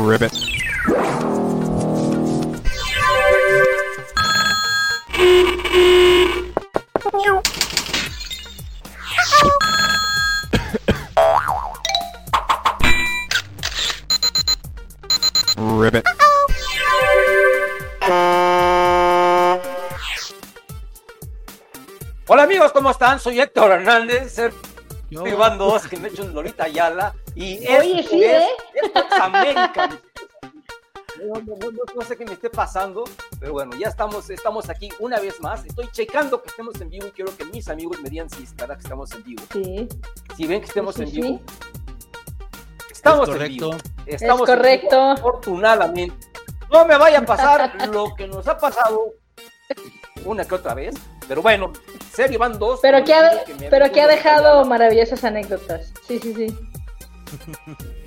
Ribbit. Ribbit. Hola amigos, ¿cómo están? Soy Héctor Hernández, Yo- Iván dos que me he hecho un Lolita Ayala y Oye, sí, es, ¿eh? No, no, no, no- no sé qué me esté pasando, pero bueno, ya estamos, estamos aquí una vez más. Estoy checando que estemos en vivo y quiero que mis amigos me digan si estará que estamos en vivo. Sí, Si ven que estemos Sí, en sí, vivo, estamos Es en vivo. correcto. Estamos Es en vivo, correcto. afortunadamente. No me vaya a pasar lo que nos ha pasado una que otra vez, pero bueno, Serie van dos. pero que ha, que pero que ha dejado maravillosas anécdotas. Sí, sí, sí.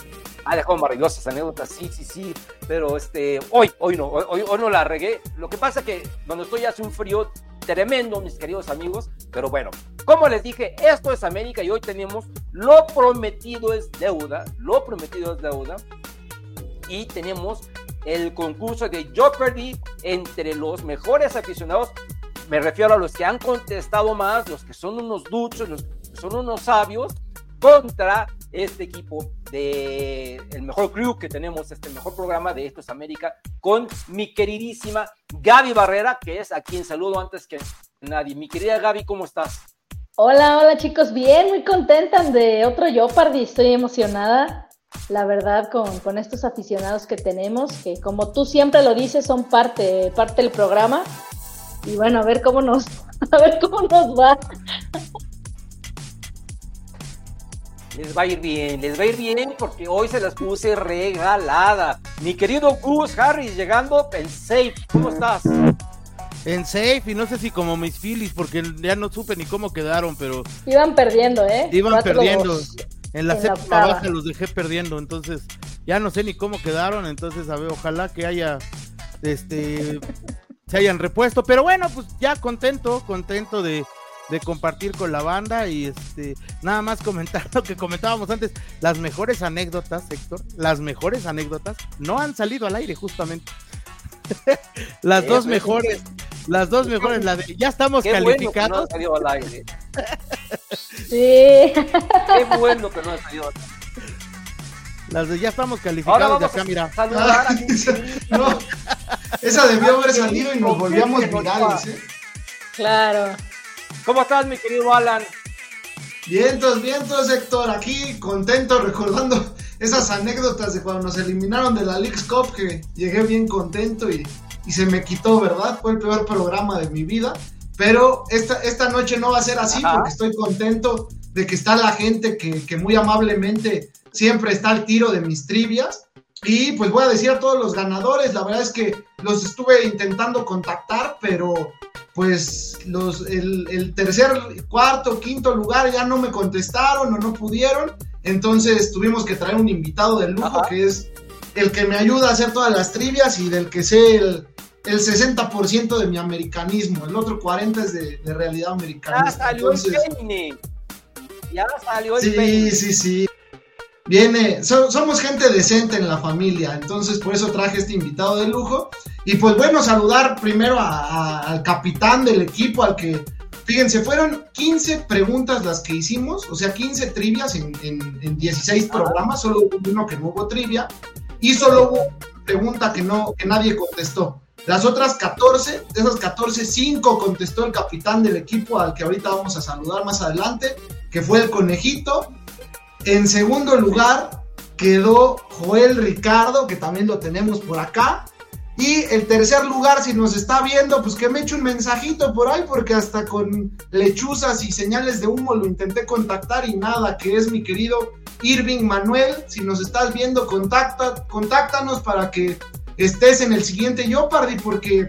Ha dejado maravillosas anécdotas, sí, sí, sí. Pero este, hoy, hoy no, hoy, no la regué. Lo que pasa que cuando estoy hace un frío tremendo, mis queridos amigos. Pero bueno, como les dije, esto es América y hoy tenemos lo prometido es deuda. Lo prometido es deuda. Y tenemos el concurso de Jeopardy entre los mejores aficionados. Me refiero a los que han contestado más, los que son unos duchos, los que son unos sabios, contra este equipo de el mejor crew que tenemos, este mejor programa de Esto es América, con mi queridísima Gaby Barrera, que es a quien saludo antes que nadie. Mi querida Gaby, ¿cómo estás? Hola, hola chicos, bien, muy contenta de otro Jeopardy, estoy emocionada, la verdad, con, con estos aficionados que tenemos, que como tú siempre lo dices, son parte, parte del programa. Y bueno, a ver cómo nos, a ver cómo nos va. Les va a ir bien, les va a ir bien porque hoy se las puse regalada. Mi querido Gus Harris llegando en safe. ¿Cómo estás? En safe y no sé si como mis Phillies, porque ya no supe ni cómo quedaron, pero Iban perdiendo, ¿eh? iban Cuatro, perdiendo. dos. En la en séptima baja los dejé perdiendo, entonces ya no sé ni cómo quedaron, entonces a ver, ojalá que haya este se hayan repuesto, pero bueno, pues ya contento, contento de, de compartir con la banda y este nada más comentar lo que comentábamos antes, las mejores anécdotas, Héctor, las mejores anécdotas no han salido al aire justamente. las dos mejores, las dos mejores, la de, ya estamos Qué bueno que no calificados. ha salido al aire. Sí. Qué bueno que no ha salido al aire. Las de ya estamos Ahora calificados de acá, a mira. saludar a mi No, esa debió haber salido y nos volvíamos virales, ¿eh? Claro. ¿Cómo estás, mi querido Alan? Vientos, vientos, Héctor, aquí contento recordando esas anécdotas de cuando nos eliminaron de la League's Cup, que llegué bien contento y, y se me quitó, ¿verdad? Fue el peor programa de mi vida. Pero esta, esta noche no va a ser así Ajá. porque estoy contento de que está la gente que, que muy amablemente siempre está al tiro de mis trivias. Y pues voy a decir a todos los ganadores, la verdad es que los estuve intentando contactar, pero pues los, el, el tercer, cuarto, quinto lugar ya no me contestaron o no pudieron. Entonces tuvimos que traer un invitado de lujo Ajá. que es el que me ayuda a hacer todas las trivias y del que sé el, el 60% de mi americanismo. El otro 40% es de, de realidad Ya americana. salió el peine. Ya salió el Sí, peine. sí, sí. Viene, so- somos gente decente en la familia, entonces por eso traje este invitado de lujo. Y pues bueno, saludar primero a- a- al capitán del equipo, al que, fíjense, fueron 15 preguntas las que hicimos, o sea, 15 trivias en, en- en 16 programas, solo hubo uno que no hubo trivia, y solo hubo una pregunta que, no, que nadie contestó. Las otras 14, de esas 14, 5 contestó el capitán del equipo al que ahorita vamos a saludar más adelante, que fue el conejito. En segundo lugar quedó Joel Ricardo, que también lo tenemos por acá. Y el tercer lugar, si nos está viendo, pues que me eche un mensajito por ahí, porque hasta con lechuzas y señales de humo lo intenté contactar y nada, que es mi querido Irving Manuel. Si nos estás viendo, contacta, contáctanos para que estés en el siguiente Jeopardy, porque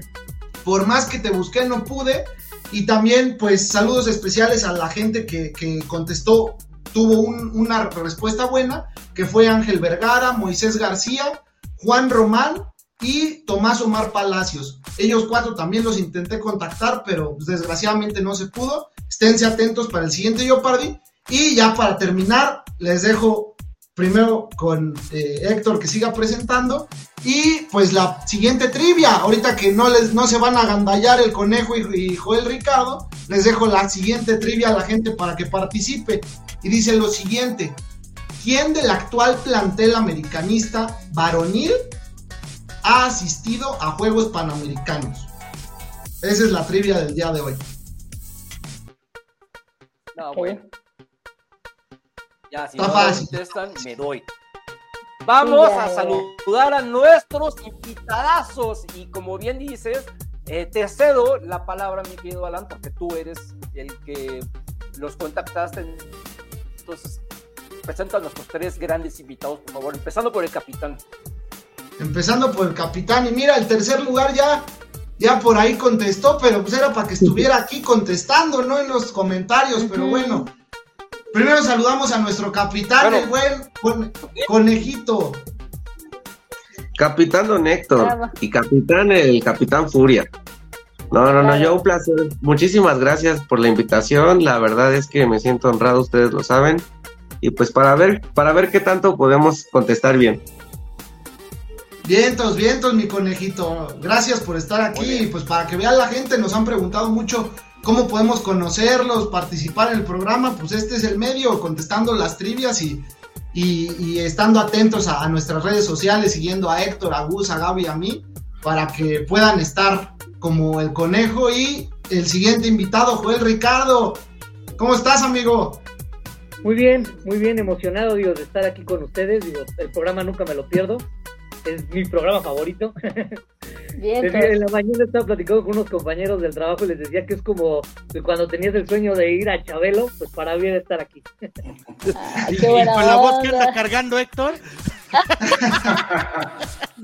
por más que te busqué no pude. Y también, pues, saludos especiales a la gente que, que contestó, tuvo un- una respuesta buena, que fue Ángel Vergara, Moisés García, Juan Román y Tomás Omar Palacios. Ellos cuatro también los intenté contactar, pero desgraciadamente no se pudo. Esténse atentos para el siguiente Jeopardy. Y ya para terminar, les dejo primero con eh, Héctor que siga presentando y pues la siguiente trivia, ahorita que no les no se van a gandallar el conejo y, y, Joel Ricardo, les dejo la siguiente trivia a la gente para que participe y dice lo siguiente, ¿quién del actual plantel americanista varonil ha asistido a Juegos Panamericanos? Esa es la trivia del día de hoy. No, bueno. Ya, si Está no fácil. contestan, me doy. Vamos a saludar a nuestros invitadazos. Y como bien dices, eh, te cedo la palabra, mi querido Alan, porque tú eres el que los contactaste. Entonces, presenta a nuestros tres grandes invitados, por favor, empezando por el capitán. Empezando por el capitán. Y mira, el tercer lugar ya, ya por ahí contestó, pero pues era para que estuviera aquí contestando, no en los comentarios. Pero bueno, primero saludamos a nuestro capitán, Bueno. el buen con- conejito. Capitán Don Héctor Bravo. y capitán el Capitán Furia. No, no, no, yo un placer. Muchísimas gracias por la invitación. La verdad es que me siento honrado, ustedes lo saben. Y pues para ver, para ver qué tanto podemos contestar bien. Vientos, vientos, mi conejito. Gracias por estar aquí. Y pues para que vean la gente, nos han preguntado mucho cómo podemos conocerlos, participar en el programa. Pues este es el medio, contestando las trivias y, y, y estando atentos a, a nuestras redes sociales, siguiendo a Héctor, a Gus, a Gaby y a mí, para que puedan estar como el conejo. Y el siguiente invitado, Joel Ricardo. ¿Cómo estás, amigo? Muy bien, muy bien, emocionado, digo, de estar aquí con ustedes. Digo, el programa nunca me lo pierdo. Es mi programa favorito. Bien, En la mañana estaba platicando con unos compañeros del trabajo y les decía que es como cuando tenías el sueño de ir a Chabelo, pues para bien estar aquí. Ah, Y, y con la voz que anda cargando Héctor.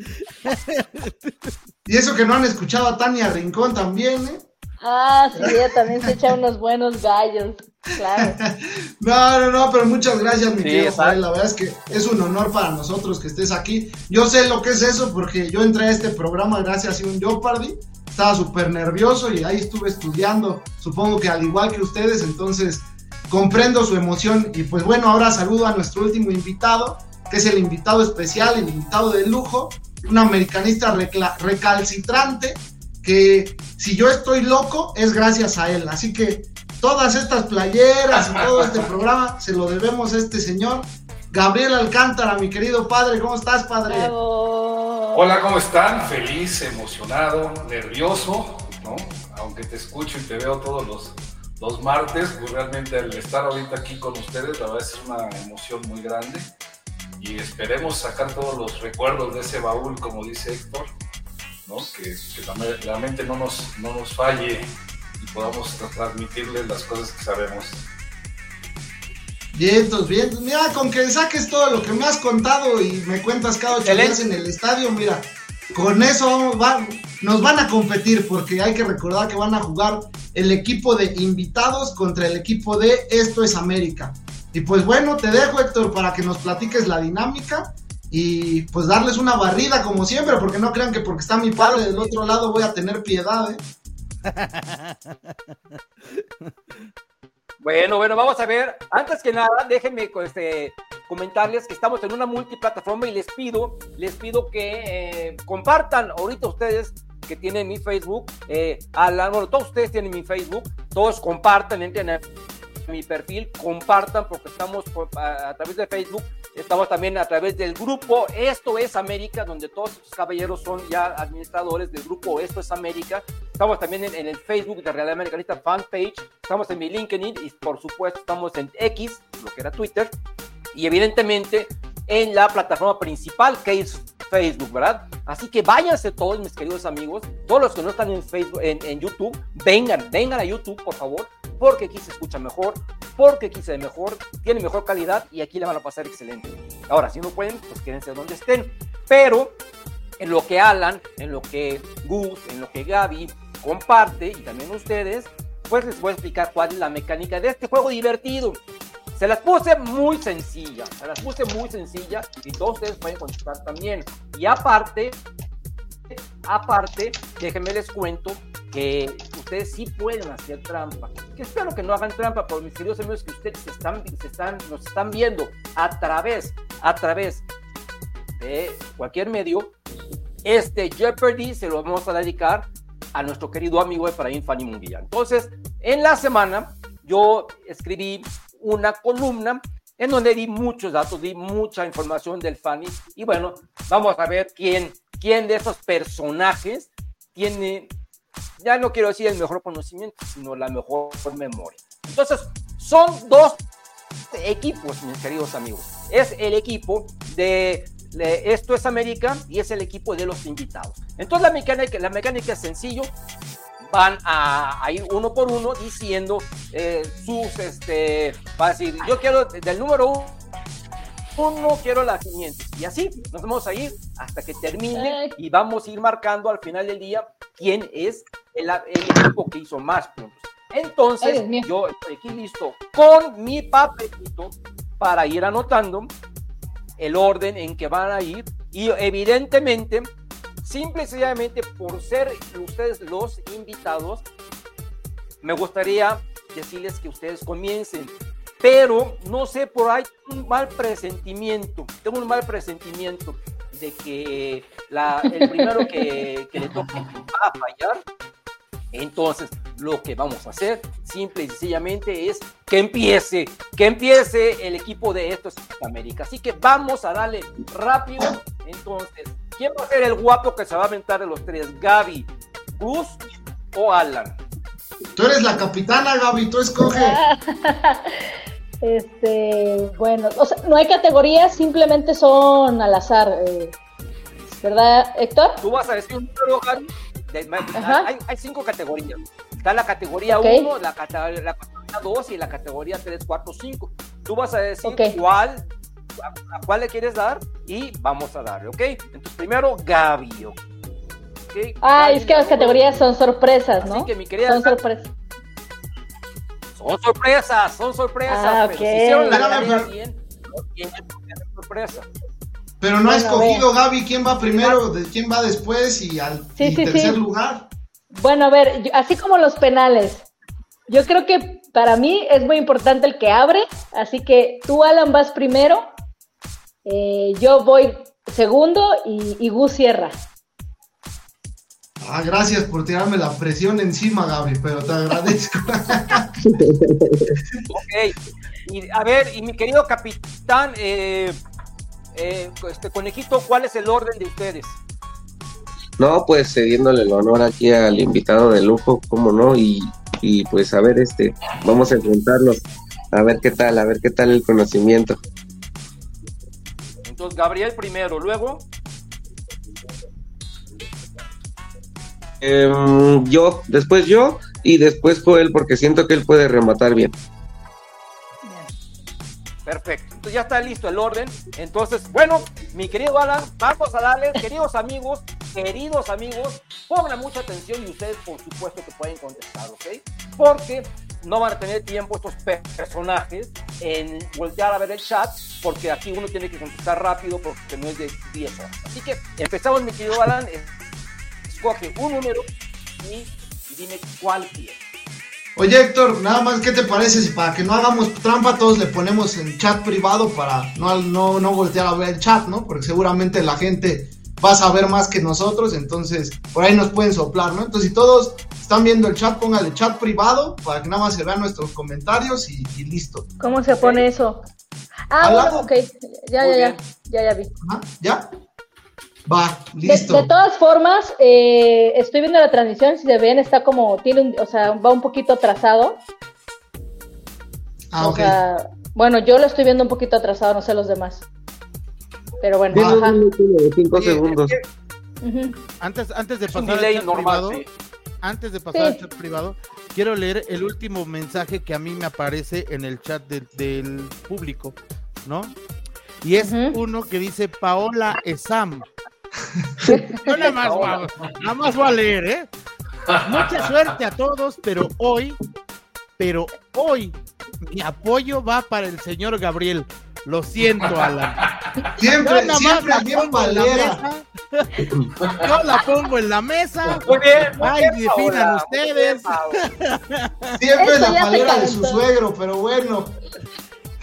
Y eso que no han escuchado a Tania Rincón también, ¿eh? Ah, sí, ella también se echa unos buenos gallos. Claro. No, no, no, pero muchas gracias, mi Sí, querido. La verdad es que es un honor para nosotros que estés aquí. Yo sé lo que es eso porque yo entré a este programa gracias a un Jeopardy. Estaba súper nervioso y ahí estuve estudiando, supongo que al igual que ustedes, entonces comprendo su emoción. Y pues bueno, ahora saludo a nuestro último invitado, que es el invitado especial, el invitado de lujo, un americanista recla- recalcitrante, que si yo estoy loco es gracias a él. Así que todas estas playeras y todo este programa se lo debemos a este señor. Gabriel Alcántara, mi querido padre, ¿cómo estás, padre? Bravo. Hola, ¿cómo están? Feliz, emocionado, nervioso, ¿no? Aunque te escucho y te veo todos los, los martes, pues realmente al estar ahorita aquí con ustedes, la verdad es una emoción muy grande. Y esperemos sacar todos los recuerdos de ese baúl, como dice Héctor, ¿no? Que, que la, me- la mente no nos, no nos falle y podamos tra- transmitirles las cosas que sabemos. Vientos, vientos. Mira, con que saques todo lo que me has contado y me cuentas cada ocho días en el estadio, mira, con eso vamos- va- nos van a competir porque hay que recordar que van a jugar el equipo de invitados contra el equipo de Esto es América. Y pues bueno, te dejo Héctor para que nos platiques la dinámica y pues darles una barrida como siempre, porque no crean que porque está mi padre del otro lado voy a tener piedad, ¿eh? Bueno, bueno, vamos a ver. Antes que nada, déjenme este, comentarles que estamos en una multiplataforma y les pido, les pido que eh, compartan ahorita ustedes que tienen mi Facebook, eh, Alan, bueno, todos ustedes tienen mi Facebook, todos compartan, entren mi perfil, compartan porque estamos a través de Facebook, estamos también a través del grupo Esto es América, donde todos estos caballeros son ya administradores del grupo Esto es América. Estamos también en, el Facebook de Real Americanista Fanpage, estamos en mi LinkedIn y por supuesto estamos en X, lo que era Twitter, y evidentemente en la plataforma principal que es Facebook, ¿verdad? Así que váyanse todos mis queridos amigos, todos los que no están en Facebook, en, YouTube, vengan, vengan a YouTube, por favor, porque aquí se escucha mejor, porque aquí se ve mejor, tiene mejor calidad y aquí le van a pasar excelente. Ahora, si no pueden, pues quédense donde estén. Pero en lo que Alan, en lo que Gus, en lo que Gaby comparte y también ustedes, pues les voy a explicar cuál es la mecánica de este juego divertido. Se las puse muy sencilla, se las puse muy sencilla y todos ustedes pueden contestar también. Y aparte, aparte, déjenme les cuento que ustedes sí pueden hacer trampa. Que espero que no hagan trampa por mis queridos amigos que ustedes se están, se están, nos están viendo a través, a través de cualquier medio, este Jeopardy se lo vamos a dedicar a nuestro querido amigo Efraín Fanny Munguía. Entonces, en la semana yo escribí una columna en donde di muchos datos, di mucha información del Fanny y bueno, vamos a ver quién, quién de esos personajes tiene, ya no quiero decir el mejor conocimiento, sino la mejor memoria. Entonces, son dos equipos, mis queridos amigos. Es el equipo de, Esto es América y es el equipo de los invitados. Entonces, la mecánica, la mecánica es sencillo. Van a, a ir uno por uno diciendo eh, sus, este, va a decir, yo quiero del número uno uno quiero la 500 y así nos vamos a ir hasta que termine y vamos a ir marcando al final del día quién es el, el equipo que hizo más puntos. Entonces, yo estoy aquí listo con mi papelito para ir anotando el orden en que van a ir. Y evidentemente, simple y sencillamente por ser ustedes los invitados, me gustaría decirles que ustedes comiencen, pero no sé, por ahí un mal presentimiento, tengo un mal presentimiento de que el primero que, que le toque va a fallar. Entonces, lo que vamos a hacer, simple y sencillamente, es que empiece, que empiece el equipo de Esto es América. Así que vamos a darle rápido. Entonces, ¿quién va a ser el guapo que se va a aventar de los tres? ¿Gaby, Gus o Alan? Tú eres la capitana, Gaby, tú escoge. Este, bueno, o sea, no hay categorías, simplemente son al azar, eh, ¿verdad, Héctor? Tú vas a decir un número, Gaby. hay, hay cinco categorías. Está la categoría Ok. 1, la, cate- la categoría 2 y la categoría 3, 4, 5. Tú vas a decir Ok. cuál, a, a cuál le quieres dar y vamos a darle, ¿ok? Entonces, primero, Gaby. ¿ok? Ah, Gaby, es que las la- categorías son sorpresas, Así ¿no? que, mi querida Son sorpresas. son sorpresas, son sorpresas. Ah, pero ok. si hicieron la Espérame, tarea pero- bien, no tienen por qué ser sorpresa. Pero no ha Bueno, escogido Gaby quién va primero, de quién va después y al Sí, y sí, tercer sí. lugar. Bueno, a ver, yo- así como los penales, yo creo que para mí es muy importante el que abre, así que tú, Alan, vas primero, eh, yo voy segundo y, y Gus cierra. Ah, gracias por tirarme la presión encima, Gaby, pero te agradezco. Ok, y, a ver, y mi querido capitán, eh, eh, este conejito, ¿cuál es el orden de ustedes? No, pues cediéndole el honor aquí al invitado de lujo, cómo no, y, y pues a ver, este, vamos a enfrentarnos, a ver qué tal, a ver qué tal el conocimiento. Entonces, Gabriel primero, luego, Em, yo, después yo, y después Joel, porque siento que él puede rematar bien. perfecto. Entonces ya está listo el orden. Entonces, bueno, mi querido Alan, vamos a darle, queridos amigos, queridos amigos, pongan mucha atención y ustedes, por supuesto, que pueden contestar, ¿ok? Porque no van a tener tiempo estos pe- personajes en voltear a ver el chat, porque aquí uno tiene que contestar rápido porque no es de 10 horas. Así que empezamos, mi querido Alan. Escoge un número y dime cuál quieres. Oye, Héctor, nada más, ¿qué te parece si para que no hagamos trampa todos le ponemos en chat privado para no, no, no voltear a ver el chat, ¿no? Porque seguramente la gente va a saber más que nosotros, entonces por ahí nos pueden soplar, ¿no? Entonces, si todos están viendo el chat, póngale chat privado para que nada más se vean nuestros comentarios y, y listo. ¿Cómo se pone eso? Ah, bueno, ok, ya, ya, ya, ya, ya vi. Ajá, ¿Ya? Va, listo. de todas formas, eh, estoy viendo la transmisión, si se ven, está como, tiene un, o sea, va un poquito atrasado. Ah, o ok. sea, bueno, yo lo estoy viendo un poquito atrasado, no sé los demás. Pero bueno, ajá. cinco segundos. Antes, antes de pasar al chat normal, privado, sí. antes de pasar Sí. al chat privado, quiero leer el último mensaje que a mí me aparece en el chat de- del público, ¿no? Y es uno que dice Paola Esam. Yo nada más, voy a, nada más voy a leer, ¿eh? Mucha suerte a todos, pero hoy, pero hoy, mi apoyo va para el señor Gabriel. Lo siento, Alan. Siempre, Yo siempre la bien pongo en la palera. mesa. Yo la pongo en la mesa. Muy bien, muy Ay, bien, definan Paola, ustedes. bien. Siempre Eso la palera de su suegro, pero bueno.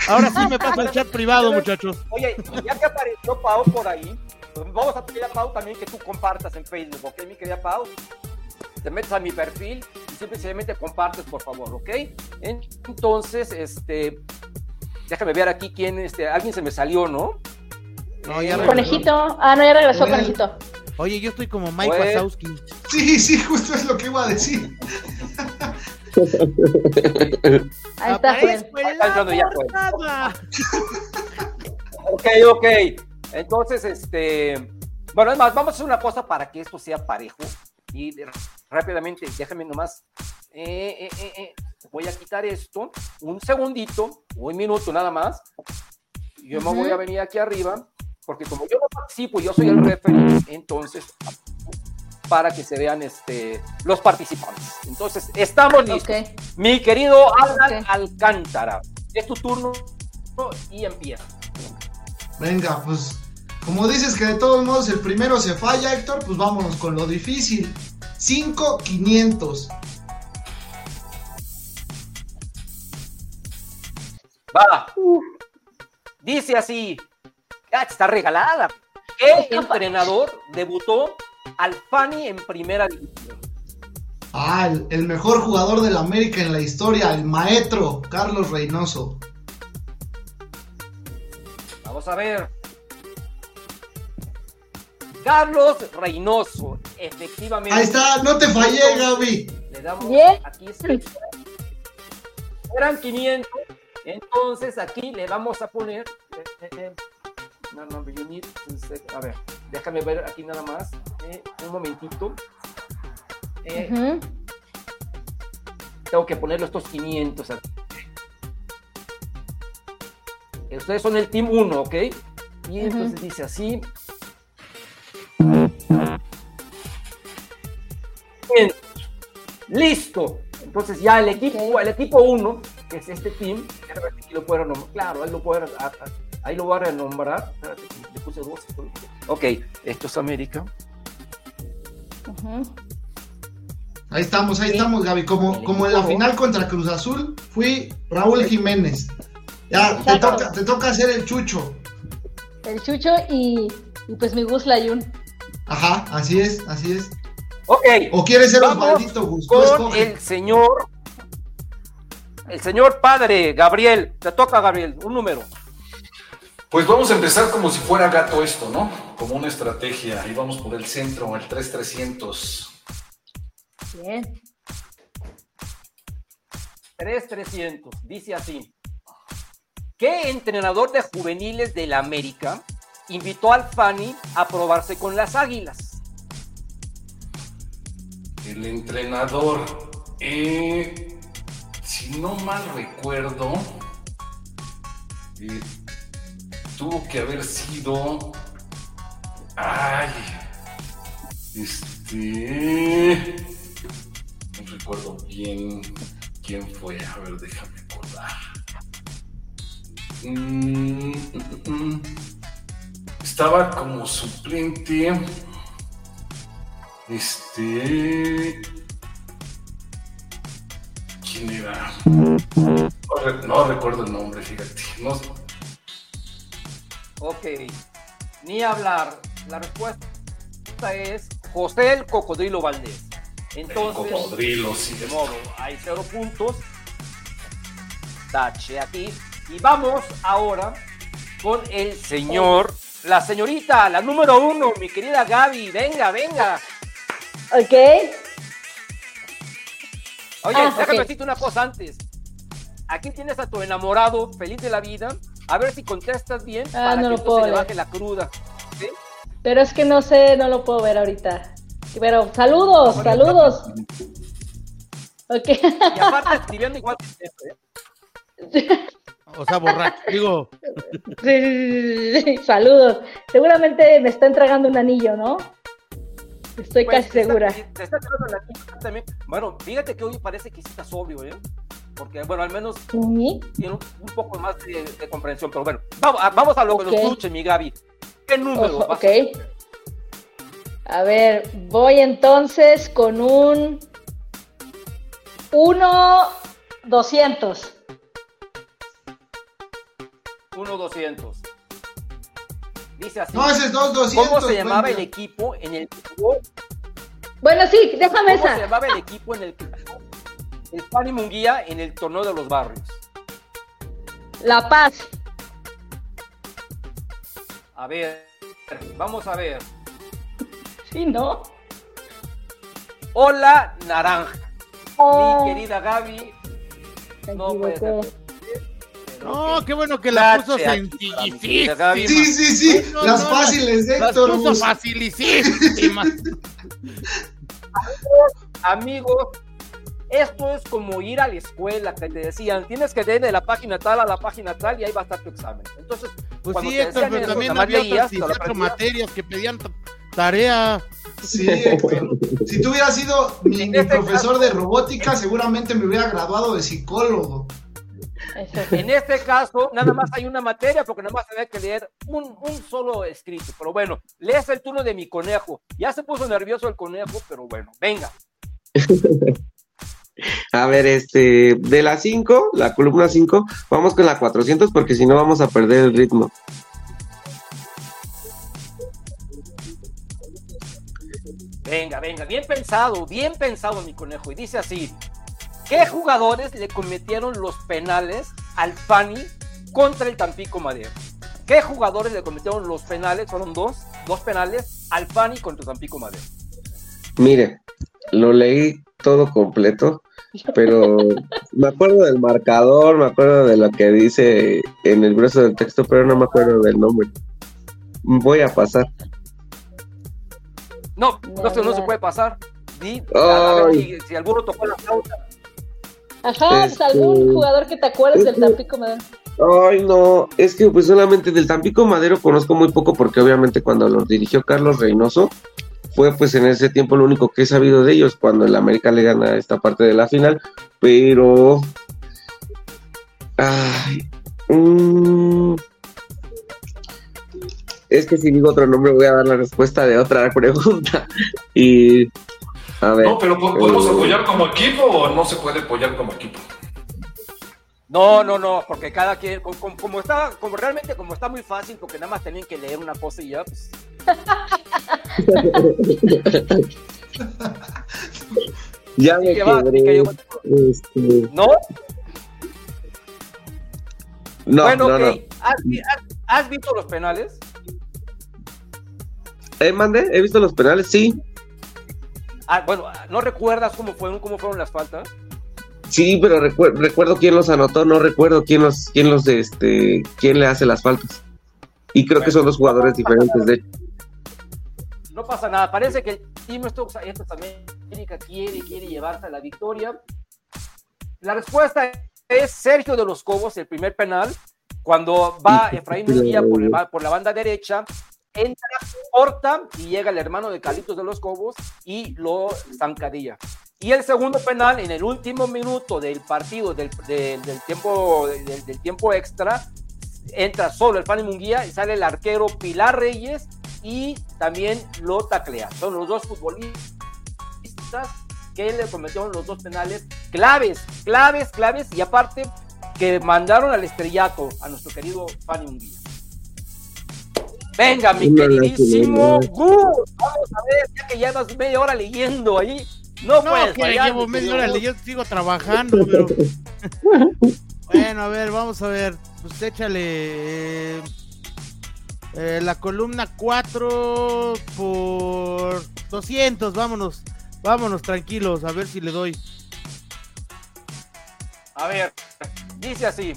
Ahora sí me paso el chat privado, muchachos. Oye, ya que apareció Pau por ahí, pues vamos a pedir a Pau también que tú compartas en Facebook, ¿ok, mi querida Pau? Te metes a mi perfil y simplemente compartes, por favor, ¿ok? Entonces, este, déjame ver aquí quién, este, alguien se me salió, ¿no? No, ya regresó. Conejito. Ah, no, ya regresó Bueno. Conejito. Oye, yo estoy como Mike Wazowski. Sí, sí, justo es lo que iba a decir. Ahí está, pues. Ok, ok. Entonces, este. Bueno, es más, vamos a hacer una cosa para que esto sea parejo. Y rápidamente, déjame nomás. eh, eh, eh, eh, voy a quitar esto. Un segundito, un minuto nada más. Yo me voy a venir aquí arriba. Porque como yo no participo, yo soy el referee, entonces para que se vean este, los participantes. Entonces, estamos listos. Mi querido Alan. Alcántara, es tu turno y empieza. Venga, pues como dices que de todos modos el primero se falla, Héctor, pues vámonos con lo difícil. 5500. Va. Dice así. Ah, está regalada. ¿Qué entrenador debutó al Fanny en primera división? Ah, el, el mejor jugador del América en la historia, el maestro Carlos Reynoso. Vamos a ver. Carlos Reynoso, efectivamente. Ahí está, no te fallé, Gaby. Le damos Bien. aquí sí. eran 500 entonces aquí le vamos a poner eh, eh, to set- a ver déjame ver aquí nada más eh, un momentito Eh, Ujú. tengo que ponerlo estos 500 aquí. Eh, ustedes son el team 1 ok y entonces dice así Bien. listo entonces ya el equipo Ok. el equipo 1 que es este team aquí lo puedo renombrar claro ahí lo a- ahí lo voy a renombrar Espérate, le puse dos ok esto es América. Ahí estamos, ahí estamos, Gaby. Como, como en la final contra Cruz Azul, fui Raúl Jiménez. Ya, te toca, te toca hacer el chucho. El Chucho y, y pues mi Gus Layun. Ajá, así es, así es. ok O quieres ser Vamos Osvaldito Gus, con escoge. el señor el señor padre Gabriel te toca Gabriel un número Pues vamos a empezar como si fuera gato esto, ¿no? Como una estrategia. Y vamos por el centro, el 3300. Bien. 3300 dice así ¿qué entrenador de juveniles del América invitó al Fanny a probarse con las águilas? El entrenador, eh, si no mal recuerdo, eh, tuvo que haber sido. Ay, este. No recuerdo bien quién fue. A ver, déjame acordar. Mm, mm, mm. Estaba como suplente. Este. ¿Quién era? No, no recuerdo el nombre, fíjate. No, Ok, ni hablar. La respuesta es José el Cocodrilo Valdés. el Entonces, cocodrilo, sí. de modo, hay cero puntos. Tache aquí. Y vamos ahora con el señor, la señorita, la número uno, mi querida Gaby. Venga, venga. Ok. Oye, Ah, déjame ok. decirte una cosa antes. Aquí tienes a tu enamorado, feliz de la vida. A ver si contestas bien Ah, para no que lo puedo se le baje la cruda. ¿sí? Pero es que no sé, no lo puedo ver ahorita. Pero saludos, Bueno, saludos. Ok. Y aparte escribiendo igual que este, ¿eh? O sea, borracho. Digo, Sí, sí, sí, sí, saludos. Seguramente me está entregando un anillo, ¿no? Estoy Pues, casi está- segura. está. Bueno, fíjate que hoy parece que sí está sobrio, ¿eh? Porque, bueno, al menos Sí. tiene un, un poco más de, de comprensión. Pero bueno, vamos a, vamos a lo que Ok. nos luche, mi Gaby. ¿Qué número? Ojo, vas ok. a? A ver, voy entonces con un 1 200. 1-200. Dice así. No, ese es 2-200. ¿Cómo se llamaba güey. el equipo en el que jugó? Bueno, sí, déjame ¿Cómo se esa. llamaba el equipo en el que jugó el Fanny Munguía en el torneo de los barrios? La Paz. A ver, vamos a ver. Sí, ¿no? Hola, naranja. Oh, Mi querida Gaby. No puede ser. No, qué bueno que la puso sencillísima. Sí, sí, sí. No, las no, fáciles Las Héctor. puso Gus. facilísimas. Amigos, esto es como ir a la escuela que te decían, tienes que ir de la página tal a la página tal y ahí va a estar tu examen. Entonces, Pues Cuando sí, te Héctor, pero eso, también había leías, otras te lo 18 aprendías. materias que pedían tarea. Sí, Héctor. Si tú hubieras sido mi, profesor de robótica, seguramente me hubiera graduado de psicólogo. En este caso, nada más hay una materia porque nada más tenía que leer un, un solo escrito. Pero bueno, lees el turno de mi conejo. Ya se puso nervioso el conejo, pero bueno, venga. A ver, este, de la 5, la columna 5, vamos con la 400 porque si no vamos a perder el ritmo. Venga, venga, bien pensado, bien pensado mi conejo. Y dice así, ¿qué jugadores le cometieron los penales al Fanny contra el Tampico Madero? ¿Qué jugadores le cometieron los penales? Fueron dos, dos penales al Fanny contra el Tampico Madero. Mire, lo leí todo completo, pero me acuerdo del marcador, me acuerdo de lo que dice en el grueso del texto, pero no me acuerdo del nombre. Voy a pasar. No, No, no, se- no se puede pasar. Di, a ver Ay. si, si alguno tocó la flauta. Ajá, pues Este- algún jugador que te acuerdes del Este- Tampico me Ay, no, es que pues solamente del Tampico Madero conozco muy poco porque obviamente cuando los dirigió Carlos Reynoso fue pues en ese tiempo lo único que he sabido de ellos cuando el América le gana esta parte de la final, pero ay, mm, es que si digo otro nombre voy a dar la respuesta de otra pregunta y a ver, No, pero ¿po- ¿podemos eh, apoyar como equipo o no se puede apoyar como equipo? No, no, no, porque cada quien, como, como- como está, como realmente como está muy fácil, porque nada más tenían que leer una cosa y ya, pues, ya me que quebré, este, ¿no? no, bueno, no, ok. no. ¿Has, vi- has- has visto los penales? ¿Eh, mande? ¿He visto los penales? Sí, Ah, bueno, ¿no recuerdas cómo fueron, cómo fueron las faltas? Sí, pero recuer- recuerdo quién los anotó, no recuerdo quién los, quién los, este, quién le hace las faltas. Y creo que son dos jugadores diferentes, de hecho. No pasa nada, parece que el Team Stokes América quiere, quiere llevarse a la victoria. La respuesta es Sergio de los Cobos, el primer penal, cuando va Efraín Munguía por, el por la banda derecha, entra, corta y llega el hermano de Calitos de los Cobos y lo zancadilla. Y el segundo penal en el último minuto del partido, del, del- del tiempo, del, del tiempo extra, entra solo el Fanny Munguía y sale el arquero Pilar Reyes y también lo taclea. Son los dos futbolistas que le cometieron los dos penales claves, claves, claves y aparte que mandaron al estrellato a nuestro querido Fanny Munguía. Venga, mi Una queridísimo. Gus, vamos a ver, ya que llevas media hora leyendo ahí. No, No, puedes que fallar, llevo media hora, yo sigo trabajando, pero... bueno, a ver, vamos a ver. Pues échale... eh, la columna 4 por 200, vámonos. Vámonos, tranquilos, a ver si le doy. A ver, dice así.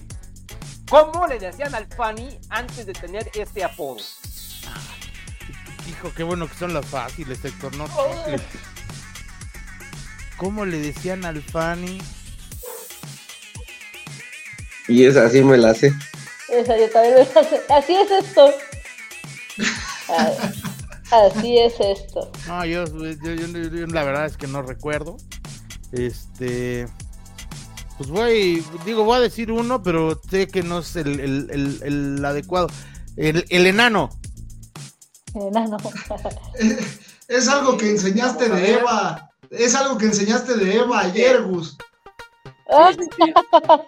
¿Cómo le decían al Fanny antes de tener este apodo? Hijo, qué bueno que son las fáciles, Héctor, no Oh. ¿Cómo le decían al Fanny? Y es así me la sé. Esa yo también me la sé. Así es esto. Ah, Así es esto. No, yo, yo- yo- yo la verdad es que no recuerdo. Este. Pues voy, digo, voy a decir uno, pero sé que no es el, el- el- el adecuado. El, el enano. Enano. Es algo que enseñaste de. Eva. Es algo que enseñaste de Eva ayer, Gus. Ah.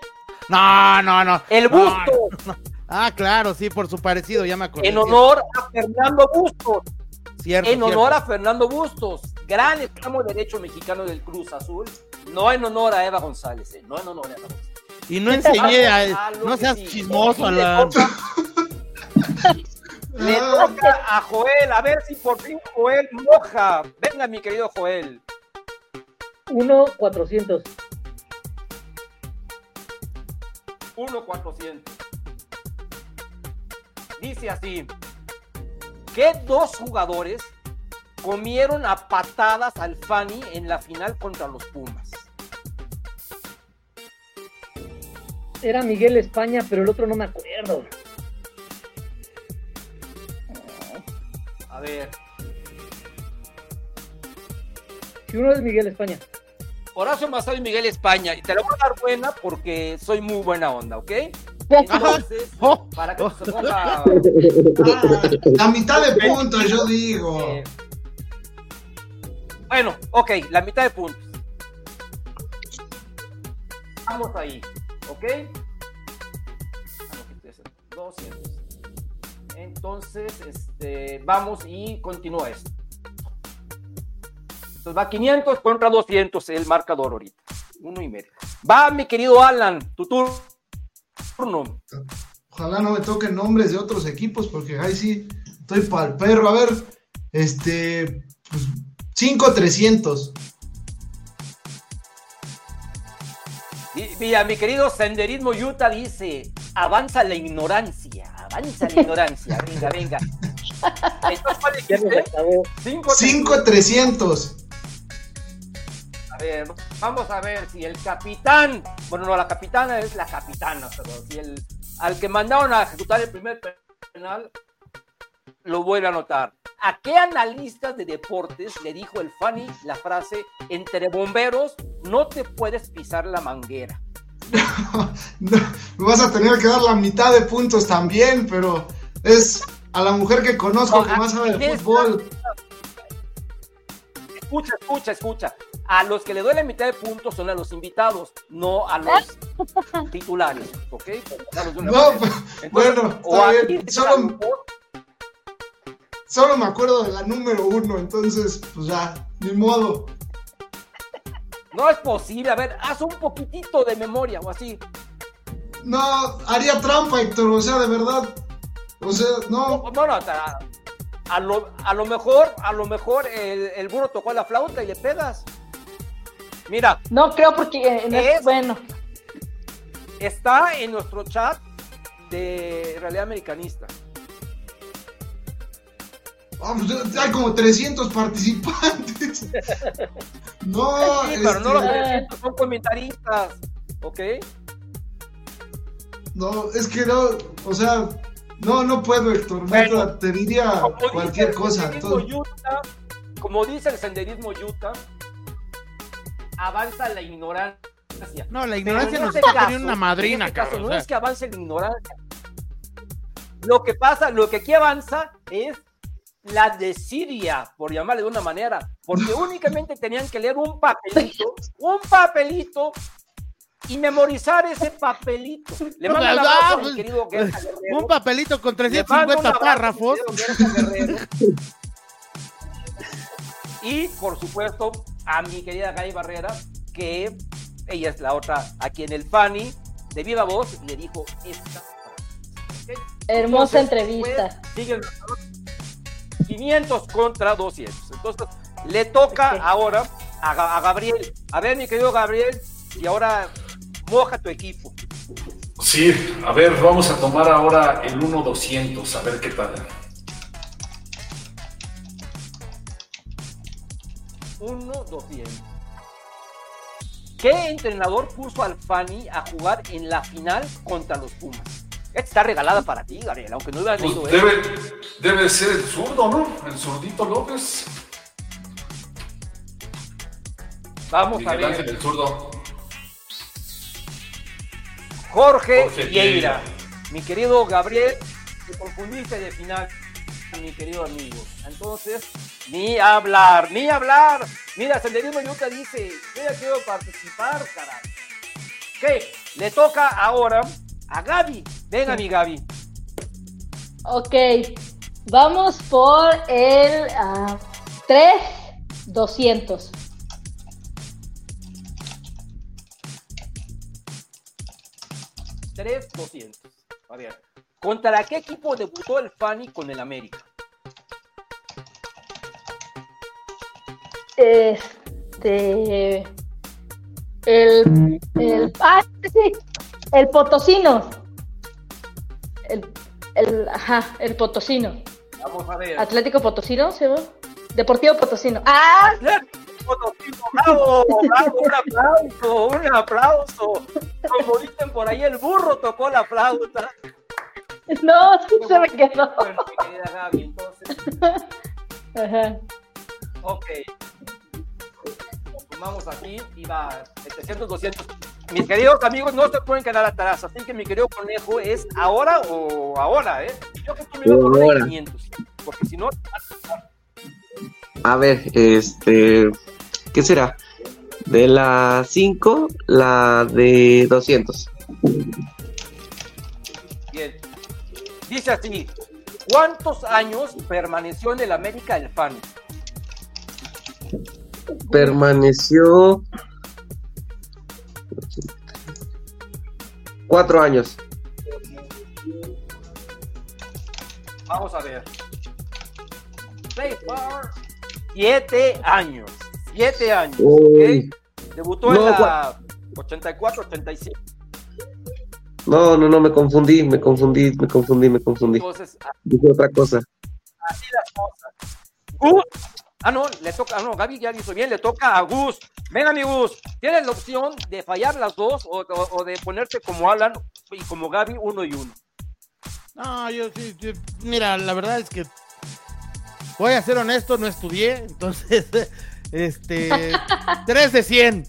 No, no, no. El No, busto. Ah, claro, sí, por su parecido, ya me acordé. En honor a Fernando Bustos. Cierto, en honor cierto. a Fernando Bustos, gran extremo derecho mexicano del Cruz Azul. No en honor a Eva González, eh, no en honor a Eva González. Y no enseñé a... lo No seas sí. chismoso, Le Alan. toca- Le toca a Joel, a ver si por fin Joel moja. Venga, mi querido Joel. 1 400. 1-400. Dice así: ¿Qué dos jugadores comieron a patadas al Fanny en la final contra los Pumas? Era Miguel España, pero el otro no me acuerdo. A ver, Si uno es Miguel España. Horacio Mazado y Miguel España. Y te lo voy a dar buena porque soy muy buena onda, ¿ok? Entonces, Oh, para que se ponga. ah, la mitad de puntos, yo digo. eh, bueno, ok, la mitad de puntos. Vamos ahí, ¿ok? No, ¿qué es eso? 200. Entonces, este, vamos y continúa esto. Entonces va 500 contra 200 el marcador ahorita. Uno y medio. Va, mi querido Alan, tu turno. Ojalá no me toquen nombres de otros equipos porque ahí sí estoy para el perro. A ver, este. Pues, 5-300. Y- Mira, mi querido Senderismo Utah dice, avanza la ignorancia, avanza la ignorancia, venga, venga. Entonces, ¿cuál Ya nos dijiste? acabó. Cinco- 5-300. A ver, vamos a ver si el capitán, bueno, no, la capitana es la capitana, pero si el, al que mandaron a ejecutar el primer penal, lo vuelve a anotar. ¿A qué analista de deportes le dijo el Fanny la frase, entre bomberos no te puedes pisar la manguera? No, me vas a tener que dar la mitad de puntos también, pero es a la mujer que conozco No, que más sabe de esta- fútbol. Escucha, escucha, escucha. A los que le doy la mitad de puntos son a los invitados, no a los titulares, ¿ok? No, pues, bueno, o bien. Solo- Solo me acuerdo de la número uno, entonces, pues ya, ni modo. No es posible, a ver, haz un poquitito de memoria o así. No, haría trampa, Héctor, o sea, de verdad. O sea, no. Bueno, a, a lo, a lo mejor, a lo mejor el, el burro tocó la flauta y le pegas. Mira, No creo porque eh, no es- Es- bueno. está en nuestro chat de realidad americanista. Ah, pues, hay como 300 participantes. No, Sí, pero no los este, 300 son comentaristas, ¿ok? no, es que no, o sea, no, no puedo, Héctor. Bueno, te diría cualquier cosa. senderismo entonces- Utah, como dice el senderismo Utah, avanza la ignorancia. No, la ignorancia nos este está poniendo una madrina, este caso, No es que avance la ignorancia. Lo que pasa, lo que aquí avanza es la desidia, por llamarle de una manera, porque únicamente tenían que leer un papelito, un papelito y memorizar ese papelito. Le mando un Ah, abrazo a mi pues, querido Guerra Guerrero. Un papelito con Le mando un 350 abrazo, párrafos. Y por supuesto a mi querida Gaby Barrera, que ella es la otra a quien el Fanny de viva voz le dijo esta. Hermosa Entonces, entrevista. pues, sigue el marcador. 500 contra 200. Entonces le toca ahora a Gabriel. A ver, mi querido Gabriel, y ahora moja tu equipo. Sí, a ver, vamos a tomar ahora el 1-200, a ver qué tal. 1 200. ¿Qué entrenador puso al Fanny a jugar en la final contra los Pumas? Esta está regalada para ti, Gabriel, aunque no hubieras Pues leído debe, eso. debe ser el zurdo, ¿no? El zurdito López. Vamos a Miguel Ángel ver. el zurdo. Jorge, Jorge Vieira. Mi querido Gabriel, te confundiste de final, mi querido amigo. Entonces, ni hablar, ni hablar. Mira, Senderismo Yuca dice, yo ya quiero participar, caray. ¿Qué? Le toca ahora a Gaby. Venga, mi Gaby. Ok, vamos por el ah, 3, 200. Tres 200. A ver. ¿Contra qué equipo debutó el Fanny con el América? Este. El. el ah, sí. El Potosino. El, el. Ajá, el Potosino. Vamos a ver. Atlético Potosino, ¿se va? Deportivo Potosino. ¡Ah! Potosino, bravo, bravo, un aplauso, un aplauso. Como dicen por ahí, el burro tocó la flauta. No, sí se me quedó. Bueno, mi querida Gaby, entonces, Ajá. ok. Sumamos aquí y va 700, 200. Mis queridos amigos, no se pueden quedar atrás. Así que mi querido conejo es ahora o ahora, ¿eh? Yo que tú me una de Ahora. 500. Porque si no, A ver, este. ¿Qué será? De la 5, la de 200. bien. Dice así: ¿Cuántos años permaneció en el América el fan? Permaneció. Cuatro años. Vamos a ver. Siete años. Siete años. Uy. ¿ok? Debutó No, en la 84, 85. No, no, no, me confundí, me confundí, me confundí, me confundí. Entonces, Dije otra cosa. así las cosas. Gus. Ah, no, le toca. Ah, no, Gaby ya hizo bien, le toca a Gus. Venga, mi Gus. Tienes la opción de fallar las dos o, o- o de ponerte como Alan y como Gaby, uno y uno. No, yo sí, yo- mira, la verdad es que voy a ser honesto, no estudié, entonces, este, 3 de 100.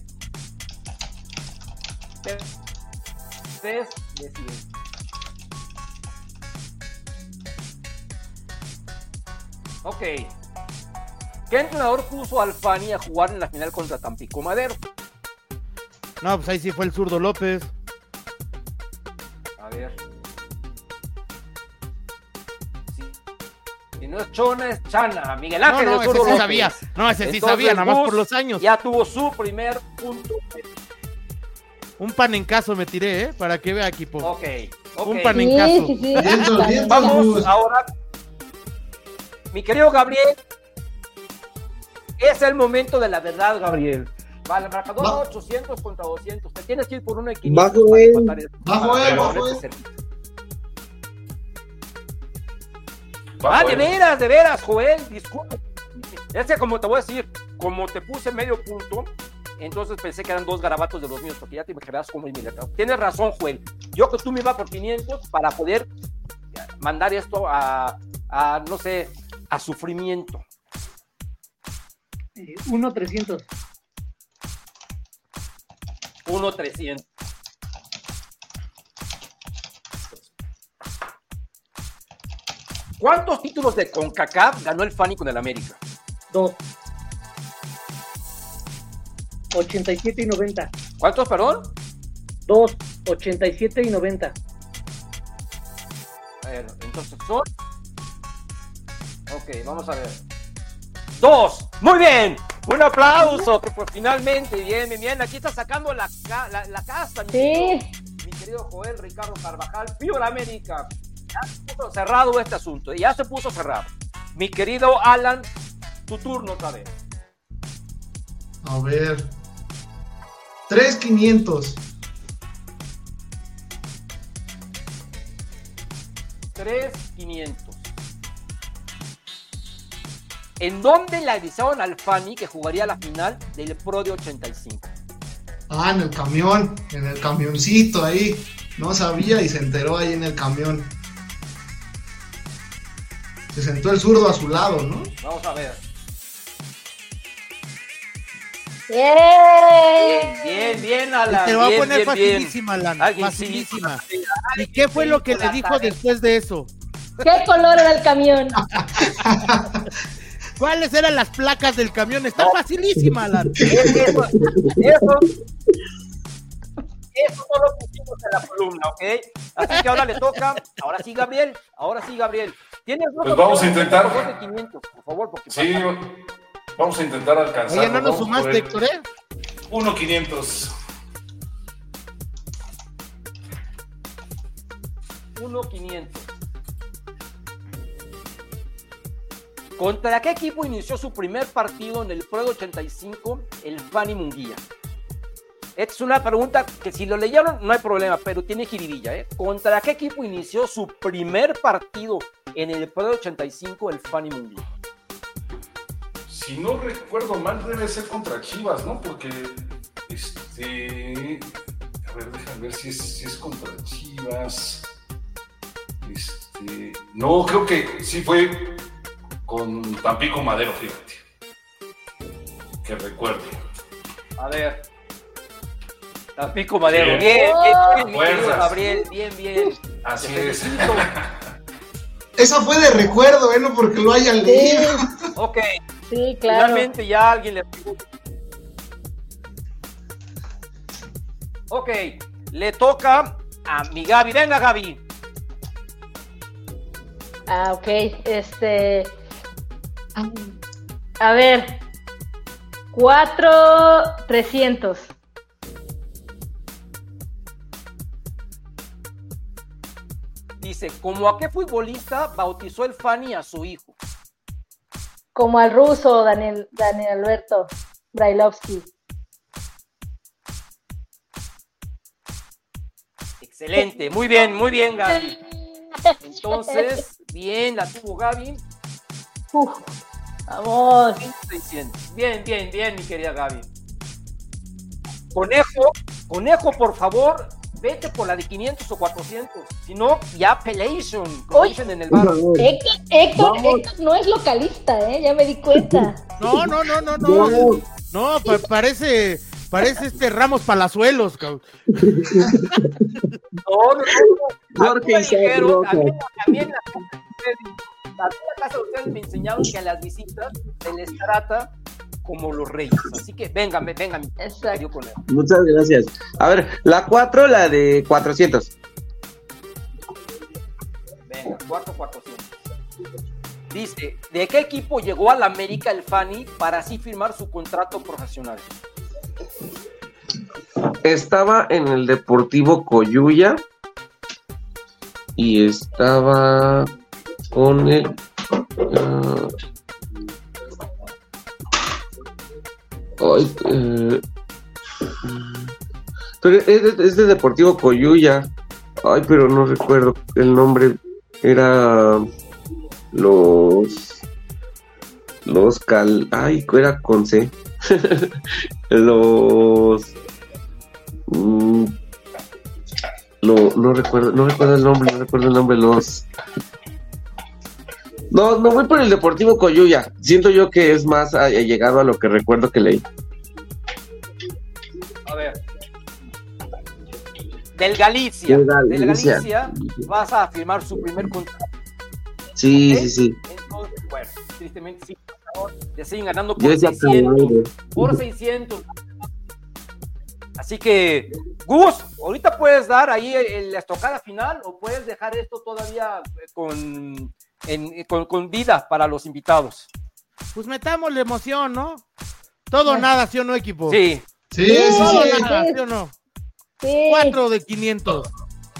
Tres de cien. Ok. ¿Qué entrenador puso al Fani a jugar en la final contra Tampico Madero? No, pues ahí sí fue el zurdo López. A ver. Si no es Chona, es Chana. Miguel No, Ángel no, del ese sí López. sabía. No, ese sí Entonces, sabía, nada más por los años. Ya tuvo su primer punto. Un pan en caso me tiré, ¿eh? Para que vea equipo. Ok. ok. Un pan en caso. sí, sí. Vamos ahora. Mi querido Gabriel. Es el momento de la verdad, Gabriel. Vale, marcador Va. 800 contra 200. Te tienes que ir por uno de 500 Bajo él. Bajo él, bajo él. Ah, de veras, de veras, Joel, disculpe. Es que como te voy a decir, como te puse medio punto, entonces pensé que eran dos garabatos de los míos, porque ya te imaginarás cómo es mi letra. Tienes razón, Joel. Yo que tú me iba por 500 para poder mandar esto a, a, no sé, a sufrimiento. Eh, 1 ¿Cuántos títulos de CONCACAF ganó el Fanny con el América? 2. 87 y 90. ¿Cuántos, perdón? 2. 87 y 90. A ver, entonces son. Ok, vamos a ver. Dos. Muy bien. Un aplauso. que, Pues finalmente, bien, bien. Aquí está sacando la, la, la casa, mi, Sí. querido, mi querido Joel Ricardo Carvajal. Viva América. Ya se puso cerrado este asunto. Ya se puso cerrado. Mi querido Alan, tu turno otra vez. A ver. 3500. 3,500. ¿En dónde le avisaron al Fanny que jugaría la final del Pro de 85? Ah, en el camión, en el camioncito ahí. No sabía y se enteró ahí en el camión. Se sentó el zurdo a su lado, ¿no? Vamos a ver. ¡Bien! Bien, bien, Alan. Te lo voy a poner bien, bien. facilísima, Alan. Alguien Facilísima. sí. ¿Y qué fue lo que le dijo después de eso? ¿Qué color era el camión? ¿Cuáles eran las placas del camión? Está facilísima, Alan. Eso, eso, eso no lo pusimos en la columna, ¿ok? Así que ahora le toca, ahora sí, Gabriel, ahora sí, Gabriel. ¿Tienes Pues vamos a intentar. Por favor, de 500, por favor, porque Sí, vamos a intentar alcanzar. Oye, no nos sumaste, Héctor, ¿eh? 1.500. 1.500. ¿Contra qué equipo inició su primer partido en el Pro 85 el Fanny Munguía? Esta es una pregunta que si lo leyeron no hay problema, pero tiene jiribilla, ¿eh? ¿Contra qué equipo inició su primer partido en el Pro 85 el Fanny Munguía? Si no recuerdo mal, debe ser contra Chivas, ¿no? Porque, este. A ver, déjame ver si es, si es contra Chivas. Este. No, creo que sí fue con Tampico Madero, fíjate. Que recuerde. A ver. Tampico Madero. Bien. Bien, bien, bien, querido Fuerzas. Gabriel, bien, bien. Así Te es. felicito. Esa fue de recuerdo, ¿eh? No porque lo hayan leído. Ok, sí, claro. finalmente ya alguien le Ok, le toca a mi Gaby. Venga, Gaby. Ah, ok. Este. A ver. Cuatro trescientos. Dice, ¿como a qué futbolista bautizó el Fanny a su hijo? Como al ruso, Daniel, Daniel Alberto Brailovsky. Excelente, muy bien, muy bien, Gaby. Entonces, bien, la tuvo Gaby. Uf, vamos. 600. Bien, bien, bien, mi querida Gaby. Conejo, conejo, por favor, vete por la de 500 o 400. Si no, ya appellation, como dicen en el bar. Héctor, Héctor, no es localista, ¿eh? Ya me di cuenta. No, no, no, no, no. No, pa- parece, parece este Ramos Palazuelos, cabrón. No, no, no. no. A mí Jorge me Isaac dijeron, Rojas. a mí, a mí en la casa de ustedes- a mí en la casa de ustedes me enseñaron que a las visitas se les trata como los reyes. Así que vengan, vengan, Exacto. conejo. Muchas gracias. A ver, la 4, la de 400. Venga, 4 400. Dice, ¿de qué equipo llegó al América el Fanny para así firmar su contrato profesional? Estaba en el Deportivo Coyuya y estaba con el. ah, eh, pero es de, Deportivo Coyuya. Ay, pero no recuerdo el nombre. Era los. Los Cal. Ay, era con C. los. Mm, no, no recuerdo, no recuerdo el nombre, no recuerdo el nombre, los. No, no voy por el Deportivo Coyuya. Siento yo que es más ah, llegado a lo que recuerdo que leí. A ver. Del Galicia. Del Del Galicia. Vas a firmar su primer contrato. Sí, sí, sí. Entonces, bueno, tristemente sí. Le siguen ganando por decía 600. Camargo. Por 600. Así que, Gus, ahorita puedes dar ahí el- la estocada final o puedes dejar esto todavía eh, con, en- con, con vida para los invitados. Pues metámosle emoción, ¿no? Todo o nada, ¿sí o no, equipo? Sí, Sí, sí, Todo o sí. nada, ¿sí o no? Sí. Cuatro de 500.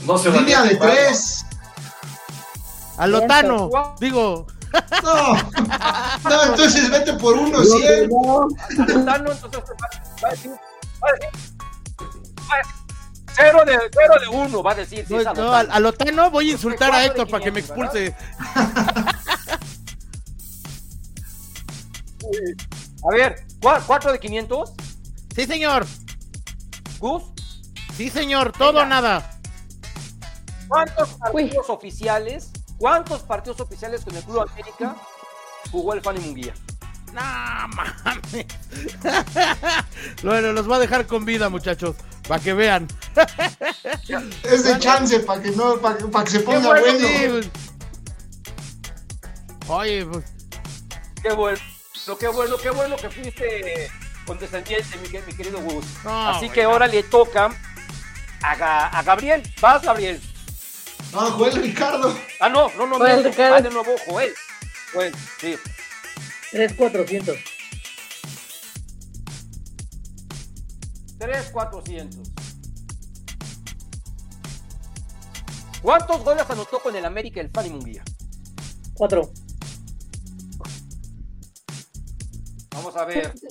No se Línea de tres. A Lotano. Digo, No. No, entonces vete por uno, cien. Entonces va a decir, va a decir, va a decir, cero de, cero de uno, va a decir. sí, no, no, a, a Lotano voy a insultar a Héctor para que me 500, expulse. A ver, ¿cuá- ¿cuatro de 500? Sí, señor. Gus, Sí, señor. Todo o Venga. nada. ¿cuántos partidos oficiales, cuántos partidos oficiales con el Club América jugó el Fanny Munguía? No mames. bueno, los voy a dejar con vida, muchachos. Para que vean. Es de chance para que no, para que, pa' que se ponga bueno, bueno. Sí, pues. Oye, pues. Qué bueno, qué bueno, qué bueno que fuiste condescendiente, mi, que- mi querido Gus. No, Así que no. ahora le toca a, a Gabriel. Vas, Gabriel. Ah, Joel Ricardo. Ah, no, no, no, Joel. Ricardo. Ah, de nuevo, Joel. Joel, sí. 3400. 3-400. ¿Cuántos goles anotó con el América el Fanny Munguía? 4. Vamos a ver.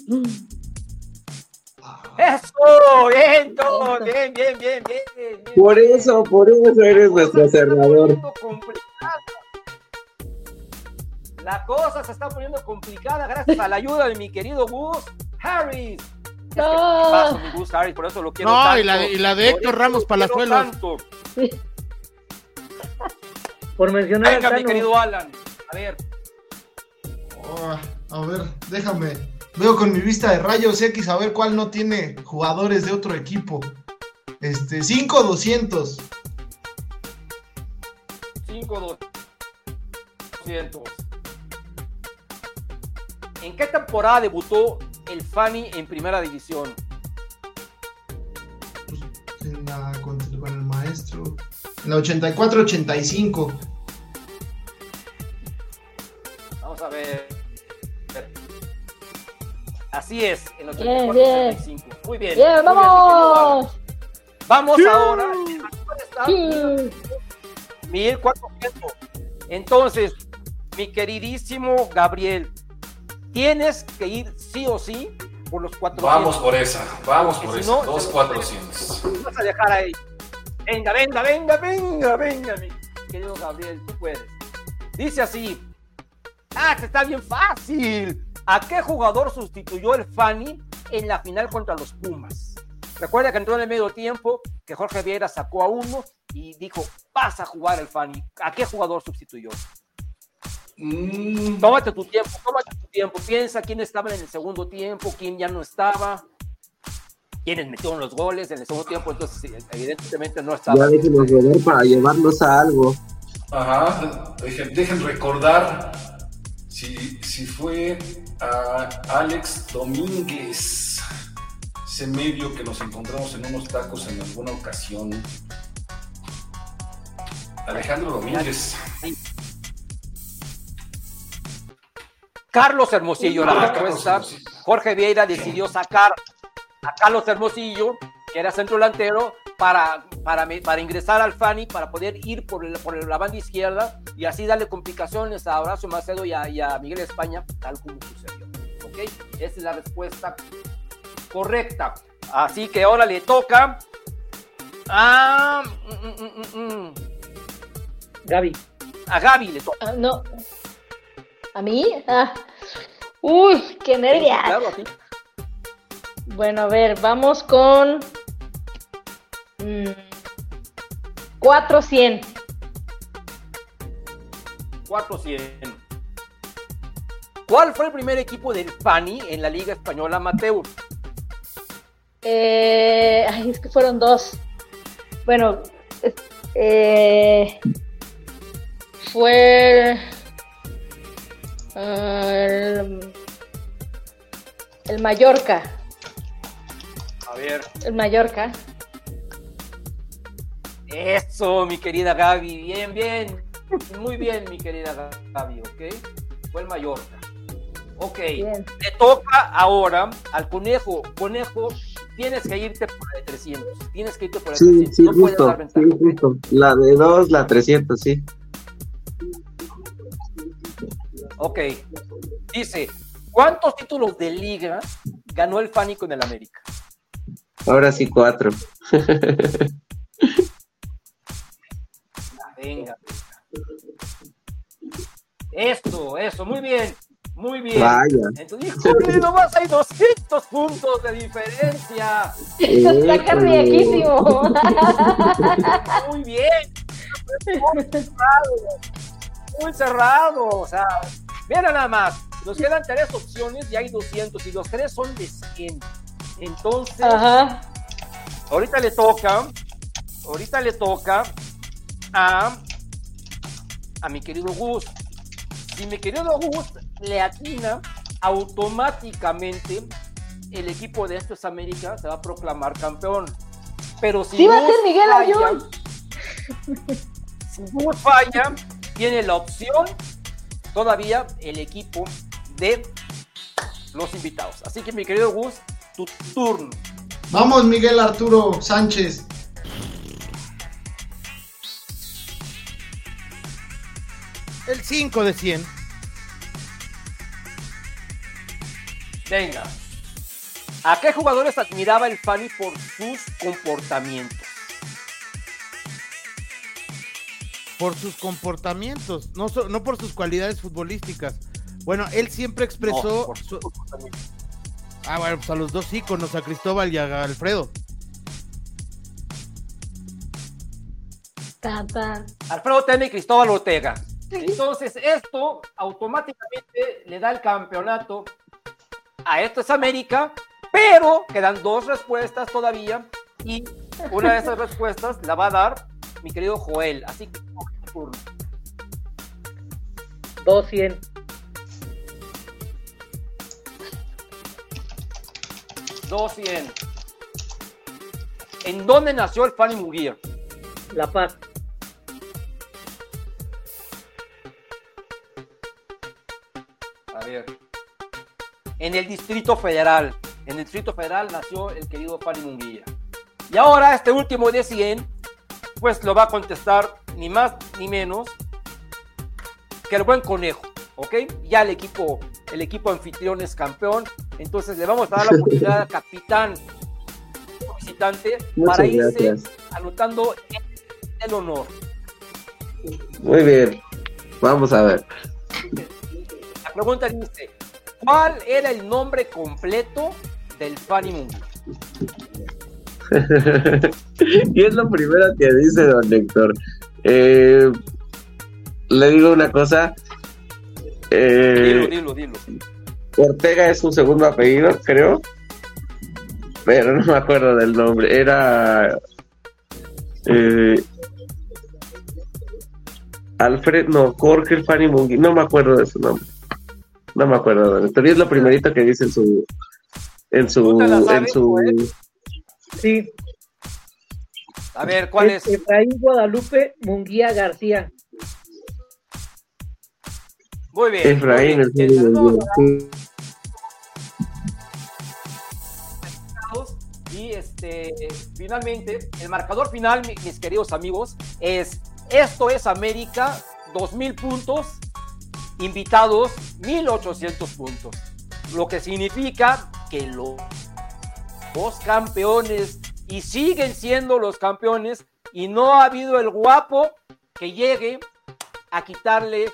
¡Eso! ¡Bien, todo! bien, bien, bien, bien, bien. Por eso, por eso eres nuestro cerrador. La cosa se está poniendo complicada gracias a la ayuda de mi querido Gus Harris. Es que No. paso, mi Gus Harris, por eso lo quiero No, tanto. y la de- y la de Héctor Ramos Palazuelos. tanto. Por mencionar Venga, al mi querido Alan. A ver, Oh, a ver, déjame. Veo con mi vista de rayos X a ver cuál no tiene jugadores de otro equipo. Este, 5-200. 5 200. ¿En qué temporada debutó el Fanny en primera división? En la, con, con el maestro. En la 84-85. Vamos a ver. Así es, en el Bien, 84-85. Muy bien. Bien, muy vamos. Vamos ahora. ¿Cuál está? Sí. 1400. Entonces, mi queridísimo Gabriel, tienes que ir sí o sí por los 400. Vamos por esa, vamos por si esa. no, Dos se- cuatrocientos. vas a dejar ahí. Venga, venga, venga, venga, venga, mi querido Gabriel, tú puedes. Dice así. Ah, que está bien fácil. ¿A qué jugador sustituyó el Fanny en la final contra los Pumas? Recuerda que entró en el medio tiempo, que Jorge Vieira sacó a uno y dijo, vas a jugar el Fanny. ¿A qué jugador sustituyó? Mm, Tómate tu tiempo, tómate tu tiempo. Piensa quién estaba en el segundo tiempo, quién ya no estaba, quiénes metieron los goles en el segundo tiempo. Entonces, evidentemente no estaba. Ya déjenos para llevarnos a algo. Ajá, dejen, dejen recordar si, si fue a Alex Domínguez, ese medio que nos encontramos en unos tacos en alguna ocasión. Alejandro Domínguez. Carlos Hermosillo, la respuesta. Jorge Vieira decidió sacar a Carlos Hermosillo, que era centro delantero, para, para, para ingresar al Fani, para poder ir por, el- por la banda izquierda y así darle complicaciones a Horacio Macedo y a, y a Miguel España, tal como sucedió. ¿Ok? Esa es la respuesta correcta. Así que ahora le toca a, mm, mm, mm, mm, Gaby. a Gaby. Le toca. Ah, no. ¿A mí? Ah. Uy, qué nervios. Claro, a ti. Bueno, a ver, vamos con. mm, 400. 400. ¿Cuál fue el primer equipo del Pani en la Liga Española Amateur? Eh, ay, es que fueron dos. Bueno, eh, fue ah, el, el Mallorca. A ver. El Mallorca. Eso, mi querida Gaby. Bien, bien. Muy bien, mi querida Gaby, ¿ok? Fue el Mallorca. Ok. Bien. Le toca ahora al conejo. Conejo, tienes que irte por la de 300. Tienes que irte por la de Sí, 300. sí, no puedes justo, dar sí, ventaja. La de dos, la 300, sí. Ok. Dice, ¿cuántos títulos de liga ganó el Fanny con el América? Ahora sí, cuatro. Venga. Esto, eso, muy bien, muy bien. Vaya. Entonces, híjole, nomás hay 200 puntos de diferencia. Está Éjole. cardíaquísimo. Muy bien. Muy cerrado. Muy cerrado. O sea, mira nada más. Nos quedan tres opciones y hay 200 y los tres son de 100. Entonces, Ajá. ahorita le toca, ahorita le toca a, a mi querido Gus. Si mi querido Gus le atina, automáticamente el equipo de Esto es América se va a proclamar campeón. Pero si Sí, va a Gus ser Miguel falla- Ayun. Si Gus falla, tiene la opción todavía el equipo de los invitados. Así que mi querido Gus, tu turno. Vamos, Miguel Arturo Sánchez. El 5 de 100. Venga. ¿A qué jugadores admiraba el Fanny por sus comportamientos? Por sus comportamientos, no, so- no por sus cualidades futbolísticas. Bueno, él siempre expresó. No, su-. Ah, bueno, pues a los dos íconos, a Cristóbal y a Alfredo. Alfredo Tena y Cristóbal Ortega. Entonces, esto automáticamente le da el campeonato a esto es América, pero quedan dos respuestas todavía y una de esas respuestas la va a dar mi querido Joel. Así que turno. 200. 200. ¿En dónde nació el Fanny Muguía? La Paz. A ver. En el Distrito Federal. En el Distrito Federal nació el querido Fanny Munguía. Y ahora este último de 100, pues lo va a contestar ni más ni menos que el buen conejo, ¿ok? Ya el equipo, el equipo anfitrión es campeón, entonces le vamos a dar la oportunidad al capitán visitante Muchas para irse gracias. anotando el honor. Muy bien. Vamos a ver. La pregunta dice, ¿cuál era el nombre completo del Fanny? y es lo primero que dice don Héctor. Eh, le digo una cosa. Eh, Dilo, dilo, dilo. Ortega es su segundo apellido, creo. Pero no me acuerdo del nombre. Era. eh, Alfred, no, Jorge Fanny Mungi. No me acuerdo de su nombre. No me acuerdo, don Héctor. Y es lo primerito que dice en su. En su. ¿Tú te la En su Joel? Sí. A ver, ¿cuál es? Efraín Guadalupe Munguía García. Muy bien. Efraín, muy bien. Y este, finalmente, el marcador final, mi- mis queridos amigos, es esto es América, 2000 puntos, invitados 1800 puntos. Lo que significa que lo- los campeones y siguen siendo los campeones y no ha habido el guapo que llegue a quitarle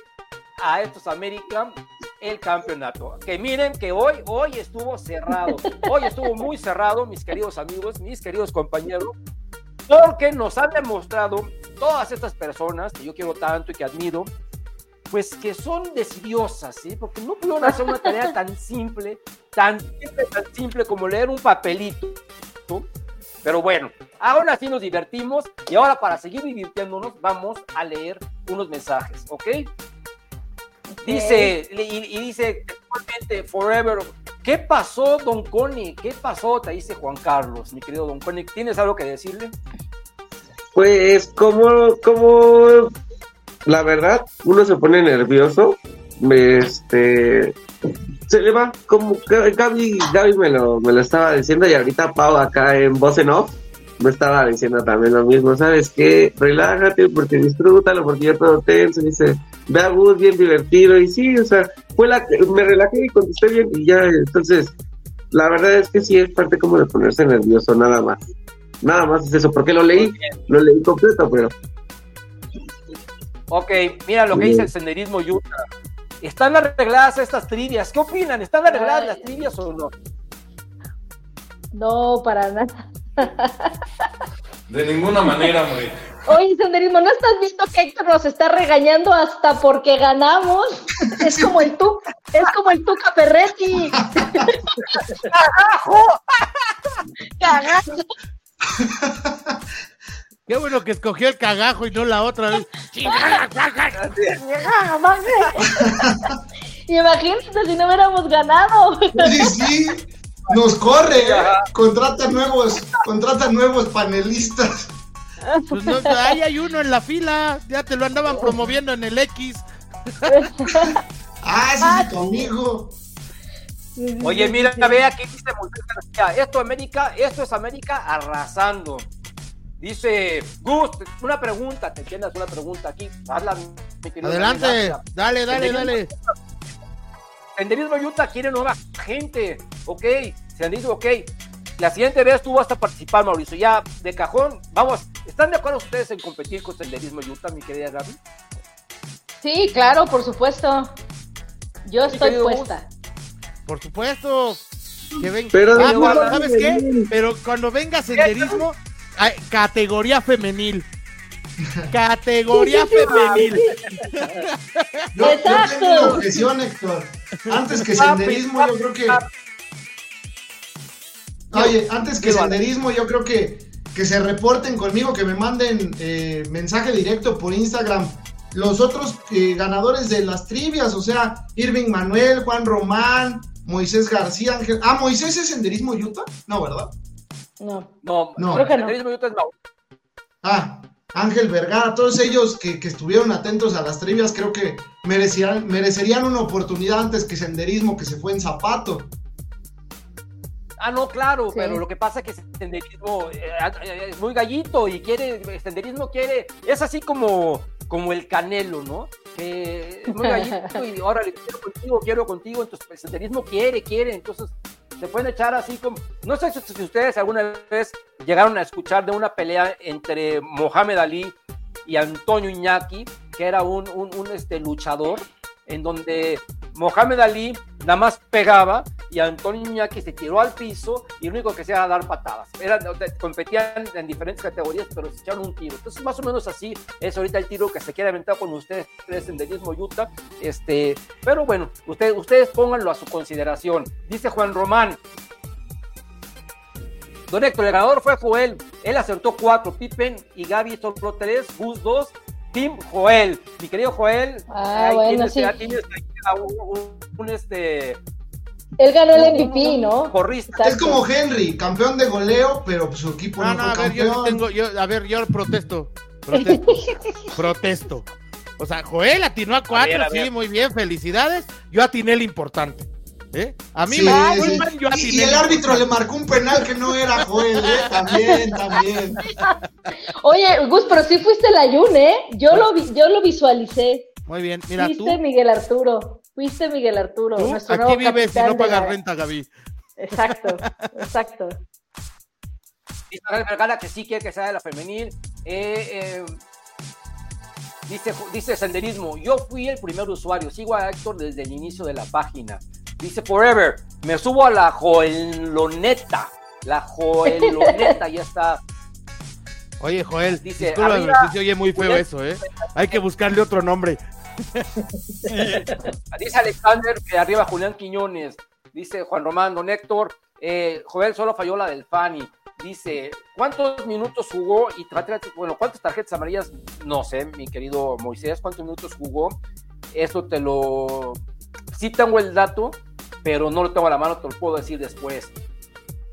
a estos América el campeonato. Que miren que hoy, hoy estuvo cerrado. Hoy estuvo muy cerrado, mis queridos amigos, mis queridos compañeros, porque nos han demostrado todas estas personas que yo quiero tanto y que admiro, pues que son decidiosas, ¿sí? Porque no pudieron hacer una tarea tan simple, tan simple, tan simple como leer un papelito. ¿no? Pero bueno, ahora sí nos divertimos y ahora para seguir divirtiéndonos vamos a leer unos mensajes, ¿ok? Dice, y, y dice actualmente Forever. ¿Qué pasó, Don Connie? ¿Qué pasó? Te dice Juan Carlos, mi querido Don Connie. ¿Tienes algo que decirle? Pues como, como la verdad, uno se pone nervioso, este se le va, como Ga- Gaby, Gaby me lo, me lo estaba diciendo y ahorita Pau acá en voz en off me estaba diciendo también lo mismo, ¿sabes qué? Relájate porque disfrútalo, porque yo todo tenso, dice, ve a Gus bien divertido y sí, o sea, fue la que me relajé y contesté bien y ya, entonces, la verdad es que sí es parte como de ponerse nervioso, nada más. Nada más es eso, porque lo leí, lo leí completo, pero Ok, mira lo que dice el senderismo Utah. ¿Están arregladas estas trivias? ¿Qué opinan? ¿Están arregladas Ay. las trivias o no? No, para nada. De ninguna manera, hombre. Oye, Senderismo, ¿no estás viendo que Héctor nos está regañando hasta porque ganamos? Es como el tú, es como el Tuca Ferretti. ¡Cagajo! Qué bueno que escogió el cagajo y no la otra vez. Imagínate si no hubiéramos ganado. Sí, sí, nos corre, ¿eh? contrata nuevos, contrata nuevos panelistas. Pues no, ahí hay uno en la fila, ya te lo andaban promoviendo en el X. Ah, ese es conmigo. Oye, mira, ve aquí dice esto América, esto es América arrasando. Dice Gus, una pregunta, te tienes una pregunta aquí. Adelante, dale, dale, dale. Senderismo Utah quiere nueva gente, ok. Senderismo, ok. La siguiente vez tú vas a participar, Mauricio. Ya de cajón, vamos. ¿Están de acuerdo ustedes en competir con Senderismo Utah, mi querida Gaby? Sí, claro, por supuesto. Yo estoy Gus. puesta. Por supuesto. Que ven... Pero Ah, no, ¿sabes qué? Pero cuando venga senderismo, hay categoría femenil. Categoría femenil. Yo, yo Exacto. tengo una objeción, Héctor. Antes que senderismo, yo creo que. Oye, antes que senderismo, yo creo que, que se reporten conmigo, que me manden eh, mensaje directo por Instagram. Los otros eh, ganadores de las trivias, o sea, Irving Manuel, Juan Román, Moisés García, Ángel. Ah, Moisés es senderismo Utah? No, ¿verdad? No. No, No. Creo que no. Ah, Ángel Vergara, todos ellos que, que estuvieron atentos a las trivias, creo que merecían, merecerían una oportunidad antes que senderismo que se fue en zapato. Ah, no, claro, Sí. pero lo que pasa es que senderismo eh, eh, es muy gallito y quiere, senderismo quiere, es así como, como el canelo, ¿no? Que es muy gallito y ahora le quiero contigo, quiero contigo, entonces el senderismo quiere, quiere, entonces se pueden echar así como, no sé si, ustedes alguna vez llegaron a escuchar de una pelea entre Mohamed Ali y Antonio Iñaki, que era un, un, un, este, luchador, en donde Mohamed Ali nada más pegaba y Antonio Iñaki se tiró al piso y lo único que hacía era dar patadas. Competían en diferentes categorías, pero se echaron un tiro. Entonces, más o menos así es ahorita el tiro que se quiere aventar con ustedes, en Senderismo Utah. Este, pero bueno, ustedes, ustedes pónganlo a su consideración. Dice Juan Román. Don Héctor, el ganador fue Joel. Él acertó cuatro. Pippen y Gaby solo tres. Gus dos. Team Joel. Mi querido Joel. Ah, bueno, tienes, sí. tienes a un, un- un, este. Él ganó el MVP, ¿no? Corrista. Es como Henry, campeón de goleo, pero pues, su equipo No, no, no, a fue ver, yo sí campeón. tengo, yo, a ver, yo protesto. Protesto. protesto. O sea, Joel atinó a cuatro, ver, a sí, ver. muy bien, felicidades. Yo atiné el importante. ¿Eh? A mí Sí, me sí. disculpan, yo Y, el árbitro le marcó un penal que no era Joel, ¿eh? También, también. Oye, Gus, pero sí fuiste el ayun, ¿eh? Yo lo, vi- yo lo visualicé. Muy bien, mira, tú, Fuiste Miguel Arturo. Fuiste Miguel Arturo. tú nuestro aquí nuevo vives y no pagas la- renta, Gaby. Exacto, exacto. Dice Ángel Vergara que sí quiere que sea de la femenil. Eh, eh, dice, dice Senderismo, yo fui el primer usuario, sigo a Héctor desde el inicio de la página. Dice Forever, me subo a la Joeloneta. La Joeloneta ya está. Oye, Joel, Dice, discúlpame, arriba, sí se oye muy feo eso, ¿eh? Hay que buscarle otro nombre. Dice Alexander que arriba Julián Quiñones. Dice Juan Román, don Héctor. eh, Joel solo falló la del Fanny. Dice, ¿cuántos minutos jugó? Y bueno, ¿cuántas tarjetas amarillas? No sé, mi querido Moisés, ¿cuántos minutos jugó? Eso te lo... Sí tengo el dato, pero no lo tengo a la mano, te lo puedo decir después.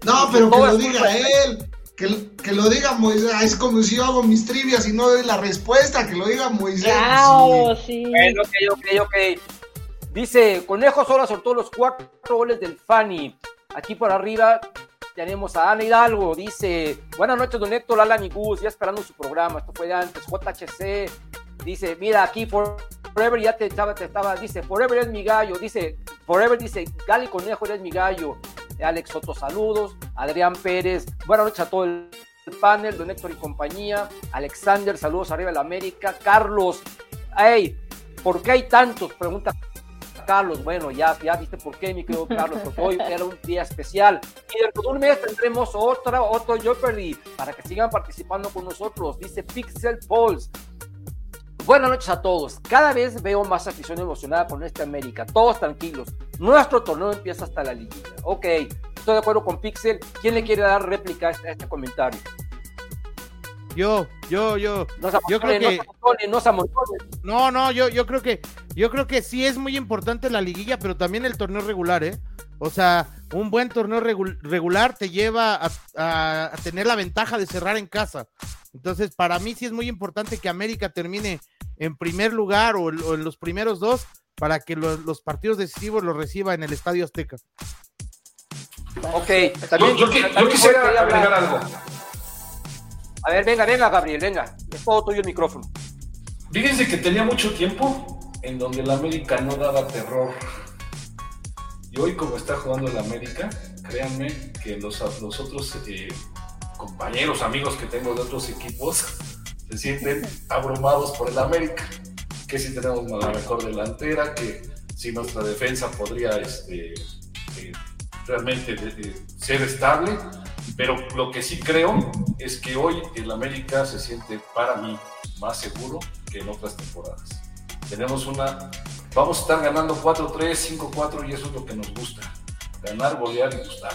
No, pero que lo diga él. Que, que lo diga Moisés. Ah, Es como si yo hago mis trivias y no doy la respuesta. Que lo diga Moisés. Claro, sí. Bueno, ok, ok, ok. Dice, Conejo solo soltó los cuatro goles del Fanny. Aquí por arriba tenemos a Ana Hidalgo. Dice, buenas noches, don Héctor, Alan y Gus, ya esperando su programa. Esto fue de antes. JHC. Dice, mira, aquí for- Forever ya te estaba, te estaba, dice, Forever es mi gallo. Dice, Forever dice, Gali Conejo eres mi gallo. Alex Soto, saludos. Adrián Pérez, buenas noches a todo el panel, don Héctor y compañía. Alexander, saludos arriba de la América. Carlos, hey, ¿por qué hay tantos? Pregunta Carlos. Bueno, ya, ya viste por qué, mi querido Carlos, porque hoy era un día especial. Y dentro de un mes tendremos otra, otro Jeopardy para que sigan participando con nosotros. Dice Pixel Pulse. Buenas noches a todos. Cada vez veo más afición emocionada con este América. Todos tranquilos. Nuestro torneo empieza hasta la liguilla. Ok, estoy de acuerdo con Pixel. ¿Quién le quiere dar réplica a este, a este comentario? Yo, yo, yo. No se Yo creo que- no se. No, no, yo, yo creo que, yo creo que sí es muy importante la liguilla, pero también el torneo regular, ¿eh? O sea, un buen torneo regu- regular te lleva a, a- a tener la ventaja de cerrar en casa. Entonces, para mí sí es muy importante que América termine en primer lugar o, o en los primeros dos para que los, los partidos decisivos los reciba en el Estadio Azteca. Ok, Yo, también, yo yo también quisiera agregar algo. A ver, venga, venga, Gabriel, venga. Es todo tuyo el micrófono. Fíjense que tenía mucho tiempo en donde el América no daba terror. Hoy como está jugando el América, créanme que los, los otros eh, compañeros, amigos que tengo de otros equipos, se sienten abrumados por el América. Que si tenemos la mejor delantera, que si nuestra defensa podría este, eh, realmente de- de ser estable. Pero lo que sí creo es que hoy el América se siente para mí más seguro que en otras temporadas. Tenemos una, vamos a estar ganando 4-3, 5-4 y eso es lo que nos gusta. Ganar, golear y gustar.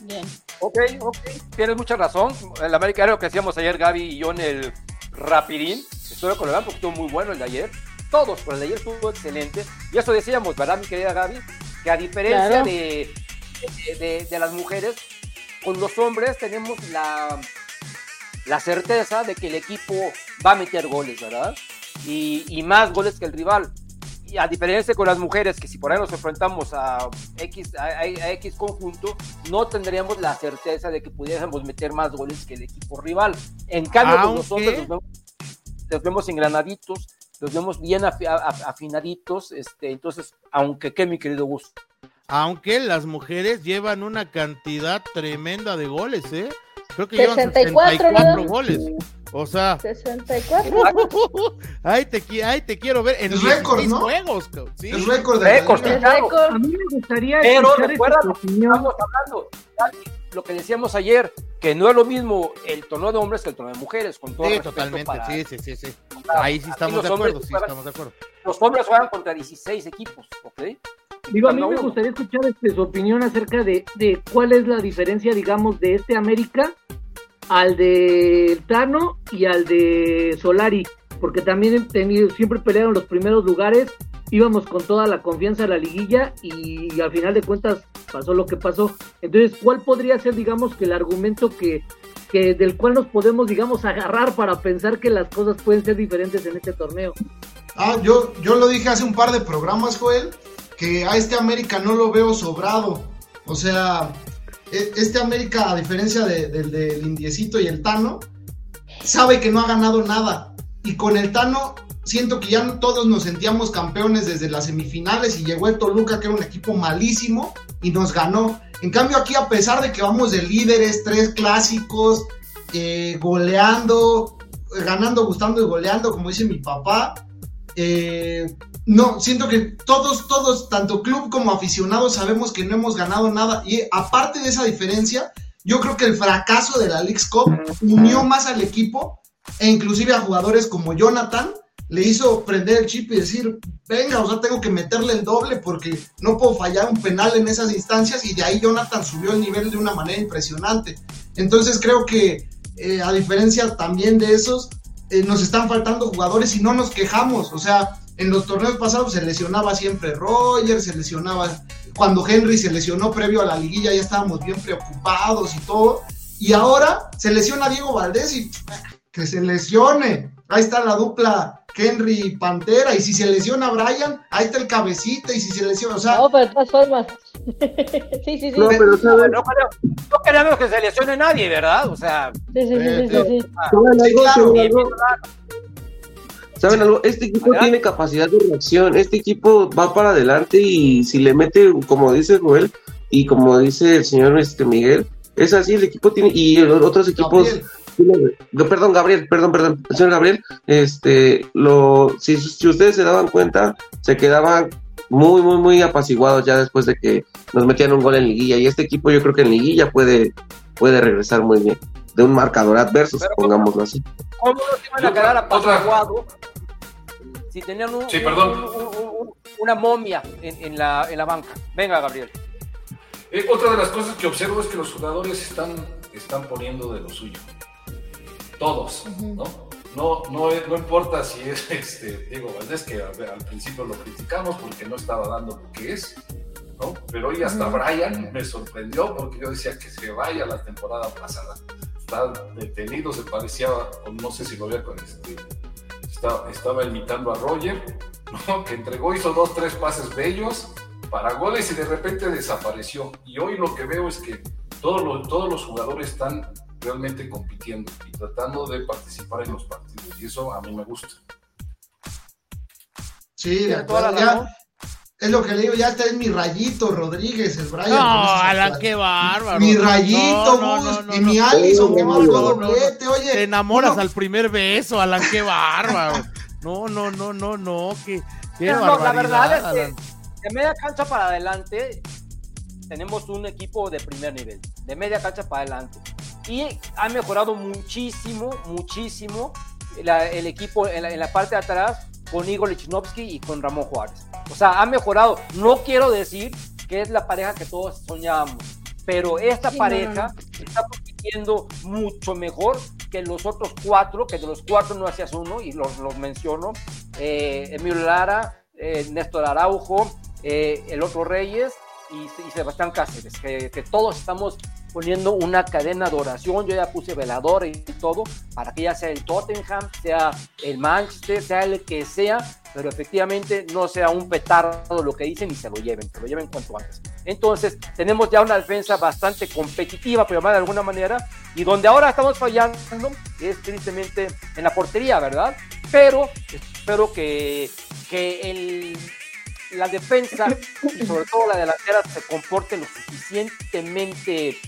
Bien. Ok, ok, tienes mucha razón. El América era lo que hacíamos ayer, Gaby y yo en el Rapidín. Estoy con el porque estuvo muy bueno el de ayer. Todos, pero el de ayer estuvo excelente. Y eso decíamos, ¿verdad, mi querida Gaby? Que a diferencia Claro. de, de, de- de las mujeres, con los hombres tenemos la, la certeza de que el equipo va a meter goles, ¿verdad? Y, y más goles que el rival. Y a diferencia con las mujeres, que si por ahí nos enfrentamos a X, a, a- a X conjunto, no tendríamos la certeza de que pudiéramos meter más goles que el equipo rival. En cambio, con los Aunque- hombres los vemos, los vemos engranaditos, los vemos bien afi- a- a- afinaditos, este, entonces, aunque qué, mi querido Gus. Aunque las mujeres llevan una cantidad tremenda de goles, ¿eh? Creo que llevan 64, 64 ¿no? goles. O sea, 64. ay, te, ay, te quiero ver en Es récord, 16 ¿no? juegos. cabrón. Sí. Es récord de Récord. A mí me gustaría Pero escuchar recuerda lo que estamos hablando, lo que decíamos ayer, que no es lo mismo el torneo de hombres que el torneo de mujeres, con todo Sí, respeto totalmente, para- sí, sí, sí, sí. para- Ahí sí estamos de acuerdo, sí juegan- estamos de acuerdo. Los hombres juegan contra 16 equipos, ¿ok? Digo, a mí me gustaría escuchar este, su opinión acerca de, de cuál es la diferencia, digamos, de este América al de Tano y al de Solari, porque también tenido, siempre pelearon los primeros lugares, íbamos con toda la confianza a la liguilla y, al final de cuentas pasó lo que pasó. Entonces, ¿cuál podría ser, digamos, que el argumento que, que del cual nos podemos, digamos, agarrar para pensar que las cosas pueden ser diferentes en este torneo? Ah, yo, yo lo dije hace un par de programas, Joel, que a este América no lo veo sobrado. O sea, este América, a diferencia de- del del Indiecito y el Tano, sabe que no ha ganado nada. Y con el Tano, siento que ya todos nos sentíamos campeones desde las semifinales y llegó el Toluca, que era un equipo malísimo, y nos ganó. En cambio, aquí, a pesar de que vamos de líderes, tres clásicos, eh, goleando, ganando, gustando y goleando, como dice mi papá, eh, no, siento que todos, todos, tanto club como aficionados, sabemos que no hemos ganado nada. Y aparte de esa diferencia, yo creo que el fracaso de la League's Cup unió más al equipo e inclusive a jugadores como Jonathan le hizo prender el chip y decir, venga, o sea, tengo que meterle el doble porque no puedo fallar un penal en esas instancias y de ahí Jonathan subió el nivel de una manera impresionante. Entonces creo que eh, a diferencia también de esos, eh, nos están faltando jugadores y no nos quejamos, o sea, en los torneos pasados se lesionaba siempre Roger, se lesionaba, cuando Henry se lesionó previo a la liguilla ya estábamos bien preocupados y todo, y ahora se lesiona Diego Valdés y que se lesione, ahí está la dupla Henry Pantera, y si se lesiona Brian, ahí está el cabecita, y si se lesiona, o sea, No, pero de todas formas. sí, sí, sí. No, pero No, queremos, no queremos que se lesione nadie, ¿verdad? O sea, Sí, sí, sí, sí, sí, sí. ¿Saben Sí, algo? claro. ¿Saben algo? Este equipo tiene capacidad de reacción. Este equipo va para adelante y si le mete, como dice Joel y como dice el señor este Miguel, es así, el equipo tiene, y los otros equipos, Gabriel, perdón, Gabriel, perdón, perdón, el señor Gabriel, este, lo, si, si ustedes se daban cuenta, se quedaban muy, muy, muy apaciguados ya después de que nos metían un gol en liguilla, y este equipo yo creo que en liguilla puede, puede regresar muy bien, de un marcador adverso, Pero, pongámoslo así. ¿cómo no se iban a quedar Otra- apaciguados si tenían un- Sí, un- perdón. un- un- un- una momia en, en la, en la banca? Venga, Gabriel. Eh, otra de las cosas que observo es que los jugadores están, están poniendo de lo suyo. Todos, ¿no? No, no, no importa si es este, Diego Valdés, que a al principio lo criticamos porque no estaba dando lo que es, ¿no? Pero hoy hasta Brian me sorprendió porque yo decía que se vaya la temporada pasada. Está detenido, se parecía, o no sé si lo había con este, estaba, estaba imitando a Roger, ¿no? que entregó, hizo dos, tres pases bellos para goles y de repente desapareció. Y hoy lo que veo es que todos los, todos los jugadores están realmente compitiendo y tratando de participar en los partidos. Y eso a mí me gusta. Sí, de acuerdo. Ya. Es lo que le digo, ya está en mi rayito, Rodríguez, el Brian. No, Alan, qué bárbaro. Mi rayito, No, no, Gus, no, no, y no. mi Allison, que No, marcó no, no, no. doblete, oye. Te enamoras al primer beso, Alan, qué bárbaro. No, no, no, no, no, qué, qué No, no, la verdad es que de media cancha para adelante tenemos un equipo de primer nivel, de media cancha para adelante. Y ha mejorado muchísimo, muchísimo la- el equipo en la, en la parte de atrás con Igor Lichnowsky y con Ramón Juárez. O sea, ha mejorado. No quiero decir que es la pareja que todos soñábamos, pero esta Sí, no, pareja no, está compitiendo mucho mejor que los otros cuatro, que de los cuatro no hacías uno, y los, los menciono, eh, Emilio Lara, eh, Néstor Araujo, eh, el otro Reyes y, y Sebastián Cáceres, que, que todos estamos poniendo una cadena de oración, yo ya puse velador y todo, para que ya sea el Tottenham, sea el Manchester, sea el que sea, pero efectivamente no sea un petardo lo que dicen y se lo lleven, se lo lleven cuanto antes. Entonces, tenemos ya una defensa bastante competitiva, por llamar de alguna manera, y donde ahora estamos fallando es tristemente en la portería, ¿verdad? Pero espero que, que el, la defensa y sobre todo la delantera se comporte lo suficientemente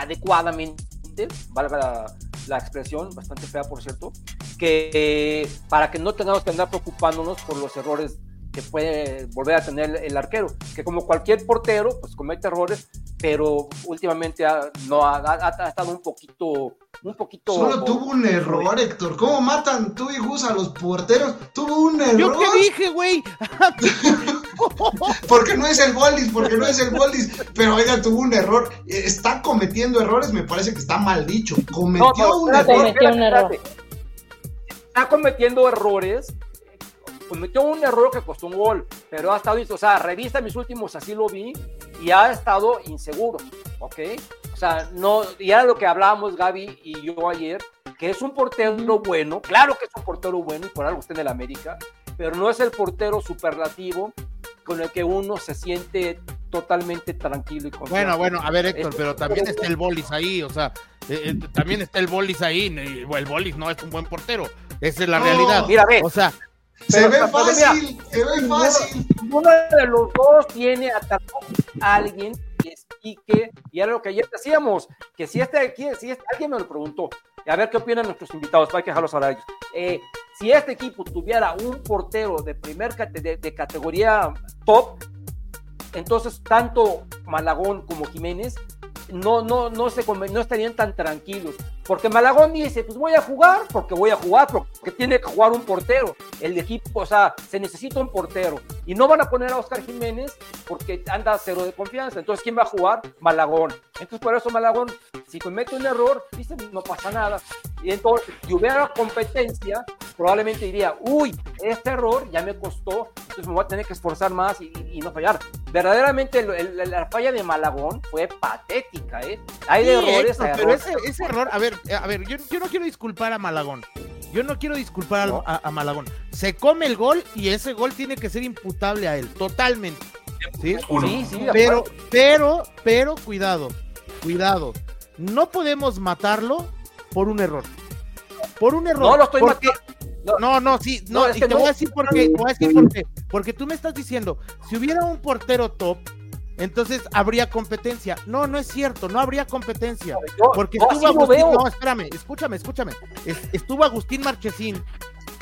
adecuadamente, valga la, la expresión, bastante fea por cierto, que para que no tengamos que andar preocupándonos por los errores que puede volver a tener el arquero, que como cualquier portero, pues comete errores, pero últimamente ha, no ha, ha- ha estado un poquito, un poquito. Solo tuvo un error, Héctor. ¿Cómo matan tú y Gus a los porteros? Tuvo un ¿Yo error. qué dije, güey? Porque no es el Goldis, porque no es el Goldis. Pero oiga, tuvo un error. Eh, Está cometiendo errores, me parece que está mal dicho. Cometió No, no, un espérate, error. Cometió un error. espérate. Está cometiendo errores. Cometió un error que costó un gol, pero ha estado, o sea, revista mis últimos, así lo vi, y ha estado inseguro, ¿ok? O sea, no, y era lo que hablábamos Gaby y yo ayer, que es un portero bueno, claro que es un portero bueno y por algo está en el América, pero no es el portero superlativo con el que uno se siente totalmente tranquilo y confiado. Bueno, bueno, a ver, Héctor, pero también está el Bolis ahí, o sea, eh, eh, también está el Bolis ahí. El Bolis no es un buen portero, esa es la No. realidad. Mira, ve, O sea, Se ve mira, fácil, se ve fácil. Uno de los dos tiene a alguien que es Quique, y era lo que ayer decíamos, que si este aquí, si este, alguien me lo preguntó, y a ver qué opinan nuestros invitados, para que dejarlos hablar ellos. Eh, si este equipo tuviera un portero de primer de, de categoría top, entonces tanto Malagón como Jiménez no, no, no, se, no estarían tan tranquilos. Porque Malagón dice, pues voy a jugar porque voy a jugar, porque tiene que jugar un portero. El equipo, o sea, se necesita un portero. Y no van a poner a Oscar Jiménez porque anda cero de confianza. Entonces, ¿quién va a jugar? Malagón. Entonces, por eso Malagón, si comete un error, dice, no pasa nada. Y entonces, si hubiera competencia, probablemente diría, uy, este error ya me costó, entonces me voy a tener que esforzar más y, no fallar. Verdaderamente, el- el- la falla de Malagón fue patética, ¿eh? Hay Sí, errores, Héctor, hay pero ese, ese error, a ver, a ver, yo, yo no quiero disculpar a Malagón. Yo no quiero disculpar No. a, a Malagón. Se come el gol y ese gol tiene que ser imputable a él, totalmente. ¿Sí? Sí, sí, Pero, pero, pero, cuidado, cuidado. No podemos matarlo por un error. Por un error. No lo estoy porque- matando. No, no, sí, no, No, es y te no. voy a decir por qué, te voy a decir por qué. Porque tú me estás diciendo, si hubiera un portero top, entonces habría competencia. No, no es cierto, no habría competencia. Yo- Porque yo estuvo Agustín, no, espérame, escúchame, escúchame. Es- estuvo Agustín Marchesín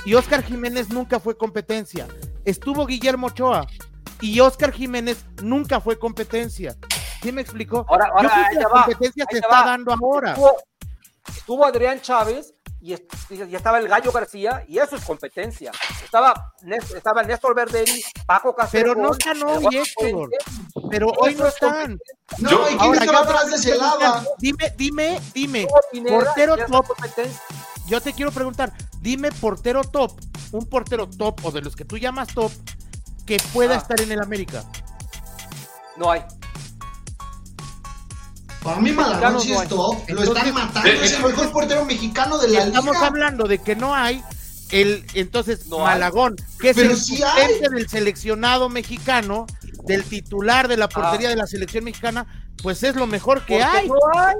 y Oscar Jiménez nunca fue competencia. Estuvo Guillermo Ochoa y Oscar Jiménez nunca fue competencia. ¿Sí me explicó? Ahora, Yo ahora, creo ahí que la competencia se está va. dando ahora. Estuvo, estuvo Adrián Chávez y, est- y estaba el Gallo García y eso es competencia. Estaba, estaba Néstor Verderi, Paco Cáceres. Pero no están hoy, Héctor. Pero hoy no están. No, Yo- ¿y quién Ahora, estaba atrás de Celada? Dime, dime, dime. Pineda, Portero top. Yo te quiero preguntar, dime portero top, un portero top o de los que tú llamas top que pueda Ah. estar en el América. No hay. Para mí Malagón sí no top. Lo Entonces, están matando. eh, Es el mejor portero mexicano de la Estamos liga. hablando de que no hay el entonces No hay. Malagón, que es Pero el sí del seleccionado mexicano, del titular de la portería Ah. de la selección mexicana, pues es lo mejor que hay. no hay.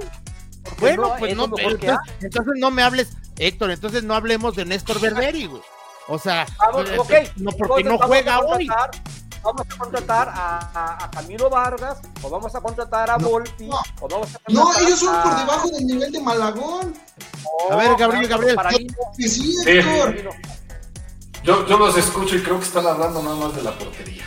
Bueno, no, pues es no, lo mejor que entonces, entonces no me hables, Héctor, entonces no hablemos de Néstor Berberi, güey. O sea, Vamos, eh, no porque Entonces no juega hoy. Vamos a contratar a, a- a Camilo Vargas, o vamos a contratar a No, Volpi, no. o vamos a No, ellos son a- por debajo del nivel de Malagón. No, A ver, Gabriel, Gabriel, para yo- sí, Sí. Héctor. Yo, yo los escucho y creo que están hablando nada más de la portería.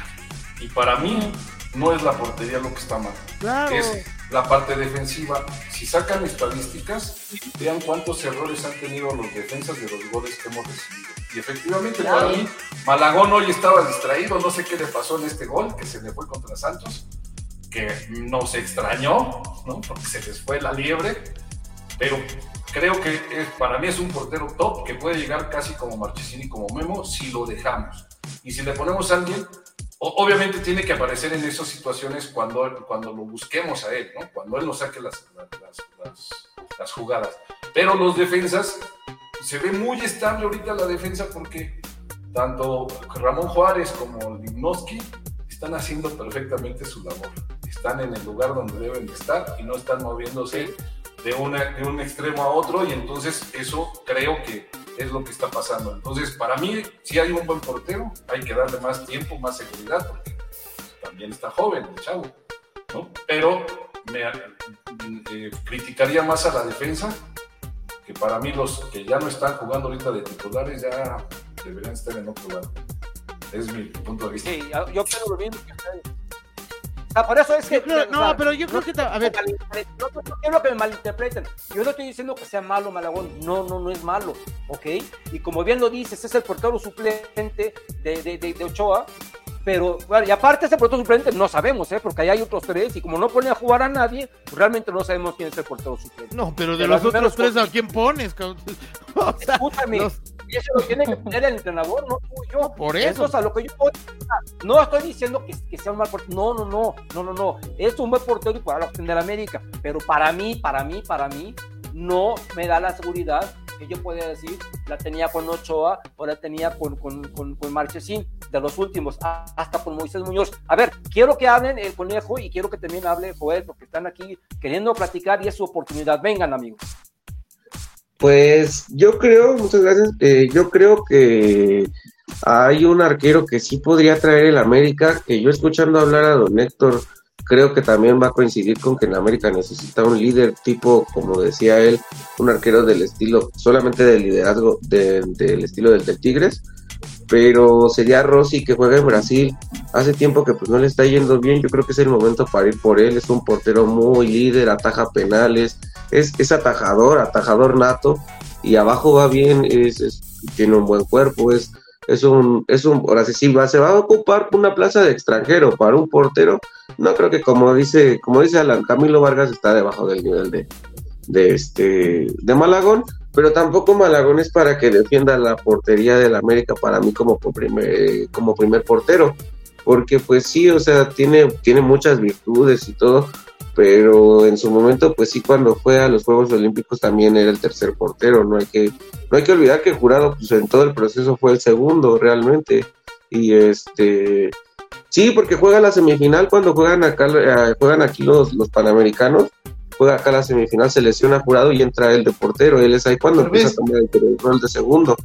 Y para mí no es la portería lo que está mal. Claro. Es la parte defensiva. Si sacan estadísticas, vean cuántos errores han tenido los defensas de los goles que hemos recibido. Y efectivamente, para mí, Malagón hoy estaba distraído. No sé qué le pasó en este gol que se le fue contra Santos, que nos extrañó, ¿no? porque se les fue la liebre. Pero creo que es- para mí es un portero top que puede llegar casi como Marchesini, como Memo, si lo dejamos. Y si le ponemos a alguien, obviamente tiene que aparecer en esas situaciones cuando, cuando lo busquemos a él, ¿no? cuando él nos saque las, las, las- las jugadas. Pero los defensas, se ve muy estable ahorita la defensa porque tanto Ramón Juárez como Limnowski están haciendo perfectamente su labor. Están en el lugar donde deben de estar y no están moviéndose de, una, de un extremo a otro y entonces eso creo que es lo que está pasando. Entonces, para mí, si hay un buen portero, hay que darle más tiempo, más seguridad, porque también está joven el chavo, ¿no? Pero me eh, criticaría más a la defensa, que para mí los que ya no están jugando ahorita de titulares ya deberían estar en otro lado. Es mi punto de vista. Sí, yo creo lo mismo que ustedes. O sea, por eso es que. Creo- o no, sea, pero yo creo que ta- a ver. No, no, no quiero que me malinterpreten. Yo no estoy diciendo que sea malo Malagón. No, no, no es malo. ¿Ok? Y como bien lo dices, es el portero suplente de, de, de, de Ochoa. Pero, bueno, y aparte ese portero suplente no sabemos, ¿eh? Porque ahí hay otros tres. Y como no pone a jugar a nadie, pues realmente no sabemos quién es el portero suplente. No, pero de De los los otros tres, ¿a quién pones? O sea, Escúchame, los- y eso lo tiene que poner el entrenador, no tú y yo. por eso. Entonces, a lo que yo voy, no estoy diciendo que, que sea un mal portero, no, no, no, no, no, no, es un buen portero y para obtener América, pero para mí, para mí, para mí, no me da la seguridad que yo podía decir, la tenía con Ochoa o la tenía con, con, con, Marchesín, de los últimos, hasta con Moisés Muñoz. A ver, quiero que hablen el conejo y quiero que también hable Joel, porque están aquí queriendo platicar y es su oportunidad. Vengan, amigos. Pues yo creo, muchas gracias, eh, yo creo que hay un arquero que sí podría traer el América, que yo escuchando hablar a don Héctor, creo que también va a coincidir con que en América necesita un líder tipo, como decía él, un arquero del estilo, solamente del liderazgo de- del estilo del, del Tigres, pero sería Rossi que juega en Brasil, hace tiempo que pues no le está yendo bien, yo creo que es el momento para ir por él, es un portero muy líder, ataja penales, es, es atajador, atajador nato, y abajo va bien, es, es- tiene un buen cuerpo, es, es un, es un, ahora sí, sí va, se va a ocupar una plaza de extranjero para un portero, no creo que como dice, como dice Alan, Camilo Vargas está debajo del nivel de, de este, de Malagón, pero tampoco Malagón es para que defienda la portería del América para mí como primer, como primer portero, porque pues sí, o sea, tiene, tiene muchas virtudes y todo, pero en su momento, pues sí, cuando fue a los Juegos Olímpicos también era el tercer portero, no hay que, no hay que olvidar que jurado, pues en todo el proceso fue el segundo realmente, y este, sí, porque juega la semifinal cuando juegan acá, eh, juegan aquí los, los panamericanos, juega acá la semifinal, se lesiona jurado y entra él de portero, él es ahí cuando Al empieza a revés. tomar el, el rol de segundo.